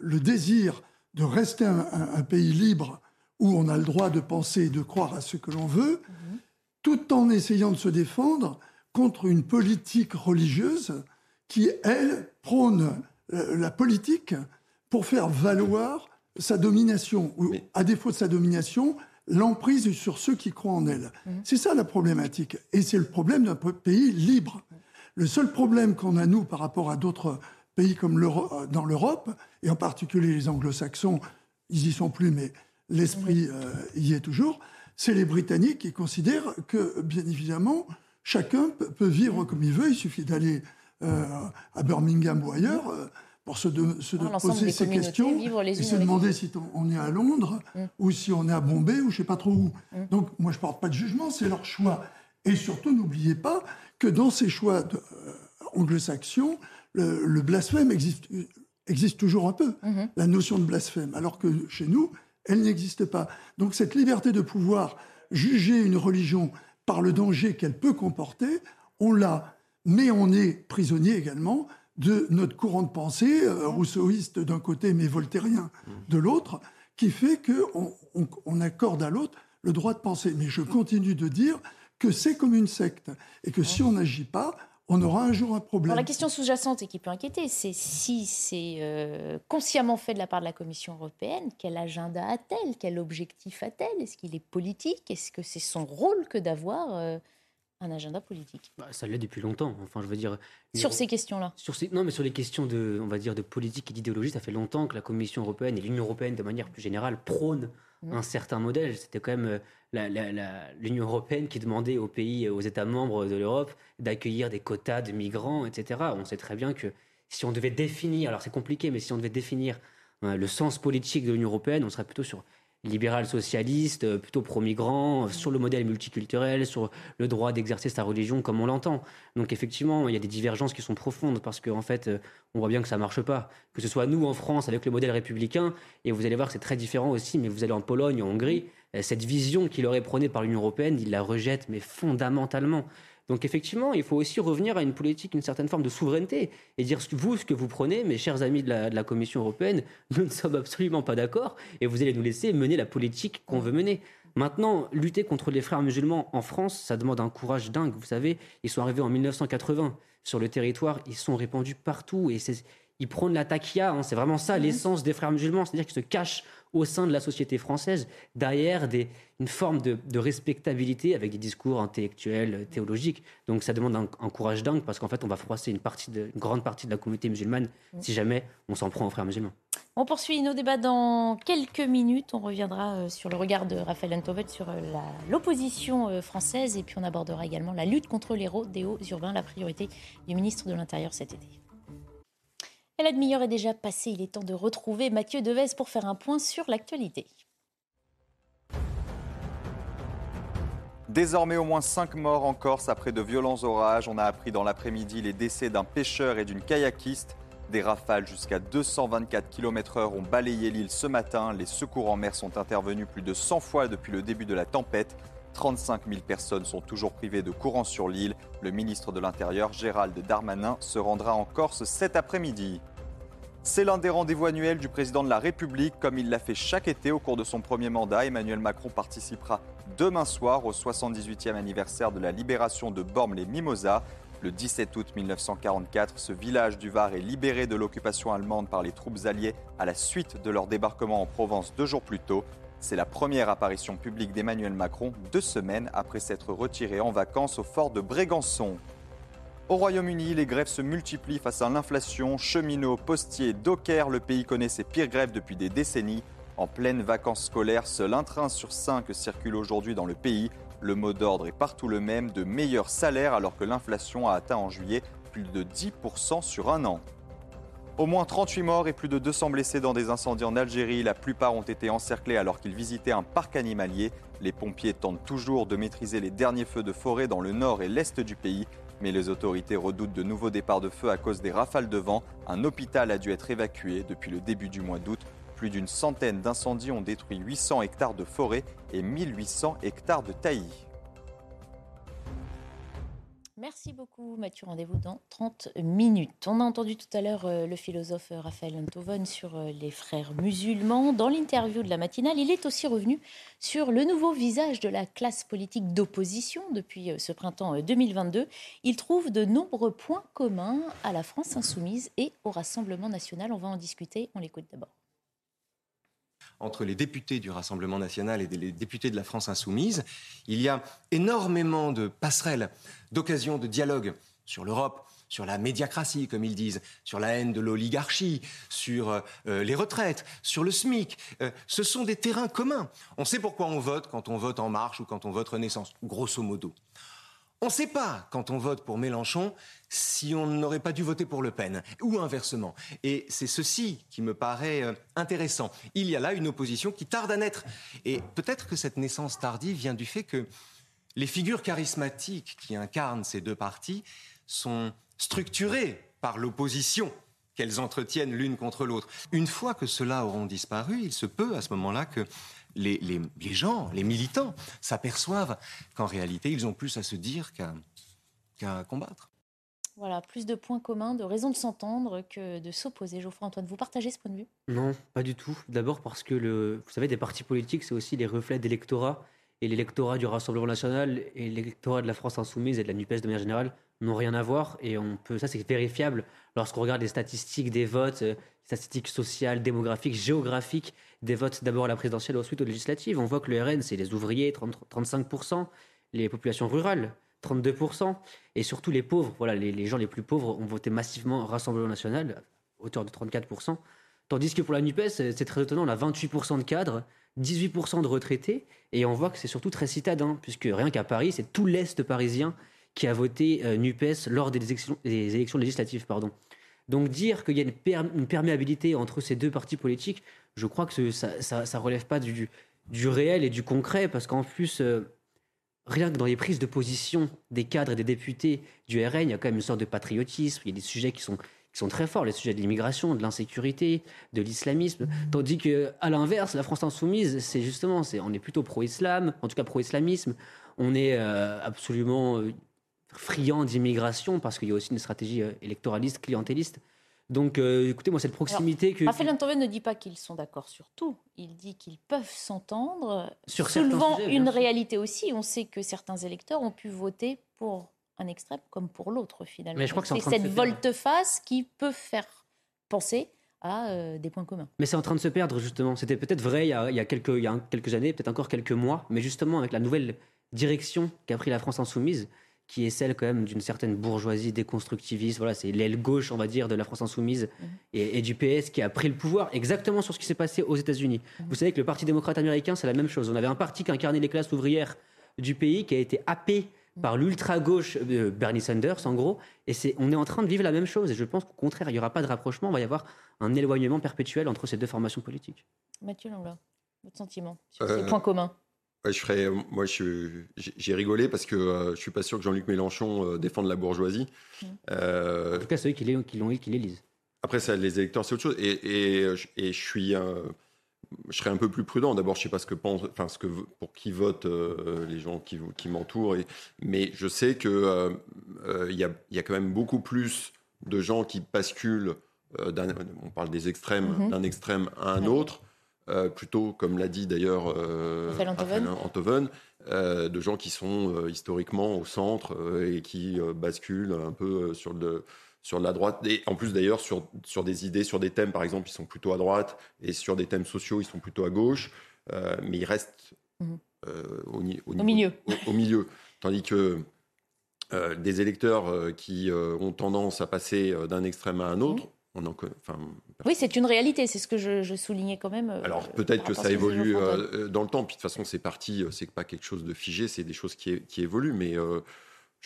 le désir de rester un, pays libre où on a le droit de penser et de croire à ce que l'on veut, tout en essayant de se défendre contre une politique religieuse qui, elle, prône euh, la politique pour faire valoir sa domination, ou à défaut de sa domination, l'emprise sur ceux qui croient en elle. Mmh. C'est ça la problématique. Et c'est le problème d'un pays libre. Le seul problème qu'on a, nous, par rapport à d'autres pays comme euh, dans l'Europe, et en particulier les anglo-saxons, ils y sont plus, mais l'esprit euh, y est toujours, c'est les Britanniques qui considèrent que, bien évidemment, chacun peut vivre comme il veut, il suffit d'aller euh, à Birmingham ou ailleurs pour se, poser ces questions et se demander si on est à Londres mm. ou si on est à Bombay ou je sais pas trop où. Mm. Donc moi je ne porte pas de jugement, c'est leur choix. Et surtout n'oubliez pas que dans ces choix euh, anglo-saxons, le, blasphème existe, existe toujours un peu, mm-hmm. la notion de blasphème, alors que chez nous, elle n'existe pas. Donc cette liberté de pouvoir juger une religion par le danger qu'elle peut comporter, on l'a, mais on est prisonnier également de notre courant de pensée, euh, rousseauiste d'un côté mais voltairien de l'autre, qui fait qu'on on, accorde à l'autre le droit de penser. Mais je continue de dire que c'est comme une secte et que si on n'agit pas, on aura un jour un problème. la question sous-jacente et qui peut inquiéter, c'est si c'est euh, consciemment fait de la part de la Commission européenne, quel agenda a-t-elle? Quel objectif a-t-elle? Est-ce qu'il est politique? Est-ce que c'est son rôle que d'avoir euh, un agenda politique. Bah, ça l'est depuis longtemps. Enfin, je veux dire. Sur ces questions-là. Sur ces, non, mais sur les questions de, on va dire, de politique et d'idéologie, ça fait longtemps que la Commission européenne et l'Union européenne, de manière plus générale, prônent mmh. un certain modèle. C'était quand même euh, l'Union européenne qui demandait aux pays, aux États membres de l'Europe, d'accueillir des quotas de migrants, etc. On sait très bien que si on devait définir, alors c'est compliqué, mais si on devait définir euh, le sens politique de l'Union européenne, on serait plutôt sur libéral socialiste, euh, plutôt pro-migrant, euh, sur le modèle multiculturel, sur le droit d'exercer sa religion comme on l'entend. Donc effectivement, il y a des divergences qui sont profondes parce qu'en en fait, euh, on voit bien que ça marche pas. Que ce soit nous en France avec le modèle républicain, et vous allez voir que c'est très différent aussi, mais vous allez en Pologne, en Hongrie, cette vision qui leur est prônée par l'Union européenne, ils la rejettent, mais fondamentalement. Donc effectivement, il faut aussi revenir à une politique, une certaine forme de souveraineté et dire vous ce que vous prenez, mes chers amis de la, Commission européenne, <laughs> nous ne sommes absolument pas d'accord et vous allez nous laisser mener la politique qu'on veut mener. Maintenant, lutter contre les frères musulmans en France, ça demande un courage dingue. Vous savez, ils sont arrivés en 1980 sur le territoire, ils sont répandus partout et ils prônent la taquia. Hein. c'est vraiment ça mhm. l'essence des frères musulmans, c'est-à-dire qu'ils se cachent au sein de la société française derrière des, une forme de, respectabilité avec des discours intellectuels, théologiques. Donc ça demande un, courage dingue parce qu'en fait on va froisser une, partie de, une grande partie de la communauté musulmane mhm. si jamais on s'en prend aux frères musulmans. On poursuit nos débats dans quelques minutes. On reviendra euh, sur le regard de Raphaël Antovet sur euh, l'opposition euh, française et puis on abordera également la lutte contre les rodéos urbains, la priorité du ministre de l'Intérieur cet été. Et la demi-heure est déjà passée. Il est temps de retrouver Mathieu Devez pour faire un point sur l'actualité. Désormais, au moins 5 morts en Corse après de violents orages. On a appris dans l'après-midi les décès d'un pêcheur et d'une kayakiste. Des rafales jusqu'à 224 km/h ont balayé l'île ce matin. Les secours en mer sont intervenus plus de 100 fois depuis le début de la tempête. 35 000 personnes sont toujours privées de courant sur l'île. Le ministre de l'Intérieur, Gérald Darmanin, se rendra en Corse cet après-midi. C'est l'un des rendez-vous annuels du président de la République, comme il l'a fait chaque été au cours de son premier mandat. Emmanuel Macron participera demain soir au 78e anniversaire de la libération de Bormes-les-Mimosas. Le 17 août 1944, ce village du Var est libéré de l'occupation allemande par les troupes alliées à la suite de leur débarquement en Provence deux jours plus tôt. C'est la première apparition publique d'Emmanuel Macron deux semaines après s'être retiré en vacances au fort de Brégançon. Au Royaume-Uni, les grèves se multiplient face à l'inflation. Cheminots, postiers, dockers, le pays connaît ses pires grèves depuis des décennies. En pleine vacances scolaires, seul un train sur cinq circule aujourd'hui dans le pays. Le mot d'ordre est partout le même, de meilleurs salaires alors que l'inflation a atteint en juillet plus de 10% sur un an. Au moins 38 morts et plus de 200 blessés dans des incendies en Algérie. La plupart ont été encerclés alors qu'ils visitaient un parc animalier. Les pompiers tentent toujours de maîtriser les derniers feux de forêt dans le nord et l'est du pays. Mais les autorités redoutent de nouveaux départs de feu à cause des rafales de vent. Un hôpital a dû être évacué depuis le début du mois d'août. Plus d'une centaine d'incendies ont détruit 800 hectares de forêt et 1800 hectares de taillis. Merci beaucoup Mathieu, rendez-vous dans 30 minutes. On a entendu tout à l'heure euh, le philosophe Raphaël Antoven sur euh, les frères musulmans. Dans l'interview de la matinale, il est aussi revenu sur le nouveau visage de la classe politique d'opposition depuis euh, ce printemps 2022. Il trouve de nombreux points communs à la France insoumise et au Rassemblement national. On va en discuter, on l'écoute d'abord entre les députés du Rassemblement national et les députés de la France insoumise. Il y a énormément de passerelles, d'occasions de dialogue sur l'Europe, sur la médiacratie, comme ils disent, sur la haine de l'oligarchie, sur euh, les retraites, sur le SMIC. Euh, ce sont des terrains communs. On sait pourquoi on vote quand on vote En Marche ou quand on vote Renaissance, grosso modo. On ne sait pas, quand on vote pour Mélenchon, si on n'aurait pas dû voter pour Le Pen, ou inversement. Et c'est ceci qui me paraît euh, intéressant. Il y a là une opposition qui tarde à naître. Et peut-être que cette naissance tardive vient du fait que les figures charismatiques qui incarnent ces deux partis sont structurées par l'opposition qu'elles entretiennent l'une contre l'autre. Une fois que ceux-là auront disparu, il se peut à ce moment-là que les, gens, les militants, s'aperçoivent qu'en réalité, ils ont plus à se dire qu'à combattre. Voilà, plus de points communs, de raisons de s'entendre que de s'opposer. Geoffroy-Antoine, vous partagez ce point de vue? Non, pas du tout. D'abord parce que, le, vous savez, des partis politiques, c'est aussi les reflets d'électorat. Et l'électorat du Rassemblement national et l'électorat de la France insoumise et de la NUPES de manière générale n'ont rien à voir. Et on peut, ça, c'est vérifiable lorsqu'on regarde les statistiques des votes, euh, statistiques sociales, démographiques, géographiques des votes d'abord à la présidentielle, ensuite aux législatives. On voit que le RN, c'est les ouvriers, 30, 35%, les populations rurales, 32%, et surtout les pauvres. Voilà, les, gens les plus pauvres ont voté massivement Rassemblement national, hauteur de 34%. Tandis que pour la NUPES, c'est très étonnant, on a 28% de cadres, 18% de retraités, et on voit que c'est surtout très citadin, puisque rien qu'à Paris, c'est tout l'Est parisien qui a voté euh, NUPES lors des élections, législatives. Pardon. Donc dire qu'il y a une, perméabilité entre ces deux partis politiques, je crois que ça, ne relève pas du, réel et du concret, parce qu'en plus, euh, rien que dans les prises de position des cadres et des députés du RN, il y a quand même une sorte de patriotisme, il y a des sujets qui sont, qui sont très forts, les sujets de l'immigration, de l'insécurité, de l'islamisme, tandis que à l'inverse, la France insoumise, c'est justement, c'est, on est plutôt pro-islam, en tout cas pro-islamisme, on est euh, absolument euh, friand d'immigration parce qu'il y a aussi une stratégie euh, électoraliste, clientéliste. Donc, écoutez, moi, cette proximité que. Raphaël Antoven ne dit pas qu'ils sont d'accord sur tout. Il dit qu'ils peuvent s'entendre, Sur soulevant sujets, une réalité aussi. On sait que certains électeurs ont pu voter pour un extrême comme pour l'autre, finalement. Mais je crois que c'est en train de cette volte-face qui peut faire penser à euh, des points communs. Mais c'est en train de se perdre, justement. C'était peut-être vrai il y, a, il y a quelques, il y a un- quelques années, peut-être encore quelques mois, mais justement, avec la nouvelle direction qu'a pris la France Insoumise, qui est celle quand même d'une certaine bourgeoisie déconstructiviste. Voilà, c'est l'aile gauche, on va dire, de la France Insoumise et, et du PS qui a pris le pouvoir exactement sur ce qui s'est passé aux États-Unis. Vous savez que le Parti démocrate américain, c'est la même chose. On avait un parti qui incarnait les classes ouvrières du pays qui a été happé par l'ultra-gauche euh, Bernie Sanders, en gros. Et c'est, on est en train de vivre la même chose. Et je pense qu'au contraire, il n'y aura pas de rapprochement. Il va y avoir un éloignement perpétuel entre ces deux formations politiques. Mathieu Langlois, votre sentiment sur Euh, ces points communs? Ouais, je ferais, moi, je- j'ai rigolé parce que euh, je suis pas sûr que Jean-Luc Mélenchon euh, défende la bourgeoisie. Euh, En tout cas, ceux qui l'ont eu, qui l'élisent. après, ça, les électeurs, c'est autre chose. Et, et, je- et je suis, euh, je serais un peu plus prudent. D'abord, je sais pas ce que pensent, enfin, ce que pour qui votent euh, les gens qui, qui m'entourent. Et, mais je sais que euh, euh, y, a, il y a quand même beaucoup plus de gens qui basculent. on parle des extrêmes, Mhm. d'un extrême à un autre. plutôt, comme l'a dit d'ailleurs Antoven. Antoven, de gens qui sont historiquement au centre et qui basculent un peu sur le sur la droite et en plus d'ailleurs sur sur des idées, sur des thèmes par exemple, ils sont plutôt à droite et sur des thèmes sociaux, ils sont plutôt à gauche, euh, mais ils restent Mhm. euh, au, milieu. au, milieu, tandis que euh, des électeurs qui ont tendance à passer d'un extrême à un autre, on en connaît- enfin, Oui, c'est une réalité, c'est ce que je, je soulignais quand même. alors peut-être que ça évolue euh, dans le temps. Puis de toute façon, c'est parti. C'est pas quelque chose de figé. C'est des choses qui, évoluent. Mais euh,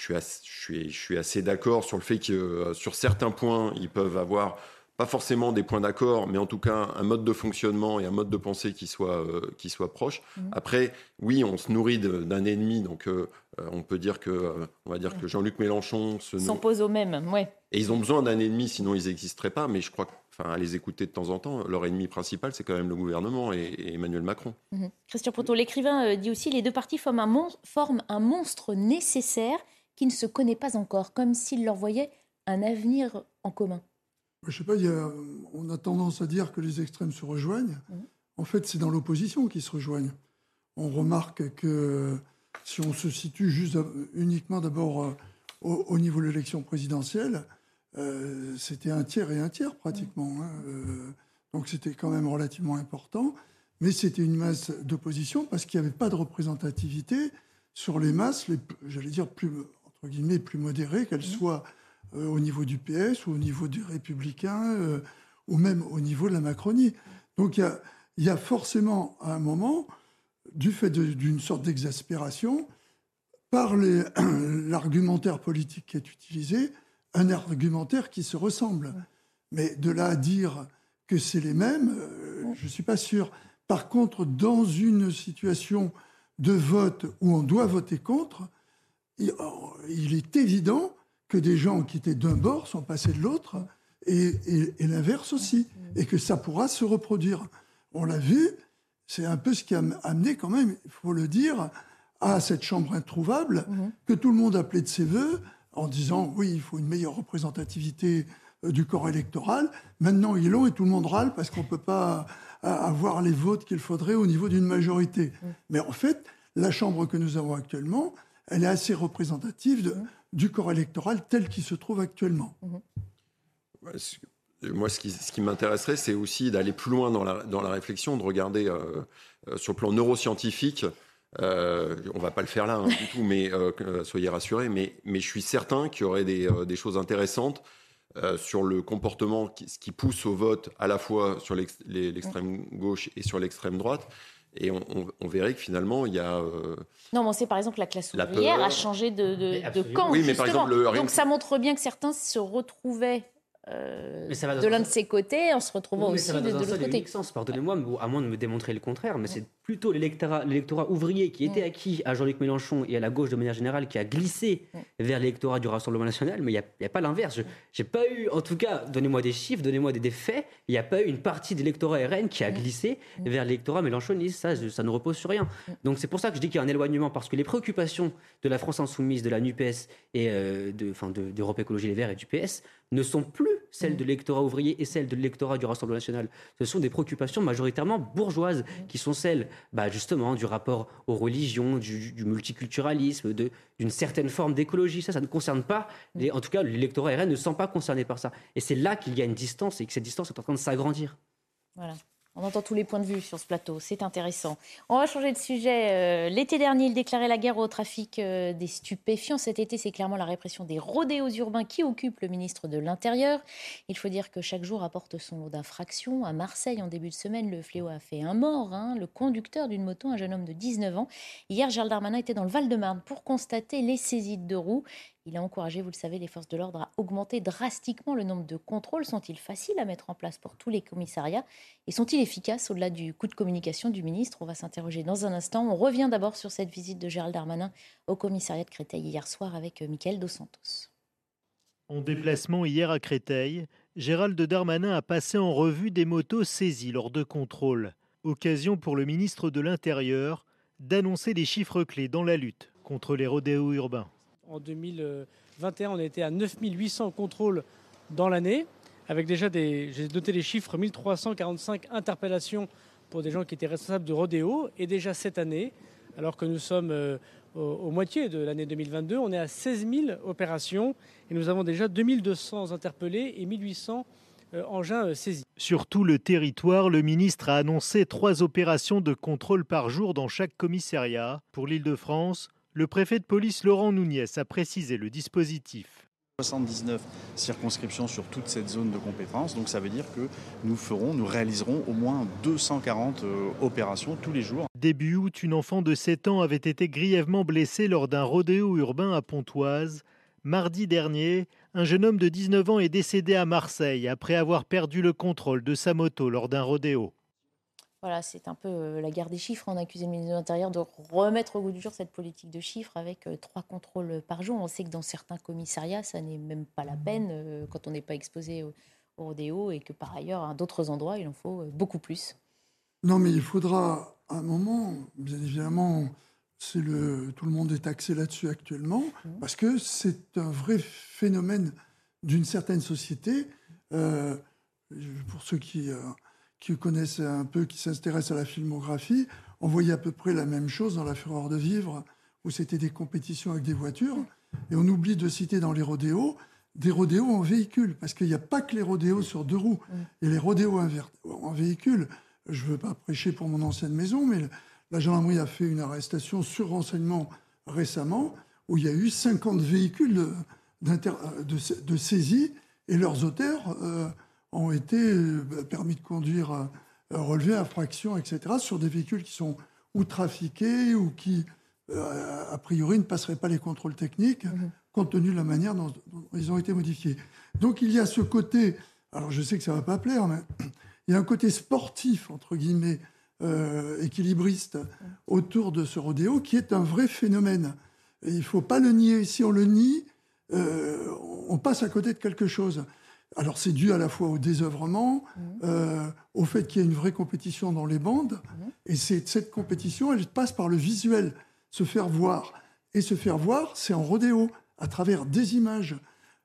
je suis assez, je suis, je suis assez d'accord sur le fait que euh, sur certains points, ils peuvent avoir pas forcément des points d'accord, mais en tout cas un mode de fonctionnement et un mode de pensée qui soit euh, qui soit proche. Mhm. Après, oui, on se nourrit d'un ennemi, donc euh, on peut dire que euh, on va dire que Jean-Luc Mélenchon se nourrit- S'oppose au même, ouais. et ils ont besoin d'un ennemi, sinon ils n'existeraient pas. Mais je crois enfin, à les écouter de temps en temps, leur ennemi principal, c'est quand même le gouvernement et, et Emmanuel Macron. Mhm. Christian Proto, l'écrivain dit aussi les deux partis forment un, mon- forment un monstre nécessaire qui ne se connaît pas encore, comme s'ils leur voyaient un avenir en commun. Je sais pas, il y a- on a tendance à dire que les extrêmes se rejoignent. Mhm. En fait, c'est dans l'opposition qu'ils se rejoignent. On remarque que si on se situe juste uniquement d'abord euh, au, au niveau de l'élection présidentielle, euh, c'était un tiers et un tiers pratiquement. hein. Euh, donc c'était quand même relativement important. Mais c'était une masse d'opposition parce qu'il n'y avait pas de représentativité sur les masses, j'allais dire, plus, entre guillemets, plus modérées, qu'elles soient euh, au niveau du PS ou au niveau du Républicain euh, ou même au niveau de la Macronie. Donc il y a, il y a forcément à un moment, du fait d'une sorte d'exaspération, par <clears throat> l'argumentaire politique qui est utilisé, un argumentaire qui se ressemble. Mais de là à dire que c'est les mêmes, euh, je ne suis pas sûr. Par contre, dans une situation de vote où on doit voter contre, il, oh, il est évident que des gens qui étaient d'un bord sont passés de l'autre et, et- et l'inverse aussi, et que ça pourra se reproduire. On l'a vu, c'est un peu ce qui a amené quand même, il faut le dire, à cette chambre introuvable que tout le monde appelait de ses voeux en disant oui, il faut une meilleure représentativité euh, du corps électoral. Maintenant, ils l'ont et tout le monde râle parce qu'on ne peut pas euh, avoir les votes qu'il faudrait au niveau d'une majorité. Mais en fait, la chambre que nous avons actuellement, elle est assez représentative de- du corps électoral tel qu'il se trouve actuellement. Ouais, ce- Moi, ce qui, ce qui m'intéresserait, c'est aussi d'aller plus loin dans la, dans la réflexion, de regarder euh, euh, sur le plan neuroscientifique. Euh, on va pas le faire là hein, du tout, mais euh, soyez rassurés. Mais, mais je suis certain qu'il y aurait des, euh, des choses intéressantes euh, sur le comportement, qui, ce qui pousse au vote à la fois sur l'extrême gauche et sur l'extrême droite. Et on, on- on verrait que finalement, il y a. euh, Non, mais on sait par exemple que la classe La ouvrière a changé de, de- de absolument. camp. Oui, mais par justement. exemple, le- Donc ça montre bien que certains se retrouvaient euh, de un l'un de ses côtés en se retrouvant Oui, aussi de, l'autre côté. Pardonnez-moi, à moins de me démontrer le contraire, mais c'est plutôt l'électorat, ouvrier qui était acquis à Jean-Luc Mélenchon et à la gauche de manière générale qui a glissé vers l'électorat du Rassemblement national, mais il n'y a, pas l'inverse. Je n'ai pas eu, en tout cas, donnez-moi des chiffres, donnez-moi des, des faits, il n'y a pas eu une partie de l'électorat RN qui a glissé vers l'électorat mélenchoniste. Ça, ça ne repose sur rien. Donc c'est pour ça que je dis qu'il y a un éloignement, parce que les préoccupations de la France insoumise, de la NUPES et euh, de, enfin, de- d'Europe Écologie Les Verts et du PS ne sont plus celle de l'électorat ouvrier et celle de l'électorat du Rassemblement national. Ce sont des préoccupations majoritairement bourgeoises qui sont celles, bah, justement, du rapport aux religions, du, multiculturalisme, d'une certaine forme d'écologie. Ça, ça ne concerne pas, les, en tout cas, l'électorat RN ne sent pas concerné par ça. Et c'est là qu'il y a une distance et que cette distance est en train de s'agrandir. Voilà. On entend tous les points de vue sur ce plateau, c'est intéressant. On va changer de sujet. Euh, l'été dernier, il déclarait la guerre au trafic euh, des stupéfiants. Cet été, c'est clairement la répression des rodéos urbains qui occupe le ministre de l'Intérieur. Il faut dire que chaque jour apporte son lot d'infractions. À Marseille, en début de semaine, le fléau a fait un mort. Hein. le conducteur d'une moto, un jeune homme de 19 ans. Hier, Gérald Darmanin était dans le Val-de-Marne pour constater les saisies de roues. Il a encouragé, vous le savez, les forces de l'ordre à augmenter drastiquement le nombre de contrôles. Sont-ils faciles à mettre en place pour tous les commissariats Et sont-ils efficaces au-delà du coup de communication du ministre? On va s'interroger dans un instant. On revient d'abord sur cette visite de Gérald Darmanin au commissariat de Créteil hier soir avec euh, Mickaël Dos Santos. En déplacement hier à Créteil, Gérald Darmanin a passé en revue des motos saisies lors de contrôles. Occasion pour le ministre de l'Intérieur d'annoncer les chiffres clés dans la lutte contre les rodéos urbains. En 2021, on été à 9800 contrôles dans l'année, avec déjà des, j'ai noté les chiffres, 1345 interpellations pour des gens qui étaient responsables de rodéo. Et déjà cette année, alors que nous sommes euh, au, moitié de l'année 2022, on est à 16 000 opérations et nous avons déjà 2200 interpellés et 1800 euh, engins euh, saisis. Sur tout le territoire, le ministre a annoncé trois opérations de contrôle par jour dans chaque commissariat. Pour l'Île-de-France, le préfet de police Laurent Nouniès a précisé le dispositif. 79 circonscriptions sur toute cette zone de compétence. Donc ça veut dire que nous ferons, nous réaliserons au moins 240 euh, opérations tous les jours. Début août, une enfant de 7 ans avait été grièvement blessée lors d'un rodéo urbain à Pontoise. Mardi dernier, un jeune homme de 19 ans est décédé à Marseille après avoir perdu le contrôle de sa moto lors d'un rodéo. Voilà, c'est un peu euh, la guerre des chiffres. On a accusé le ministre de l'Intérieur de remettre au goût du jour cette politique de chiffres avec euh, trois contrôles par jour. On sait que dans certains commissariats, ça n'est même pas la peine euh, quand on n'est pas exposé au, rodéo et que par ailleurs, à d'autres endroits, il en faut beaucoup plus. Non, mais il faudra un moment, bien évidemment, c'est le, tout le monde est axé là-dessus actuellement, mmh. parce que c'est un vrai phénomène d'une certaine société. pour ceux qui qui connaissent un peu, qui s'intéressent à la filmographie, on voyait à peu près la même chose dans La Fureur de Vivre, où c'était des compétitions avec des voitures. Et on oublie de citer dans les rodéos des rodéos en véhicule, parce qu'il n'y a pas que les rodéos sur deux roues. Et les rodéos en véhicule, je ne veux pas prêcher pour mon ancienne maison, mais la gendarmerie a fait une arrestation sur renseignement récemment, où il y a eu 50 véhicules de, de, saisie, et leurs auteurs... Euh, ont été euh, permis de conduire euh, relevés, infractions, etc., sur des véhicules qui sont ou trafiqués ou qui, euh, a priori, ne passeraient pas les contrôles techniques, mhm. compte tenu de la manière dont, ils ont été modifiés. Donc il y a ce côté, alors je sais que ça ne va pas plaire, mais <clears throat> il y a un côté sportif, entre guillemets, équilibriste autour de ce rodéo qui est un vrai phénomène. Et il ne faut pas le nier. Si on le nie, on passe à côté de quelque chose. Alors c'est dû à la fois au désœuvrement, mmh. euh, au fait qu'il y ait une vraie compétition dans les bandes, mmh. et cette compétition, elle passe par le visuel, se faire voir. Et se faire voir, c'est en rodéo, à travers des images.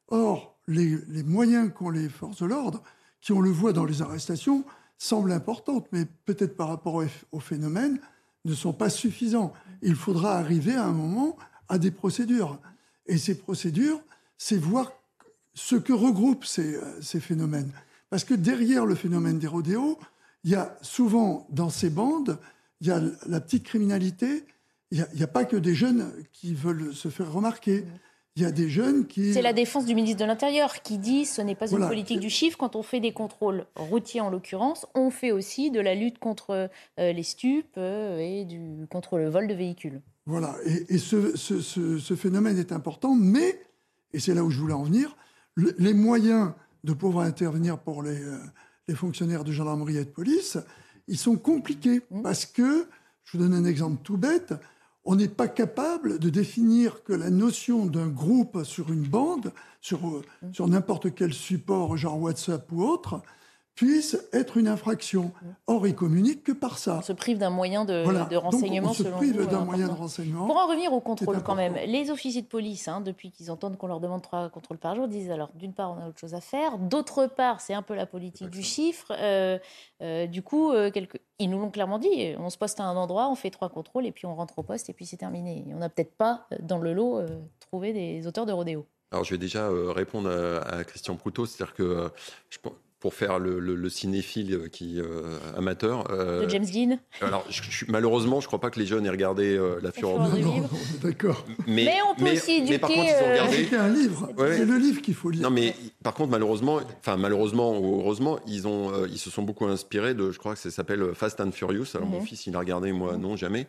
Or, les, moyens qu'ont les forces de l'ordre, qui on le voit dans les arrestations, semblent importantes, mais peut-être par rapport au, phénomène, ne sont pas suffisants. Il faudra arriver à un moment à des procédures. Et ces procédures, c'est voir ce que regroupent ces, ces, phénomènes. Parce que derrière le phénomène des rodéos, il y a souvent dans ces bandes, il y a la petite criminalité, il n'y a, pas que des jeunes qui veulent se faire remarquer. Il y a des jeunes qui... C'est la défense du ministre de l'Intérieur qui dit ce n'est pas une politique du chiffre. Quand on fait des contrôles routiers en l'occurrence, on fait aussi de la lutte contre euh, les stupes euh, et du, contre le vol de véhicules. Voilà, et, ce, ce, ce, phénomène est important, mais, et c'est là où je voulais en venir, les moyens de pouvoir intervenir pour les, euh, les, fonctionnaires de gendarmerie et de police, ils sont compliqués mmh. parce que, je vous donne un exemple tout bête, on n'est pas capable de définir que la notion d'un groupe sur une bande, sur, euh, mmh. sur n'importe quel support, genre WhatsApp ou autre, puisse être une infraction. Or, ils communiquent que par ça. On se prive d'un moyen de, de renseignement, Donc, on se prive d'un moyen de renseignement. Pour en revenir au contrôle, quand même, les officiers de police, hein, depuis qu'ils entendent qu'on leur demande trois contrôles par jour, disent alors, d'une part, on a autre chose à faire. D'autre part, c'est un peu la politique du chiffre. Euh, euh, du coup, euh, quelques... ils nous l'ont clairement dit. On se poste à un endroit, on fait trois contrôles et puis on rentre au poste et puis c'est terminé. on n'a peut-être pas, dans le lot, trouvé des auteurs de rodéo. Alors, je vais déjà répondre à, Christian Proutot, c'est-à-dire que je, pour faire le, cinéphile qui euh, amateur. Euh, de James Dean. Alors, malheureusement, je ne crois pas que les jeunes aient regardé euh, La Fureur du livre. <laughs> D'accord. Mais, on peut aussi éduquer. Mais par contre, ils ont regardé. un livre. C'est le livre qu'il faut lire. Non, mais par contre, malheureusement, enfin malheureusement ou heureusement, ils ont, ils se sont beaucoup inspirés de, je crois que ça s'appelle Fast and Furious. Alors mon mhm. fils, il a regardé, moi non, jamais.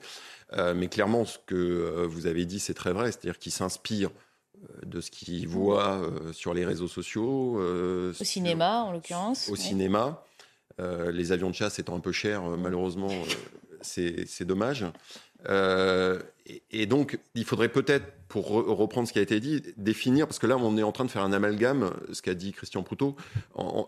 mais clairement, ce que vous avez dit, c'est très vrai, c'est-à-dire qu'ils s'inspirent euh, de ce qu'ils voient euh, sur les réseaux sociaux. Euh, au cinéma, en l'occurrence. Au cinéma. les avions de chasse étant un peu chers, malheureusement, c'est dommage. Et, donc, il faudrait peut-être, pour reprendre ce qui a été dit, définir, parce que là, on est en train de faire un amalgame, ce qu'a dit Christian Proutot,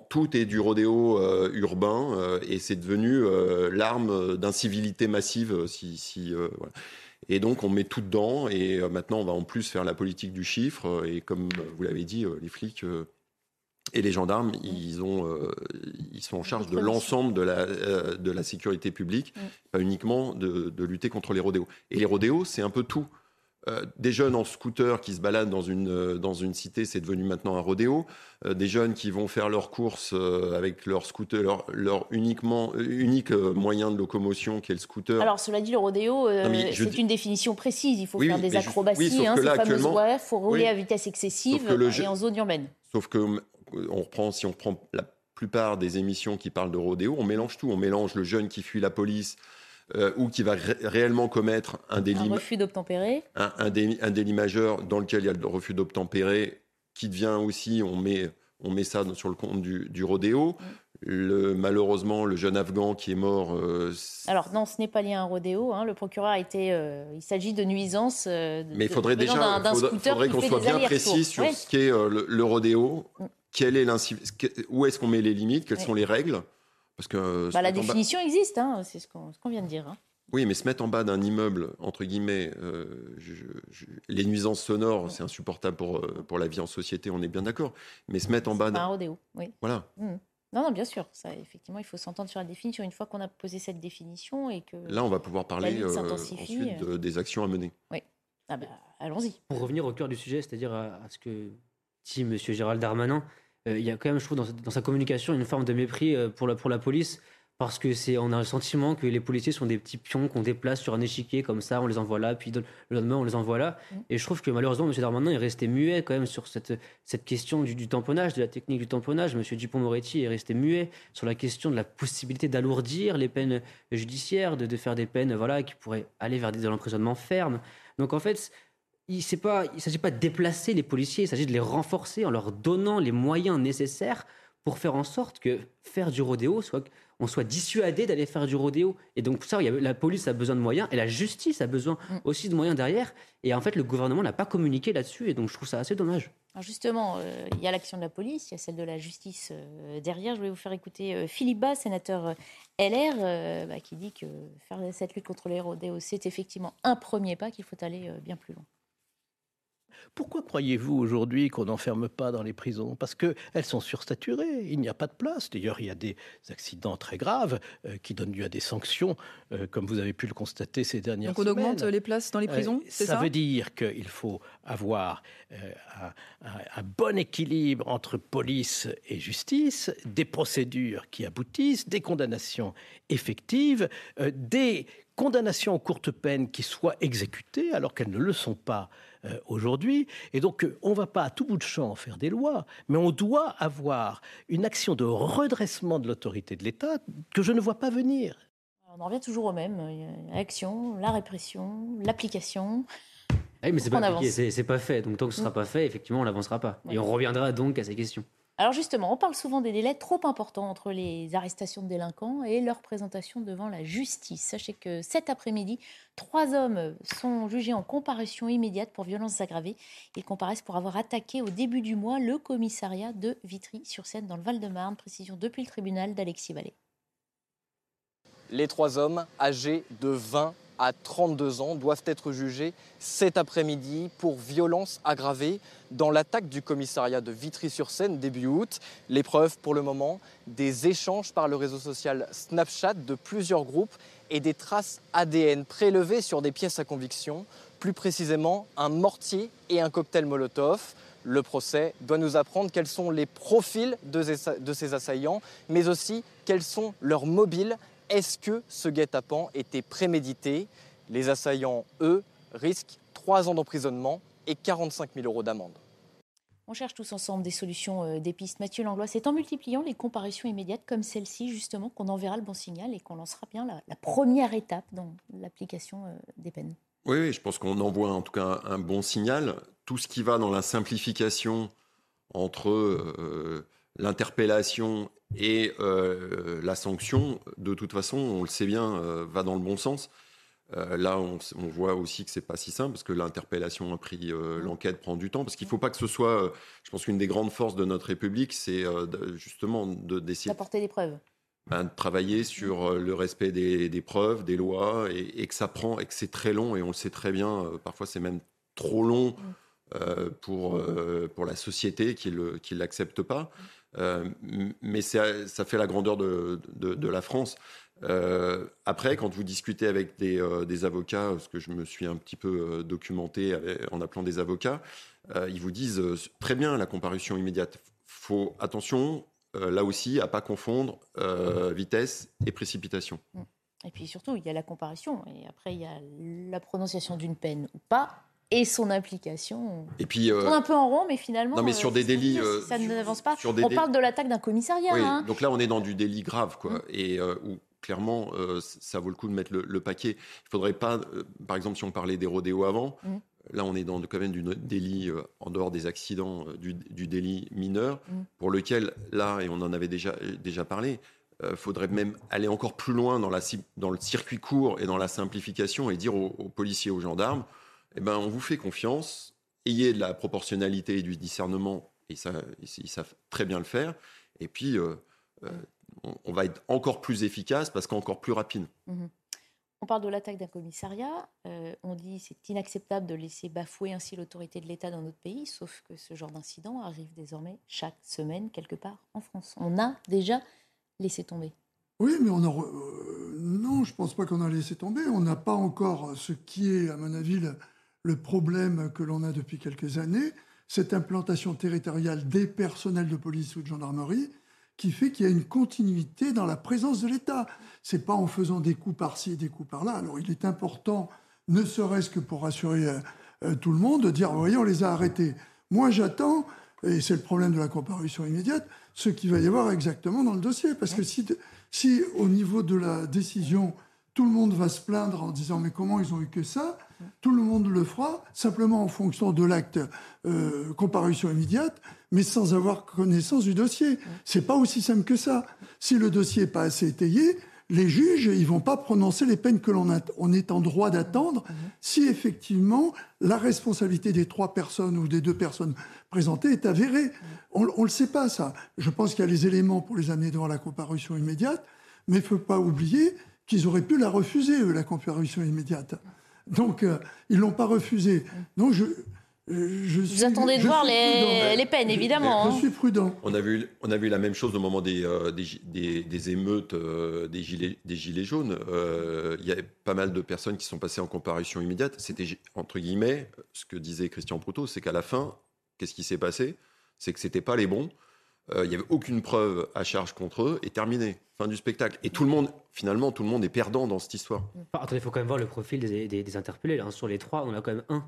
tout est du rodéo urbain, et c'est devenu l'arme d'incivilité massive. Si, si voilà. Et donc, on met tout dedans. Et euh, maintenant, on va en plus faire la politique du chiffre. Et comme vous l'avez dit, euh, les flics euh, et les gendarmes, ils, ont, ils sont en charge de l'ensemble de la, de la sécurité publique, pas uniquement de, de, lutter contre les rodéos. Et les rodéos, c'est un peu tout. Euh, des jeunes en scooter qui se baladent dans une, euh, dans une cité, c'est devenu maintenant un rodéo. Euh, des jeunes qui vont faire leurs courses avec leur scooter, leur, uniquement, unique moyen de locomotion qui est le scooter. Alors, cela dit, le rodéo, c'est une définition précise. Il faut faire des acrobaties, hein, ces fameuses il faut rouler à vitesse excessive et en zone urbaine. Sauf que on reprend, si on prend la plupart des émissions qui parlent de rodéo, on mélange tout. On mélange le jeune qui fuit la police euh, ou qui va réellement commettre un délit. Un refus d'obtempérer. Un, délit, majeur dans lequel il y a le refus d'obtempérer qui devient aussi, on met, on met ça sur le compte du, du rodéo. Mm. Le, malheureusement, le jeune Afghan qui est mort. Euh, Alors non, ce n'est pas lié à un rodéo. Hein. Le procureur a été. Euh, il s'agit de nuisance. Mais il faudrait déjà, faudrait, qu'on soit bien précis sur ce qu'est le, rodéo. Mm. Quelle est où est-ce qu'on met les limites? Quelles sont les règles? Que bah, la définition existe, hein, c'est ce qu'on vient de dire. Hein. Oui, mais se mettre en bas d'un immeuble, entre guillemets, euh, les nuisances sonores, c'est insupportable pour, euh, pour la vie en société, on est bien d'accord. Mais se mettre en bas d'un. un rodéo, oui. Voilà. Mmh. Non, non, bien sûr. Ça, effectivement, il faut s'entendre sur la définition. Une fois qu'on a posé cette définition et que. Là, on va pouvoir parler euh, ensuite des actions à mener. Oui. Ah bah, allons-y. Pour revenir au cœur du sujet, c'est-à-dire à, à, ce que dit M. Gérald Darmanin, il y a quand même, je trouve, dans, sa communication, une forme de mépris euh, pour la, pour la police. Parce que c'est, on a le sentiment que les policiers sont des petits pions qu'on déplace sur un échiquier comme ça, on les envoie là, puis le lendemain on les envoie là. Mm. Et je trouve que malheureusement, M. Darmanin est resté muet quand même sur cette, cette question du, tamponnage, de la technique du tamponnage. M. Dupont-Moretti est resté muet sur la question de la possibilité d'alourdir les peines judiciaires, de, de faire des peines voilà, qui pourraient aller vers des, de l'emprisonnement ferme. Donc en fait, il ne s'agit pas de déplacer les policiers, il s'agit de les renforcer en leur donnant les moyens nécessaires pour faire en sorte que faire du rodéo soit on soit dissuadé d'aller faire du rodéo. Et donc, pour ça, la police a besoin de moyens et la justice a besoin mm. aussi de moyens derrière. Et en fait, le gouvernement n'a pas communiqué là-dessus. Et donc, je trouve ça assez dommage. Alors justement, euh, il y a l'action de la police, il y a celle de la justice euh, derrière. Je vais vous faire écouter euh, Philippe Bas, sénateur LR, bah, qui dit que faire cette lutte contre les rodéos, c'est effectivement un premier pas, qu'il faut aller bien plus loin. Pourquoi croyez-vous aujourd'hui qu'on n'enferme pas dans les prisons? Parce qu'elles sont sursaturées, il n'y a pas de place. D'ailleurs, il y a des accidents très graves euh, qui donnent lieu à des sanctions, euh, comme vous avez pu le constater ces dernières semaines. Donc on augmente les places dans les prisons, c'est ça Ça? veut dire qu'il faut avoir euh, un, bon équilibre entre police et justice, des procédures qui aboutissent, des condamnations effectives, des condamnations en courte peine qui soient exécutées alors qu'elles ne le sont pas euh, aujourd'hui. Et donc, euh, on ne va pas à tout bout de champ faire des lois, mais on doit avoir une action de redressement de l'autorité de l'État que je ne vois pas venir. On en revient toujours au même. L'action, la répression, l'application. Oui, mais c'est pas, c'est pas fait. Donc tant que ce ne sera pas fait, effectivement, on n'avancera pas. Et on reviendra donc à ces questions. Alors justement, on parle souvent des délais trop importants entre les arrestations de délinquants et leur présentation devant la justice. Sachez que cet après-midi, trois hommes sont jugés en comparution immédiate pour violences aggravées. Ils comparaissent pour avoir attaqué au début du mois le commissariat de Vitry-sur-Seine dans le Val-de-Marne. Précision depuis le tribunal d'Alexis Vallée. Les trois hommes, âgés de 20 à 32 ans doivent être jugés cet après-midi pour violence aggravée dans l'attaque du commissariat de Vitry-sur-Seine début août. L'épreuve pour le moment, des échanges par le réseau social Snapchat de plusieurs groupes et des traces ADN prélevées sur des pièces à conviction, plus précisément un mortier et un cocktail Molotov. Le procès doit nous apprendre quels sont les profils de ces assaillants, mais aussi quels sont leurs mobiles est-ce que ce guet-apens était prémédité? Les assaillants, eux, risquent 3 ans d'emprisonnement et 45 000 euros d'amende. On cherche tous ensemble des solutions, euh, des pistes. Mathieu Langlois, c'est en multipliant les comparaisons immédiates comme celle-ci, justement, qu'on enverra le bon signal et qu'on lancera bien la, première étape dans l'application euh, des peines. Oui, je pense qu'on envoie en tout cas un, bon signal. Tout ce qui va dans la simplification entre euh, l'interpellation et euh, la sanction, de toute façon, on le sait bien, euh, va dans le bon sens. Euh, là, on, voit aussi que c'est pas si simple parce que l'interpellation a pris, l'enquête prend du temps. Parce qu'il ne faut pas que ce soit. je pense qu'une des grandes forces de notre République, c'est justement d'essayer. D'apporter des preuves. Ben, de travailler sur le respect des, preuves, des lois, et, que ça prend, et que c'est très long, et on le sait très bien, parfois c'est même trop long pour, pour la société qui ne l'accepte pas. Euh, mais ça fait la grandeur de, la France. Euh, après, quand vous discutez avec des, euh, des, avocats, parce que je me suis un petit peu documenté en appelant des avocats, ils vous disent très bien la comparution immédiate. Faut attention, là aussi, à pas confondre vitesse et précipitation. Et puis surtout, il y a la comparution, et après, il y a la prononciation d'une peine ou pas, et son application. Et puis, on tourne un peu en rond, mais finalement, non, mais sur euh, des délits, euh, ça n'avance pas. on parle de l'attaque d'un commissariat. Oui, hein. Donc là, on est dans du délit grave, quoi, mm. et euh, où clairement, ça vaut le coup de mettre le, paquet. Il faudrait pas, par exemple, si on parlait des rodéos avant. Mm. Là, on est dans quand même du délit, en dehors des accidents, du, délit mineur, mm. pour lequel, là, et on en avait déjà, déjà parlé, il faudrait même aller encore plus loin dans, la, dans le circuit court et dans la simplification et dire aux, aux policiers, aux gendarmes, eh ben, on vous fait confiance, ayez de la proportionnalité et du discernement, et ça, ils savent très bien le faire, et puis euh, euh, on, va être encore plus efficace parce qu'encore plus rapide. Mhm. On parle de l'attaque d'un commissariat, euh, on dit c'est inacceptable de laisser bafouer ainsi l'autorité de l'État dans notre pays, sauf que ce genre d'incident arrive désormais chaque semaine quelque part en France. On a déjà laissé tomber. Oui, mais on a... non, je ne pense pas qu'on a laissé tomber. On n'a pas encore ce qui est, à mon avis, le problème que l'on a depuis quelques années, cette implantation territoriale des personnels de police ou de gendarmerie qui fait qu'il y a une continuité dans la présence de l'État. C'est pas en faisant des coups par-ci et des coups par-là. Alors il est important, ne serait-ce que pour rassurer euh, euh, tout le monde, de dire, vous voyez, on les a arrêtés. Moi, j'attends, et c'est le problème de la comparution immédiate, ce qu'il va y avoir exactement dans le dossier. Parce que si, si au niveau de la décision, tout le monde va se plaindre en disant, mais comment ils ont eu que ça? Tout le monde le fera, simplement en fonction de l'acte euh, comparution immédiate, mais sans avoir connaissance du dossier. C'est pas aussi simple que ça. Si le dossier n'est pas assez étayé, les juges, ils vont pas prononcer les peines que l'on on est en droit d'attendre si effectivement la responsabilité des trois personnes ou des deux personnes présentées est avérée. On ne le sait pas, ça. Je pense qu'il y a les éléments pour les amener devant la comparution immédiate, mais il faut pas oublier qu'ils auraient pu la refuser, eux, la comparution immédiate. Donc, euh, ils ne l'ont pas refusé. Donc, je, je Vous attendez de voir les, peines, évidemment. Je, hein. suis prudent. On a, vu, on a vu la même chose au moment des, euh, des, des, émeutes euh, des, gilets, des gilets jaunes. Il y a pas mal de personnes qui sont passées en comparution immédiate. C'était, entre guillemets, ce que disait Christian Proutot, c'est qu'à la fin, qu'est-ce qui s'est passé? C'est que ce n'étaient pas les bons. Il n'y avait aucune preuve à charge contre eux et terminé fin du spectacle. Et tout le monde, finalement, tout le monde est perdant dans cette histoire. attendez, il faut quand même voir le profil des, interpellés. Sur les trois, on a quand même un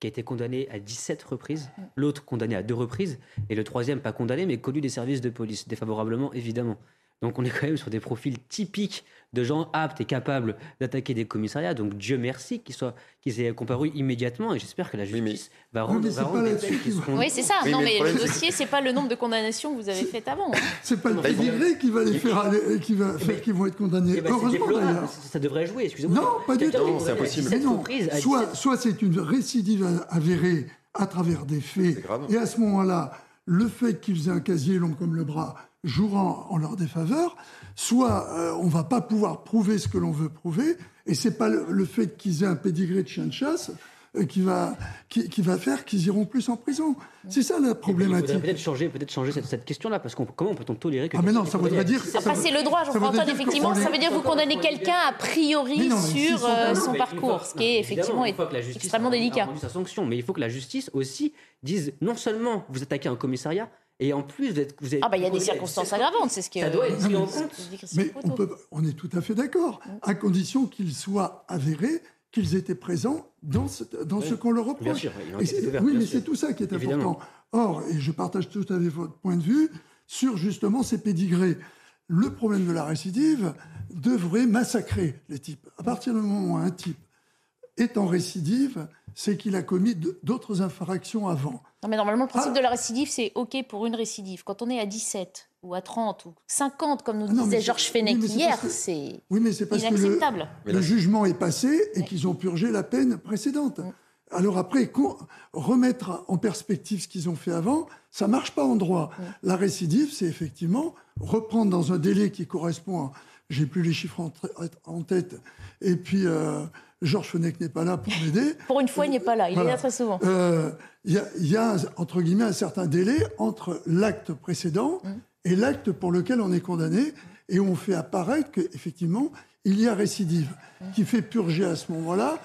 qui a été condamné à 17 reprises, l'autre condamné à deux reprises, et le troisième pas condamné, mais connu des services de police, défavorablement évidemment. Donc on est quand même sur des profils typiques de gens aptes et capables d'attaquer des commissariats. Donc Dieu merci qu'ils soient qu'ils aient comparu immédiatement et j'espère que la justice va rendre, mais c'est va pas rendre des peines qui seront- Oui, c'est ça. Oui, non, mais mais, le c'est- dossier, c'est pas le nombre de condamnations que vous avez faites avant. hein. C'est pas le pédigré qui va les faire aller, qui va faire qu'ils vont être condamnés. C'est Heureusement d'ailleurs. Ça, ça devrait jouer, excusez-moi. Non, pas du tout. à 17 Mais non. Soit, 17 soit c'est une récidive avérée à travers des faits, et à ce moment-là, le fait qu'ils aient un casier long comme le bras jouera en leur défaveur, soit euh, on va pas pouvoir prouver ce que l'on veut prouver, et c'est pas le, le fait qu'ils aient un pédigré de chien de chasse euh, qui va, qui, qui va faire qu'ils iront plus en prison. C'est ça la Il problématique. peut-être changer, peut-être changer cette, cette question-là, parce que comment peut-on tolérer que Ah, mais non, ça voudrait dire- 17 ça Après, c'est le droit, Ça Jean-François, effectivement. qu'on Ça veut dire que vous condamnez quelqu'un a priori non, sur euh, son parcours, ce qui est effectivement justice extrêmement délicat. sa sanction, mais il faut que la justice aussi dise non seulement vous attaquez un commissariat, et en plus vous êtes. Vous êtes Ah, bah, il y a des circonstances 17 aggravantes, c'est ce que. Ça doit être pris en mais- compte. Mais on, peut, on est tout à fait d'accord, à condition qu'ils soient avérés qu'ils étaient présents dans ce, dans ce qu'on leur bien reproche. sûr, oui, bien mais c'est tout ça qui est Évidemment. important. Or, et je partage tout à fait votre point de vue sur justement ces pédigrés. Le problème de la récidive devrait massacrer les types. À partir du moment où un type est en récidive, c'est qu'il a commis d'autres infractions avant. Non, mais normalement, le Ah. principe de la récidive, c'est OK pour une récidive. Quand on est à 17 ou à 30 ou 50, comme nous Ah non, disait Georges Fenech hier, c'est Oui, mais c'est parce que le, inacceptable. le jugement est passé et qu'ils ont purgé la peine précédente. Alors après, remettre en perspective ce qu'ils ont fait avant, ça marche pas en droit. La récidive, c'est effectivement reprendre dans un délai qui correspond à... J'ai plus les chiffres en tête. Et puis, euh, Georges Fenech n'est pas là pour m'aider. <laughs> Pour une fois, il n'est pas là. Il Voilà. est là très souvent. Euh, Il y, a, il y a, entre guillemets, un certain délai entre l'acte précédent et l'acte pour lequel on est condamné, et on fait apparaître qu'effectivement, il y a récidive, qui fait purger à ce moment-là.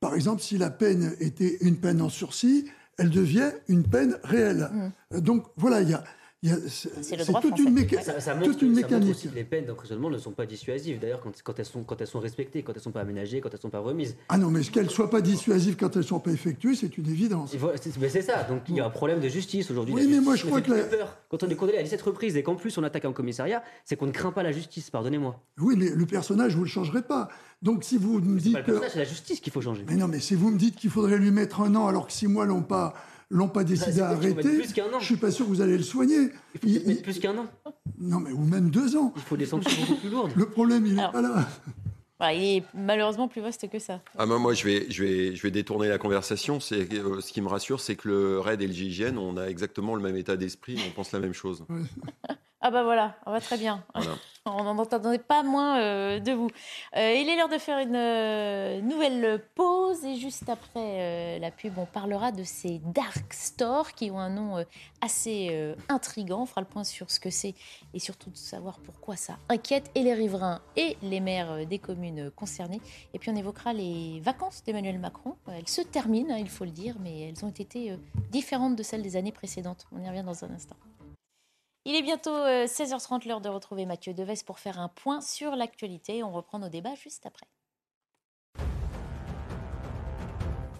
Par exemple, si la peine était une peine en sursis, elle devient une peine réelle. Euh, Donc voilà, il y a- c'est droit toute une, méca- Ça, ça montre, toute une ça montre mécanique. aussi que les peines d'emprisonnement ne sont pas dissuasives. D'ailleurs, quand, quand, elles sont, quand elles sont respectées, quand elles ne sont pas aménagées, quand elles ne sont pas remises. Ah non, mais ce qu'elles ne soient pas dissuasives quand elles ne sont pas effectuées, c'est une évidence. Voilà, mais c'est ça. Donc il y a un problème de justice aujourd'hui. Oui, mais moi, je crois que la- peur. Quand on est condamné à 17 reprises et qu'en plus on attaque un commissariat, c'est qu'on ne craint pas la justice. Pardonnez-moi. Oui, mais le personnage, vous ne le changerez pas. Donc si vous me C'est dites pas le que... personnage, c'est la justice qu'il faut changer. Mais non, mais si vous me dites qu'il faudrait lui mettre un an alors que six mois l'ont pas l'ont pas décidé à arrêter, plus qu'un an. je suis pas sûr que vous allez le soigner. Il faut mettre plus qu'un an. Non, mais ou même deux ans. Il faut des sanctions beaucoup plus lourdes. Le problème, il n'est pas là. Voilà, il est malheureusement plus vaste que ça. Ah, moi, moi, je vais, je vais, je vais détourner la conversation. C'est euh, ce qui me rassure, c'est que le RAID et le GIGN, on a exactement le même état d'esprit, on pense la même chose. Ah bah voilà, on va très bien. Voilà. <laughs> On n'en entendait pas moins euh, de vous. Euh, il est l'heure de faire une euh, nouvelle pause et juste après la pub, on parlera de ces dark stores qui ont un nom assez intrigant. On fera le point sur ce que c'est et surtout de savoir pourquoi ça inquiète et les riverains et les maires des communes concernées. Et puis on évoquera les vacances d'Emmanuel Macron. Elles se terminent, hein, il faut le dire, mais elles ont été différentes de celles des années précédentes. On y revient dans un instant. Il est bientôt euh, 16h30, l'heure de retrouver Mathieu Deves pour faire un point sur l'actualité. On reprend nos débats juste après.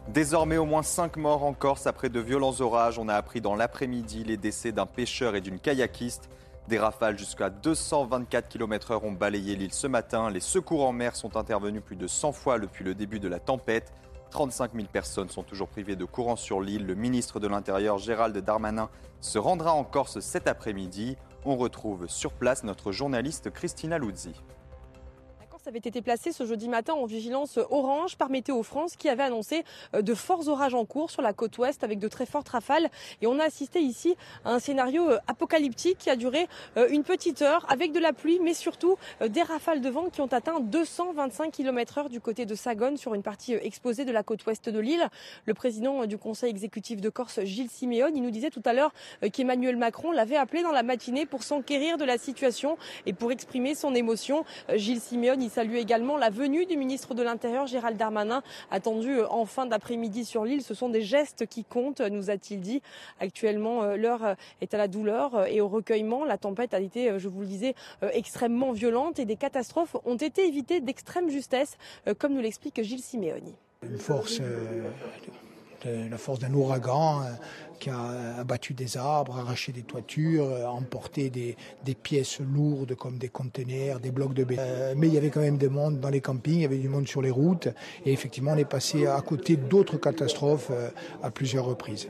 Désormais, au moins 5 morts en Corse après de violents orages. On a appris dans l'après-midi les décès d'un pêcheur et d'une kayakiste. Des rafales jusqu'à 224 km/h ont balayé l'île ce matin. Les secours en mer sont intervenus plus de 100 fois depuis le début de la tempête. 35 000 personnes sont toujours privées de courant sur l'île. Le ministre de l'Intérieur, Gérald Darmanin, se rendra en Corse cet après-midi. On retrouve sur place notre journaliste Christina Luzzi. Corse avait été placée ce jeudi matin en vigilance orange par Météo France qui avait annoncé euh, de forts orages en cours sur la côte ouest avec de très fortes rafales. Et on a assisté ici à un scénario euh, apocalyptique qui a duré euh, une petite heure avec de la pluie mais surtout des rafales de vent qui ont atteint 225 km/h du côté de Sagone sur une partie exposée de la côte ouest de l'île. Le président du conseil exécutif de Corse, Gilles Siméon, il nous disait tout à l'heure qu'Emmanuel Macron l'avait appelé dans la matinée pour s'enquérir de la situation et pour exprimer son émotion. Gilles Siméon, il salue également la venue du ministre de l'Intérieur, Gérald Darmanin, attendu euh, en fin d'après-midi sur l'île. Ce sont des gestes qui comptent, nous a-t-il dit. Actuellement, euh, l'heure euh, est à la douleur euh, et au recueillement. La tempête a été, euh, je vous le disais, euh, extrêmement violente et des catastrophes ont été évitées d'extrême justesse, euh, comme nous l'explique Gilles Siméoni. Une force euh, la force d'un ouragan qui a abattu des arbres, arraché des toitures, emporté des, des pièces lourdes comme des conteneurs, des blocs de béton. mais il y avait quand même des monde dans les campings, il y avait du monde sur les routes. Et effectivement, on est passé à côté d'autres catastrophes à plusieurs reprises.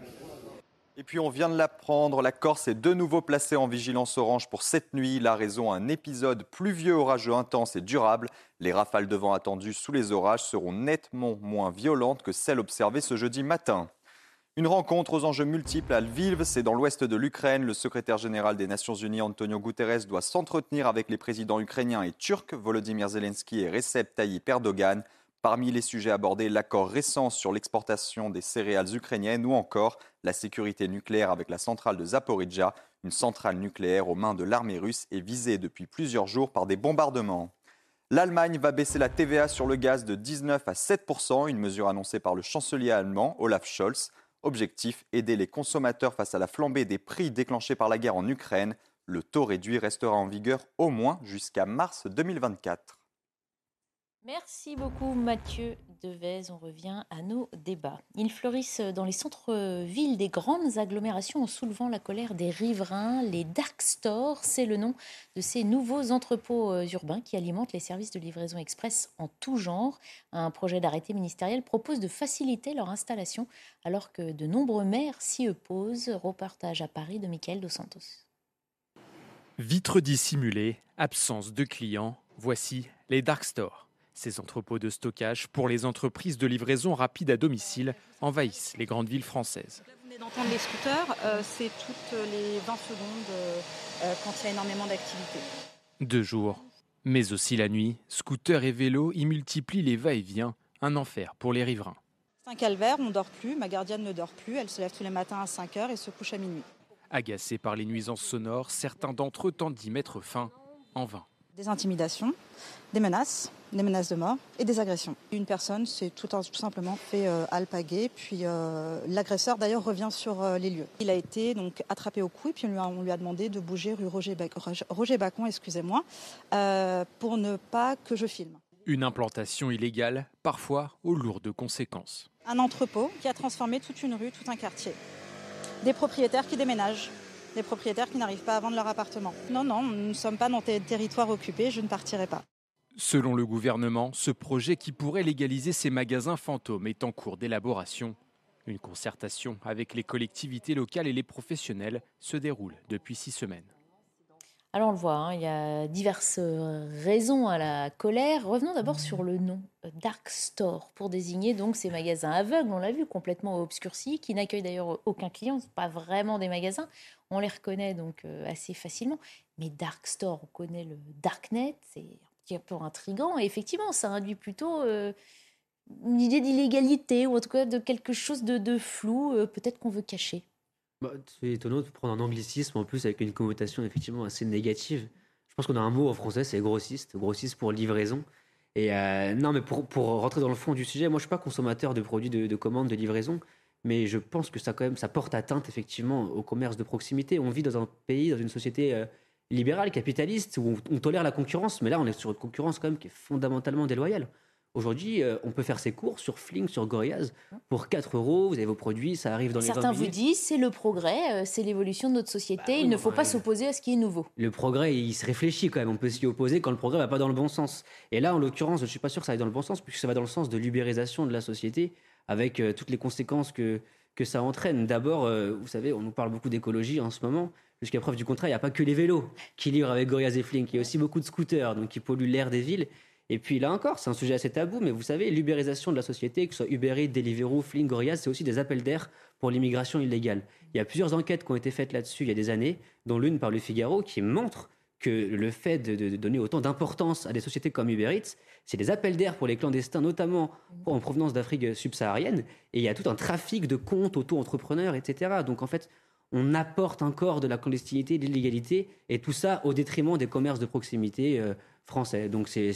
Et puis on vient de l'apprendre, la Corse est de nouveau placée en vigilance orange pour cette nuit. La raison, un épisode pluvieux, orageux, intense et durable. Les rafales de vent attendues sous les orages seront nettement moins violentes que celles observées ce jeudi matin. Une rencontre aux enjeux multiples à Lviv, c'est dans l'ouest de l'Ukraine. Le secrétaire général des Nations Unies, Antonio Guterres, doit s'entretenir avec les présidents ukrainiens et turcs, Volodymyr Zelensky et Recep Tayyip Erdogan. Parmi les sujets abordés, l'accord récent sur l'exportation des céréales ukrainiennes ou encore la sécurité nucléaire avec la centrale de Zaporizhia, une centrale nucléaire aux mains de l'armée russe est visée depuis plusieurs jours par des bombardements. L'Allemagne va baisser la TVA sur le gaz de 19 à 7% une mesure annoncée par le chancelier allemand Olaf Scholz. Objectif aider les consommateurs face à la flambée des prix déclenchés par la guerre en Ukraine. Le taux réduit restera en vigueur au moins jusqu'à mars 2024. Merci beaucoup Mathieu Devez. On revient à nos débats. Ils fleurissent dans les centres-villes des grandes agglomérations en soulevant la colère des riverains. Les dark stores, c'est le nom de ces nouveaux entrepôts euh, urbains qui alimentent les services de livraison express en tout genre. Un projet d'arrêté ministériel propose de faciliter leur installation alors que de nombreux maires s'y opposent. Reportage à Paris de Michael Dos Santos. Vitres dissimulées, absence de clients, voici les dark stores. Ces entrepôts de stockage pour les entreprises de livraison rapide à domicile envahissent les grandes villes françaises. vous venez d'entendre les scooters, euh, c'est toutes les 20 secondes euh, euh, quand il y a énormément d'activité. Deux jours, mais aussi la nuit, scooters et vélos y multiplient les va-et-vient, un enfer pour les riverains. C'est un calvaire, on ne dort plus, ma gardienne ne dort plus, elle se lève tous les matins à 5 h et se couche à minuit. Agacés par les nuisances sonores, certains d'entre eux tentent d'y mettre fin en vain des intimidations, des menaces, des menaces de mort et des agressions. Une personne s'est tout, simplement fait euh, alpaguer, puis euh, l'agresseur d'ailleurs revient sur euh, les lieux. Il a été donc attrapé au cou et puis on lui a, demandé de bouger rue Roger, Roger Bacon, excusez-moi, pour ne pas que je filme. Une implantation illégale, parfois aux lourdes conséquences. Un entrepôt qui a transformé toute une rue, tout un quartier. Des propriétaires qui déménagent, des propriétaires qui n'arrivent pas à vendre leur appartement. Non, non, nous ne sommes pas dans des territoires occupés, je ne partirai pas. Selon le gouvernement, ce projet qui pourrait légaliser ces magasins fantômes est en cours d'élaboration. Une concertation avec les collectivités locales et les professionnels se déroule depuis six semaines. Alors on le voit, hein, il y a diverses raisons à la colère. Revenons d'abord sur le nom Dark Store pour désigner donc ces magasins aveugles, on l'a vu, complètement obscurcis, qui n'accueillent d'ailleurs aucun client, ce pas vraiment des magasins. On les reconnaît donc euh, assez facilement. Mais Dark Store, on connaît le Darknet, c'est un petit peu intrigant. Et effectivement, ça induit plutôt une idée d'illégalité ou en tout cas de quelque chose de flou, peut-être qu'on veut cacher. Bah, c'est étonnant de prendre un anglicisme en plus avec une connotation effectivement assez négative. Je pense qu'on a un mot en français, c'est grossiste, grossiste pour livraison. Et euh, non, mais pour, pour, rentrer dans le fond du sujet, moi je suis pas consommateur de produits de, de commande, de livraison, mais je pense que ça quand même ça porte atteinte effectivement au commerce de proximité. On vit dans un pays, dans une société euh, libérale, capitaliste, où on, on, tolère la concurrence, mais là on est sur une concurrence quand même qui est fondamentalement déloyale. Aujourd'hui, euh, on peut faire ses cours sur Fling, sur Gorillaz, pour 4 euros. Vous avez vos produits, ça arrive dans les Certains vous disent c'est le progrès, euh, c'est l'évolution de notre société. Bah il ne faut pas s'opposer à ce qui est nouveau. Le progrès, il se réfléchit quand même. On peut s'y opposer quand le progrès va pas dans le bon sens. Et là, en l'occurrence, je suis pas sûr que ça aille dans le bon sens, puisque ça va dans le sens de l'ubérisation de la société, avec euh, toutes les conséquences que, que ça entraîne. D'abord, vous savez, on nous parle beaucoup d'écologie en ce moment. Jusqu'à preuve du contraire, il n'y a pas que les vélos qui livrent avec Gorillaz et Fling. Il y a aussi beaucoup de scooters, donc qui polluent l'air des villes. Et puis là encore, c'est un sujet assez tabou, mais vous savez, l'ubérisation de la société, que ce soit Uber Eats, Deliveroo, Fling, Gorillaz, c'est aussi des appels d'air pour l'immigration illégale. Il y a plusieurs enquêtes qui ont été faites là-dessus il y a des années, dont l'une par le Figaro, qui montre que le fait de, donner autant d'importance à des sociétés comme Uber Eats, c'est des appels d'air pour les clandestins, notamment en provenance d'Afrique subsaharienne. Et il y a tout un trafic de comptes auto-entrepreneurs, etc. Donc en fait, on apporte encore de la clandestinité, de l'illégalité, et tout ça au détriment des commerces de proximité euh, français. Donc c'est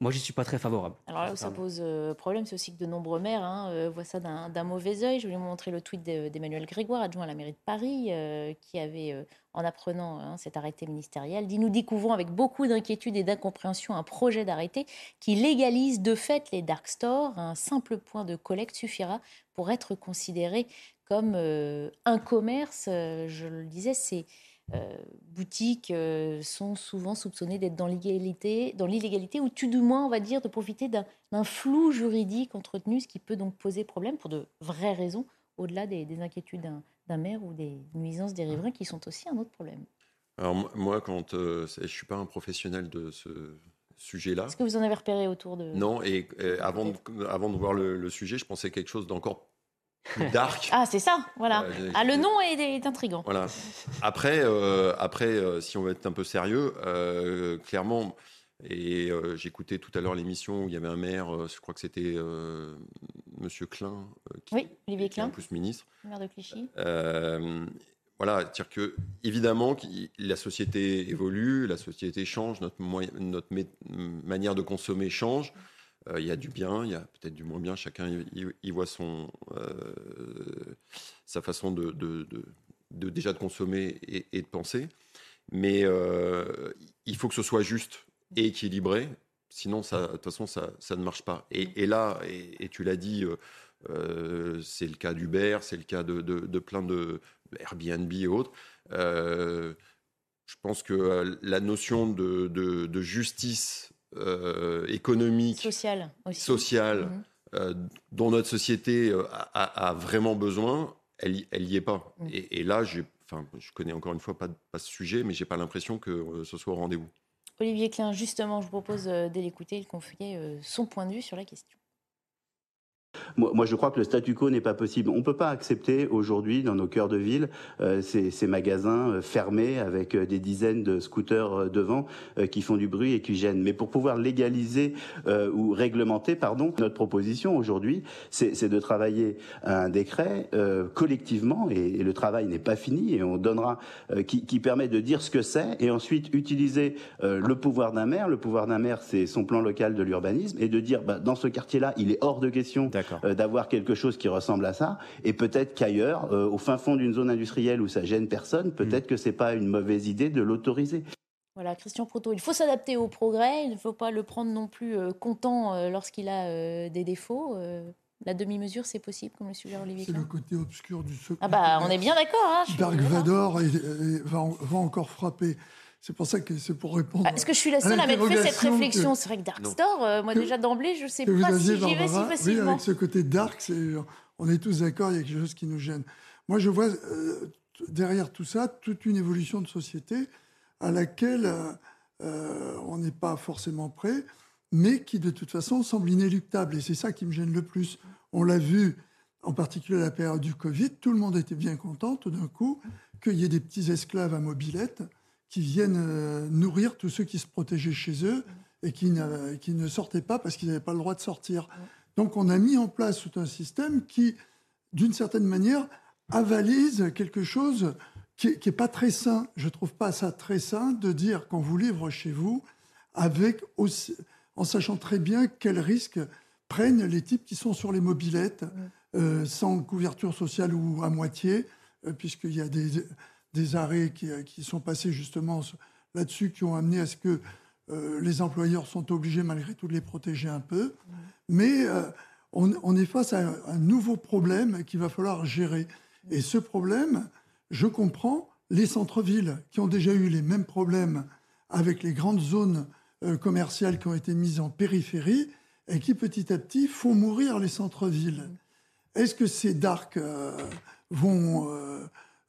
moi, je suis pas très favorable. Alors là où ça pose euh, problème, c'est aussi que de nombreux maires hein, euh, voient ça d'un mauvais œil. Je vais vous montrer le tweet d'Emmanuel Grégoire, adjoint à la mairie de Paris, euh, qui avait, en apprenant hein, cet arrêté ministériel, dit Nous découvrons avec beaucoup d'inquiétude et d'incompréhension un projet d'arrêté qui légalise de fait les dark stores. Un simple point de collecte suffira pour être considéré comme un commerce. je le disais, c'est euh, boutiques euh, sont souvent soupçonnées d'être dans l'illégalité, dans l'illégalité ou tout du moins, on va dire, de profiter d'un flou juridique entretenu, ce qui peut donc poser problème pour de vraies raisons, au-delà des, inquiétudes d'un maire ou des nuisances des riverains qui sont aussi un autre problème. Alors moi, quand euh, je suis pas un professionnel de ce sujet-là. Est-ce que vous en avez repéré autour de Non, et, avant, de, avant de voir le, le, sujet, je pensais quelque chose d'encore dark. Ah, c'est ça, voilà. ah, le nom est, intrigant. Voilà. Après, euh, après euh, si on veut être un peu sérieux, euh, clairement, et j'écoutais tout à l'heure l'émission où il y avait un maire, je crois que c'était Monsieur Klein, qui, oui, Olivier Klein, en plus ministre, maire de Clichy. voilà, dire que évidemment la société évolue, la société change, notre, notre manière de consommer change. Euh, il y a du bien, il y a peut-être du moins bien, chacun y, voit son, euh, sa façon de, de, déjà de consommer et, de penser. Mais euh, il faut que ce soit juste et équilibré, sinon, de toute façon, ça, ça, ne marche pas. Et, là, et, tu l'as dit, c'est le cas d'Uber, c'est le cas de, de, plein de Airbnb et autres. je pense que la notion de, justice euh, économique, sociale, sociale mhm. euh, dont notre société euh, a, vraiment besoin, elle n'y est pas. Mhm. Et, là, enfin, je connais encore une fois pas, pas ce sujet, mais j'ai pas l'impression que ce soit au rendez-vous. Olivier Klein, justement, je vous propose de l'écouter et de confier son point de vue sur la question. Moi, je crois que le statu quo n'est pas possible. On ne peut pas accepter aujourd'hui, dans nos cœurs de ville, euh, ces, ces, magasins euh, fermés avec euh, des dizaines de scooters devant qui font du bruit et qui gênent. Mais pour pouvoir légaliser ou réglementer, pardon, notre proposition aujourd'hui, c'est de travailler un décret collectivement, et, le travail n'est pas fini, et on donnera, qui, qui, permet de dire ce que c'est, et ensuite utiliser le pouvoir d'un maire. Le pouvoir d'un maire, c'est son plan local de l'urbanisme, et de dire, bah, dans ce quartier-là, il est hors de question euh, d'avoir quelque chose qui ressemble à ça. Et peut-être qu'ailleurs, euh, au fin fond d'une zone industrielle où ça gêne personne, peut-être mm. que c'est pas une mauvaise idée de l'autoriser. Voilà, Christian Proto, il faut s'adapter au progrès, il ne faut pas le prendre non plus euh, content lorsqu'il a des défauts. la demi-mesure, c'est possible, comme le suggère Olivier C'est le côté obscur du secret. Ah bah, on est bien d'accord. Hein, Dark Vador va, va, encore frapper. C'est pour ça que c'est pour répondre. Est-ce que je suis la seule à m'être fait cette réflexion C'est vrai que Dark Store, euh, moi déjà d'emblée, je ne sais pas si j'y vais si facilement. Oui, avec ce côté dark, on est tous d'accord, il y a quelque chose qui nous gêne. Moi, je vois euh, derrière tout ça toute une évolution de société à laquelle euh, on n'est pas forcément prêt, mais qui de toute façon semble inéluctable. Et c'est ça qui me gêne le plus. On l'a vu, en particulier à la période du Covid, tout le monde était bien content tout d'un coup qu'il y ait des petits esclaves à mobilette qui viennent euh, nourrir tous ceux qui se protégeaient chez eux et qui, qui ne sortaient pas parce qu'ils n'avaient pas le droit de sortir. Donc on a mis en place tout un système qui, d'une certaine manière, avalise quelque chose qui n'est pas très sain. Je ne trouve pas ça très sain de dire qu'on vous livre chez vous avec en sachant très bien quels risques prennent les types qui sont sur les mobilettes, euh, sans couverture sociale ou à moitié, euh, puisqu'il y a des, des arrêts euh, qui, sont passés justement là-dessus, qui ont amené à ce que euh, les employeurs sont obligés malgré tout de les protéger un peu. Mais euh, on, est face à un, nouveau problème qu'il va falloir gérer. Et ce problème, je comprends les centres-villes qui ont déjà eu les mêmes problèmes avec les grandes zones commerciales qui ont été mises en périphérie et qui petit à petit font mourir les centres-villes. Est-ce que ces dark vont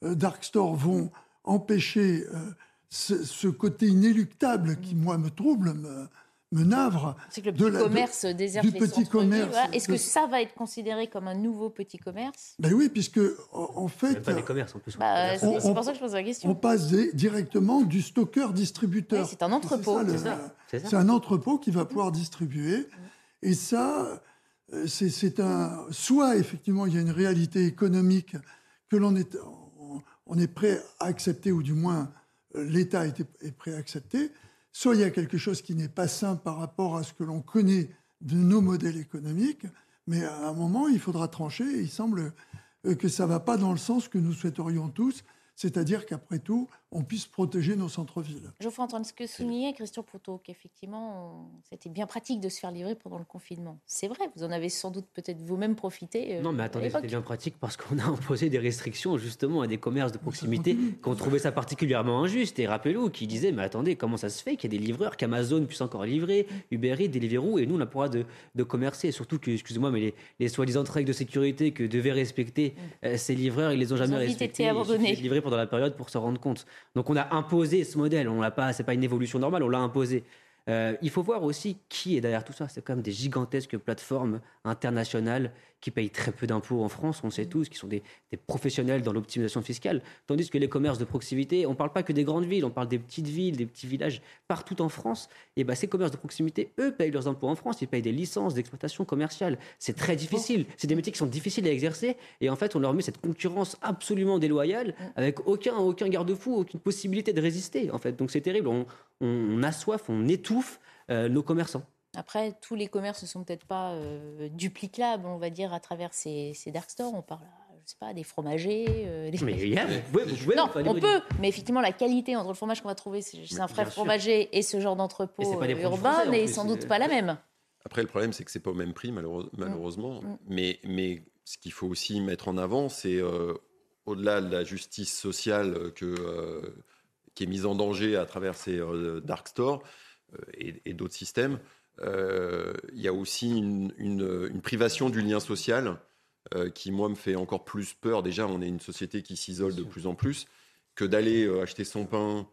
euh, Dark Store vont empêcher euh, ce, côté inéluctable qui, moi, me trouble, me, me navre. C'est que le petit commerce déserte les petit commerce. Est-ce que ça va être considéré comme un nouveau petit commerce? Ben oui, puisque en, fait, pas des commerces en plus. Bah, c'est pour ça que je pose la question. On passe directement du stockeur distributeur. c'est un entrepôt. C'est un entrepôt qui va pouvoir distribuer. Et ça, euh, c'est un. Soit effectivement, il y a une réalité économique que l'on est on est prêt à accepter, ou du moins euh, l'État est prêt à accepter, soit il y a quelque chose qui n'est pas sain par rapport à ce que l'on connaît de nos modèles économiques, mais à un moment, il faudra trancher. Et il semble euh, que ça ne va pas dans le sens que nous souhaiterions tous, c'est-à-dire qu'après tout, on puisse protéger nos centres-villes. Geoffroy Antoine, ce que soulignait Christian Poutot, qu'effectivement, c'était bien pratique de se faire livrer pendant le confinement. C'est vrai, vous en avez sans doute peut-être vous-même profité. Euh, non, mais attendez, c'était bien pratique parce qu'on a <laughs> imposé des restrictions justement à des commerces de proximité qui ont trouvé ça particulièrement injuste. Et rappelez-vous, qui disaient, mais attendez, comment ça se fait qu'il y ait des livreurs, qu'Amazon puisse encore livrer, Uber Eats, Deliveroo, et nous, on n'a pas le droit de, de commercer. surtout que, excusez-moi, mais les, soi-disant règles de sécurité que devaient respecter mm. euh, ces livreurs, ils les ont jamais respectées. Ils livrés pendant la période pour se rendre compte. Donc on a imposé ce modèle. On l'a pas, c'est pas une évolution normale, on l'a imposé. Euh, il faut voir aussi qui est derrière tout ça. C'est quand même des gigantesques plateformes internationales qui payent très peu d'impôts en France, on sait tous, qui sont des, professionnels dans l'optimisation fiscale. Tandis que les commerces de proximité, on ne parle pas que des grandes villes, on parle des petites villes, des petits villages partout en France. Et ben, ces commerces de proximité, eux, payent leurs impôts en France, ils payent des licences d'exploitation commerciale. C'est très difficile. C'est des métiers qui sont difficiles à exercer. Et en fait, on leur met cette concurrence absolument déloyale avec aucun, aucun garde-fou, aucune possibilité de résister. En fait. Donc c'est terrible. On, on, assoiffe, on étouffe euh, nos commerçants. Après, tous les commerces ne sont peut-être pas euh, duplicables, on va dire, à travers ces, dark stores. On parle, je sais pas, des fromagers. Euh, mais non, on peut, mais effectivement, la qualité entre le fromage qu'on va trouver chez un frère fromager et ce genre d'entrepôt urbain n'est sans doute pas la même. Après, le problème, c'est que c'est pas au même prix, malheureusement. Mm. Mm. Mais, mais ce qu'il faut aussi mettre en avant, c'est au-delà de la justice sociale que qui est mise en danger à travers ces euh, dark stores euh, et, d'autres systèmes. Euh, il y a aussi une, privation du lien social qui, moi, me fait encore plus peur. Déjà, on est une société qui s'isole de plus en plus que d'aller acheter son pain,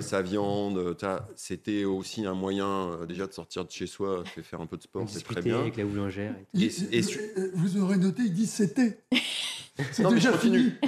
sa viande. C'était aussi un moyen déjà de sortir de chez soi, de faire un peu de sport, c'est très bien. avec la boulangère. vous aurez noté, il dit c'était. <laughs> C'est déjà fini. <laughs>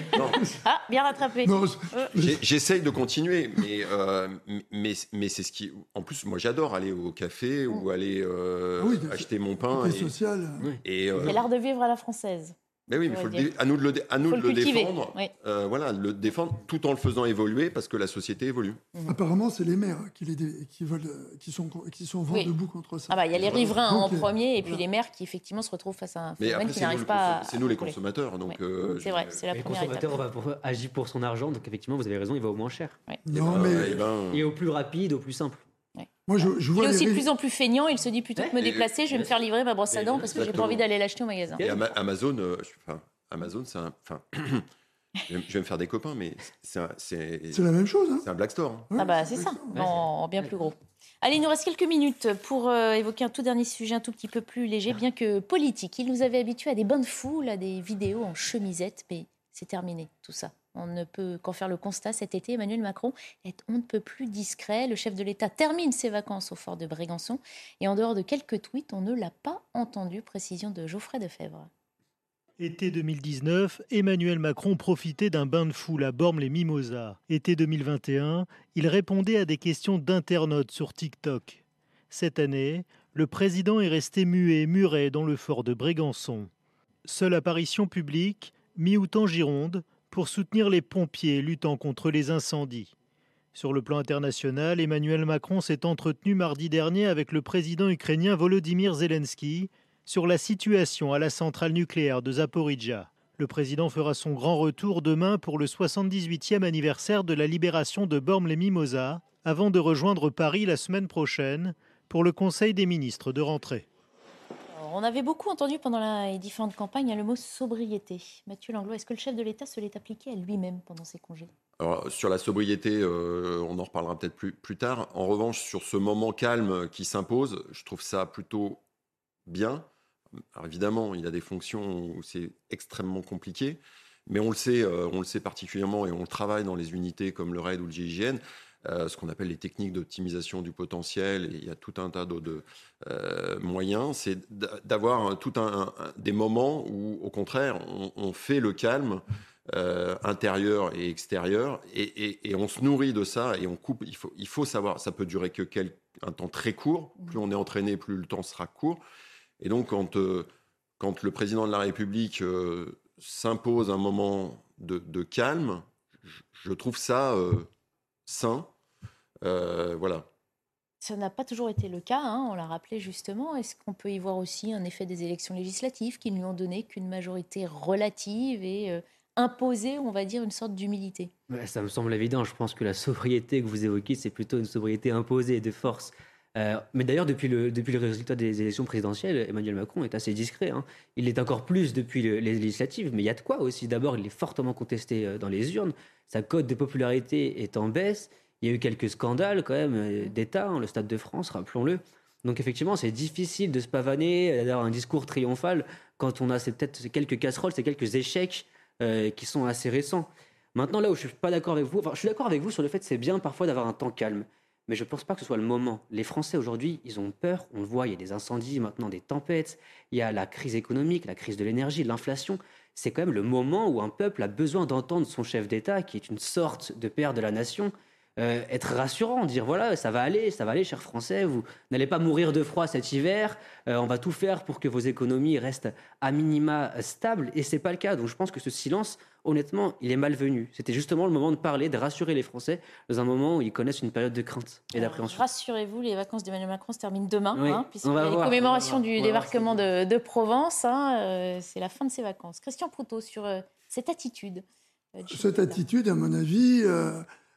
Ah, bien rattrapé. Euh. J'essaye de continuer, mais, euh, mais, mais c'est ce qui. En plus, moi, j'adore aller au café ou aller euh, ah acheter mon pain. Et, social. Et, l'art de vivre à la française. Mais oui, mais faut le à nous de le, à nous de le, défendre. Euh, voilà, le défendre tout en le faisant évoluer parce que la société évolue. Mmh. Apparemment, c'est les maires qui, les, qui, veulent, qui sont, qui sont vent debout contre ça. Ah bah, il y a les riverains en premier et puis les maires qui effectivement se retrouvent face à un phénomène qui n'arrive pas à. C'est nous les consommateurs. donc. Euh, c'est vrai, c'est la première Le consommateur agit pour son argent, donc effectivement, vous avez raison, il va au moins cher. Non, mais. Eh ben, et au plus rapide, au plus simple. Moi, je, je vois il est aussi de plus en plus feignant. Il se dit plutôt que de me déplacer, je vais me faire livrer ma brosse à dents parce que j'ai pas envie d'aller l'acheter au magasin. Et Amazon, euh, Amazon, c'est un. Enfin, <clears throat> je vais me faire des copains, mais c'est la même chose. Hein. c'est un Black Store. Hein. Ah bah c'est ça, en, bien plus gros. Allez, il nous reste quelques minutes pour euh, évoquer un tout dernier sujet un tout petit peu plus léger, bien que politique. Il nous avait habitués à des bonnes foules, à des vidéos en chemisette, mais c'est terminé tout ça. On ne peut qu'en faire le constat cet été. Emmanuel Macron est on ne peut plus discret. Le chef de l'État termine ses vacances au fort de Brégançon et en dehors de quelques tweets, on ne l'a pas entendu. Précision de Geoffrey Defebvre. Été 2019, Emmanuel Macron profitait d'un bain de foule à Bormes-les-Mimosas. Été 2021, il répondait à des questions d'internautes sur TikTok. Cette année, le président est resté muet, muret dans le fort de Brégançon. Seule apparition publique, mi-août en Gironde, pour soutenir les pompiers luttant contre les incendies. Sur le plan international, Emmanuel Macron s'est entretenu mardi dernier avec le président ukrainien Volodymyr Zelensky sur la situation à la centrale nucléaire de Zaporizhia. Le président fera son grand retour demain pour le 78e anniversaire de la libération de Bormes-les-Mimosas, avant de rejoindre Paris la semaine prochaine pour le Conseil des ministres de rentrée. On avait beaucoup entendu pendant les différentes campagnes le mot sobriété. Mathieu Langlois, est-ce que le chef de l'État se l'est appliqué à lui-même pendant ses congés? Sur la sobriété, euh, on en reparlera peut-être plus, tard. En revanche, sur ce moment calme qui s'impose, je trouve ça plutôt bien. Évidemment, il a des fonctions où c'est extrêmement compliqué, mais on le sait, euh, on le sait particulièrement et on le travaille dans les unités comme le RAID ou le GIGN, euh, ce qu'on appelle les techniques d'optimisation du potentiel, et il y a tout un tas de, euh, moyens, c'est d'avoir tout un, des moments où, au contraire, on, fait le calme intérieur et extérieur, et, on se nourrit de ça, et on coupe. Il faut, il faut savoir, ça peut durer que un temps très court. Plus on est entraîné, plus le temps sera court. Et donc, quand, euh, quand le président de la République euh, s'impose un moment de, calme, je, trouve ça euh, sain. Voilà. Ça n'a pas toujours été le cas, hein, on l'a rappelé justement. Est-ce qu'on peut y voir aussi un effet des élections législatives qui ne lui ont donné qu'une majorité relative et euh, imposé, on va dire, une sorte d'humilité? Ça me semble évident. Je pense que la sobriété que vous évoquez, c'est plutôt une sobriété imposée de force. Euh, mais d'ailleurs, depuis le, depuis le résultat des élections présidentielles, Emmanuel Macron est assez discret. Hein. Il est encore plus depuis les législatives, mais il y a de quoi aussi. D'abord, il est fortement contesté euh, dans les urnes. Sa cote de popularité est en baisse. Il y a eu quelques scandales quand même euh, d'État, hein, le Stade de France, rappelons-le. Donc effectivement, c'est difficile de se pavaner, d'avoir un discours triomphal quand on a peut-être quelques casseroles, ces quelques échecs euh, qui sont assez récents. Maintenant, là où je suis pas d'accord avec vous, enfin, je suis d'accord avec vous sur le fait que c'est bien parfois d'avoir un temps calme, mais je ne pense pas que ce soit le moment. Les Français aujourd'hui, ils ont peur. On le voit, il y a des incendies, maintenant des tempêtes, il y a la crise économique, la crise de l'énergie, l'inflation. C'est quand même le moment où un peuple a besoin d'entendre son chef d'État, qui est une sorte de père de la nation, euh, être rassurant, dire voilà, ça va aller, ça va aller, chers Français, vous n'allez pas mourir de froid cet hiver, euh, on va tout faire pour que vos économies restent à minima stables, et c'est pas le cas. Donc je pense que ce silence, honnêtement, il est malvenu. C'était justement le moment de parler, de rassurer les Français dans un moment où ils connaissent une période de crainte et d'appréhension. Rassurez-vous, les vacances d'Emmanuel Macron se terminent demain, hein, puisque la commémoration du débarquement de, Provence, hein, euh, c'est la fin de ses vacances. Christian Proutot, sur cette attitude. cette attitude, à mon avis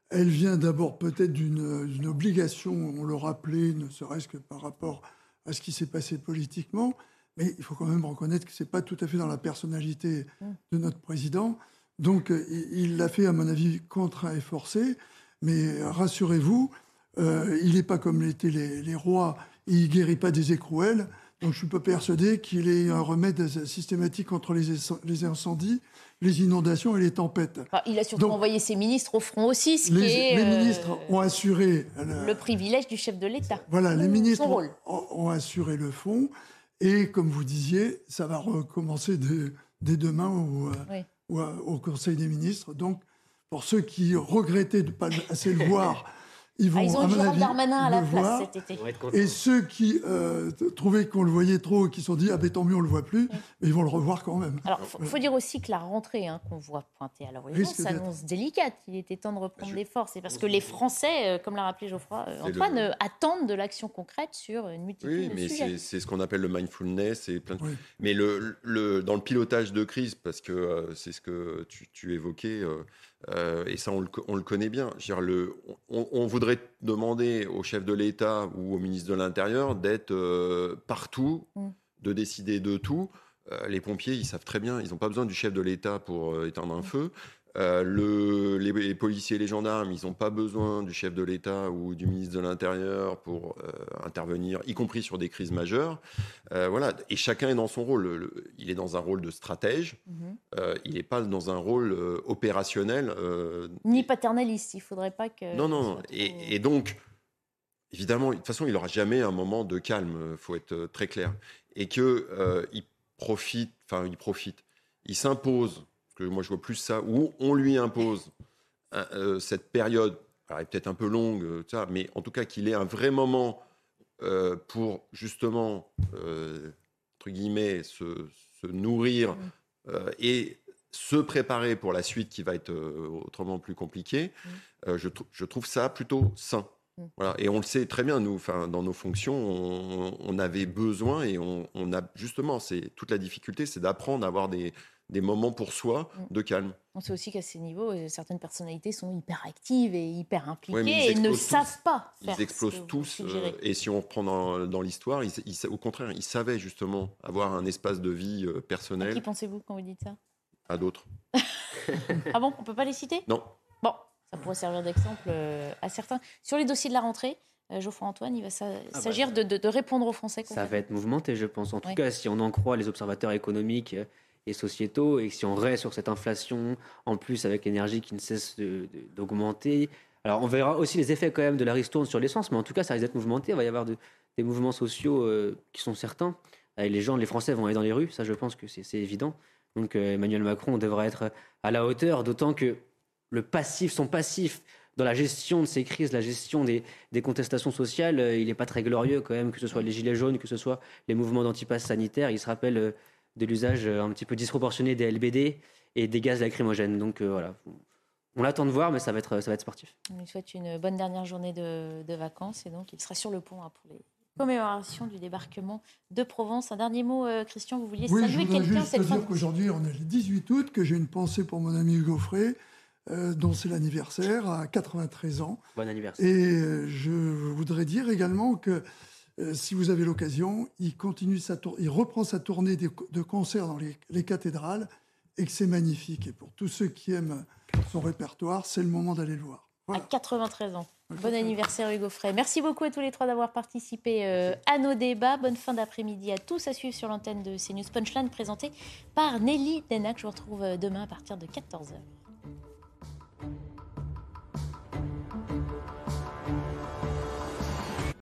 elle vient d'abord peut-être d'une obligation, on le rappelait, ne serait-ce que par rapport à ce qui s'est passé politiquement, mais il faut quand même reconnaître que ce n'est pas tout à fait dans la personnalité mm. de notre président. Donc il l'a fait, à mon avis, contraint et forcé, mais rassurez-vous, euh, il n'est pas comme l'étaient les, les, rois, il ne guérit pas des écrouelles. Donc je ne suis pas persuadé qu'il ait un remède systématique contre les, incendies, les inondations et les tempêtes. il a surtout envoyé ses ministres au front aussi, ce les, qui est, les ministres euh, ont assuré le, privilège du chef de l'État. Voilà, les ministres ont, assuré le fond. Et comme vous disiez, ça va recommencer dès, demain au, euh, au, Conseil des ministres. Donc, pour ceux qui regrettaient de ne pas assez le voir <laughs> ils vont, ah, ont Gérald Darmanin à la place cet été. Et ceux qui euh, trouvaient qu'on le voyait trop et qui se sont dit ah ben tant mieux on le voit plus, ils vont le revoir quand même. Alors il faut, dire aussi que la rentrée hein, qu'on voit pointer à l'horizon s'annonce délicate. Il était temps de reprendre des forces. Et parce que les Français, euh, comme l'a rappelé Geoffroy euh, Antoine, attendent de l'action concrète sur une multitude de sujets. Oui, mais c'est ce qu'on appelle le mindfulness et plein de... Mais le, le, dans le pilotage de crise, parce que c'est ce que tu, tu évoquais. Euh, et ça, on le, connaît bien. Le, on, voudrait demander au chef de l'État ou au ministre de l'Intérieur d'être euh, partout, mm. de décider de tout. Euh, les pompiers, ils savent très bien, ils n'ont pas besoin du chef de l'État pour éteindre un mm. feu. Euh, le, les, policiers et les gendarmes, ils n'ont pas besoin du chef de l'État ou du ministre de l'Intérieur pour euh, intervenir, y compris sur des crises majeures. Euh, voilà. Et chacun est dans son rôle. il est dans un rôle de stratège. Mhm. il n'est pas dans un rôle opérationnel. Ni paternaliste. Il ne faudrait pas que. Non, non. Et, et, donc, évidemment, de toute façon, il n'aura jamais un moment de calme. Il faut être très clair. Et qu'il il profite. Enfin, il profite. Il s'impose que moi je vois plus ça, où on lui impose euh, cette période, elle est peut-être un peu longue, euh, ça, mais en tout cas qu'il ait un vrai moment euh, pour justement, entre guillemets, se, nourrir mmh. et se préparer pour la suite qui va être autrement plus compliquée, mmh. je, je, trouve ça plutôt sain. Mmh. Voilà. Et on le sait très bien, nous, dans nos fonctions, on, avait besoin et on, on a justement, c'est toute la difficulté, c'est d'apprendre à avoir des, des moments pour soi mm. de calme. On sait aussi qu'à ces niveaux, euh, certaines personnalités sont hyper actives et hyper impliquées et ne savent pas faire Ils explosent tous. Euh, et si on reprend dans, l'histoire, au contraire, ils savaient justement avoir un espace de vie euh, personnel. À qui pensez-vous quand vous dites ça? À d'autres. <laughs> ah bon On peut pas les citer? Non. Bon, ça pourrait servir d'exemple à certains. Sur les dossiers de la rentrée, Geoffroy Antoine, il va ah bah, s'agir de, répondre aux Français. Ça va être mouvementé, je pense. En tout cas, si on en croit les observateurs économiques sociétaux. Et si on reste sur cette inflation, en plus avec l'énergie qui ne cesse d'augmenter, alors on verra aussi les effets quand même de la ristourne sur l'essence, mais en tout cas ça risque d'être mouvementé. Il va y avoir des mouvements sociaux euh, qui sont certains. Et les gens, les Français vont aller dans les rues, ça je pense que c'est évident. Donc euh, Emmanuel Macron devra être à la hauteur, d'autant que le passif, son passif dans la gestion de ces crises, la gestion des, contestations sociales, euh, il n'est pas très glorieux quand même, que ce soit les gilets jaunes, que ce soit les mouvements d'antipasse sanitaire. Il se rappelle de l'usage euh, un petit peu disproportionné des LBD et des gaz lacrymogènes. Donc euh, voilà, on l'attend de voir, mais ça va être, ça va être sportif. On lui souhaite une bonne dernière journée de, vacances et donc il sera sur le pont hein, pour les commémorations du débarquement de Provence. Un dernier mot, euh, Christian, vous vouliez saluer quelqu'un cette dire qu'aujourd'hui, on est le 18 août, que j'ai une pensée pour mon ami Hugo Frey, euh, dont c'est l'anniversaire, à 93 ans. Bon anniversaire. Et euh, je voudrais dire également que si vous avez l'occasion, il, continue sa il reprend sa tournée de, concerts dans les cathédrales et que c'est magnifique. Et pour tous ceux qui aiment son répertoire, c'est le moment d'aller le voir. À 93 ans. Bon anniversaire Hugo Frey. Merci beaucoup à tous les trois d'avoir participé euh, à nos débats. Bonne fin d'après-midi à tous à suivre sur l'antenne de CNews Punchline présentée par Nelly Denac. Je vous retrouve euh, demain à partir de 14h.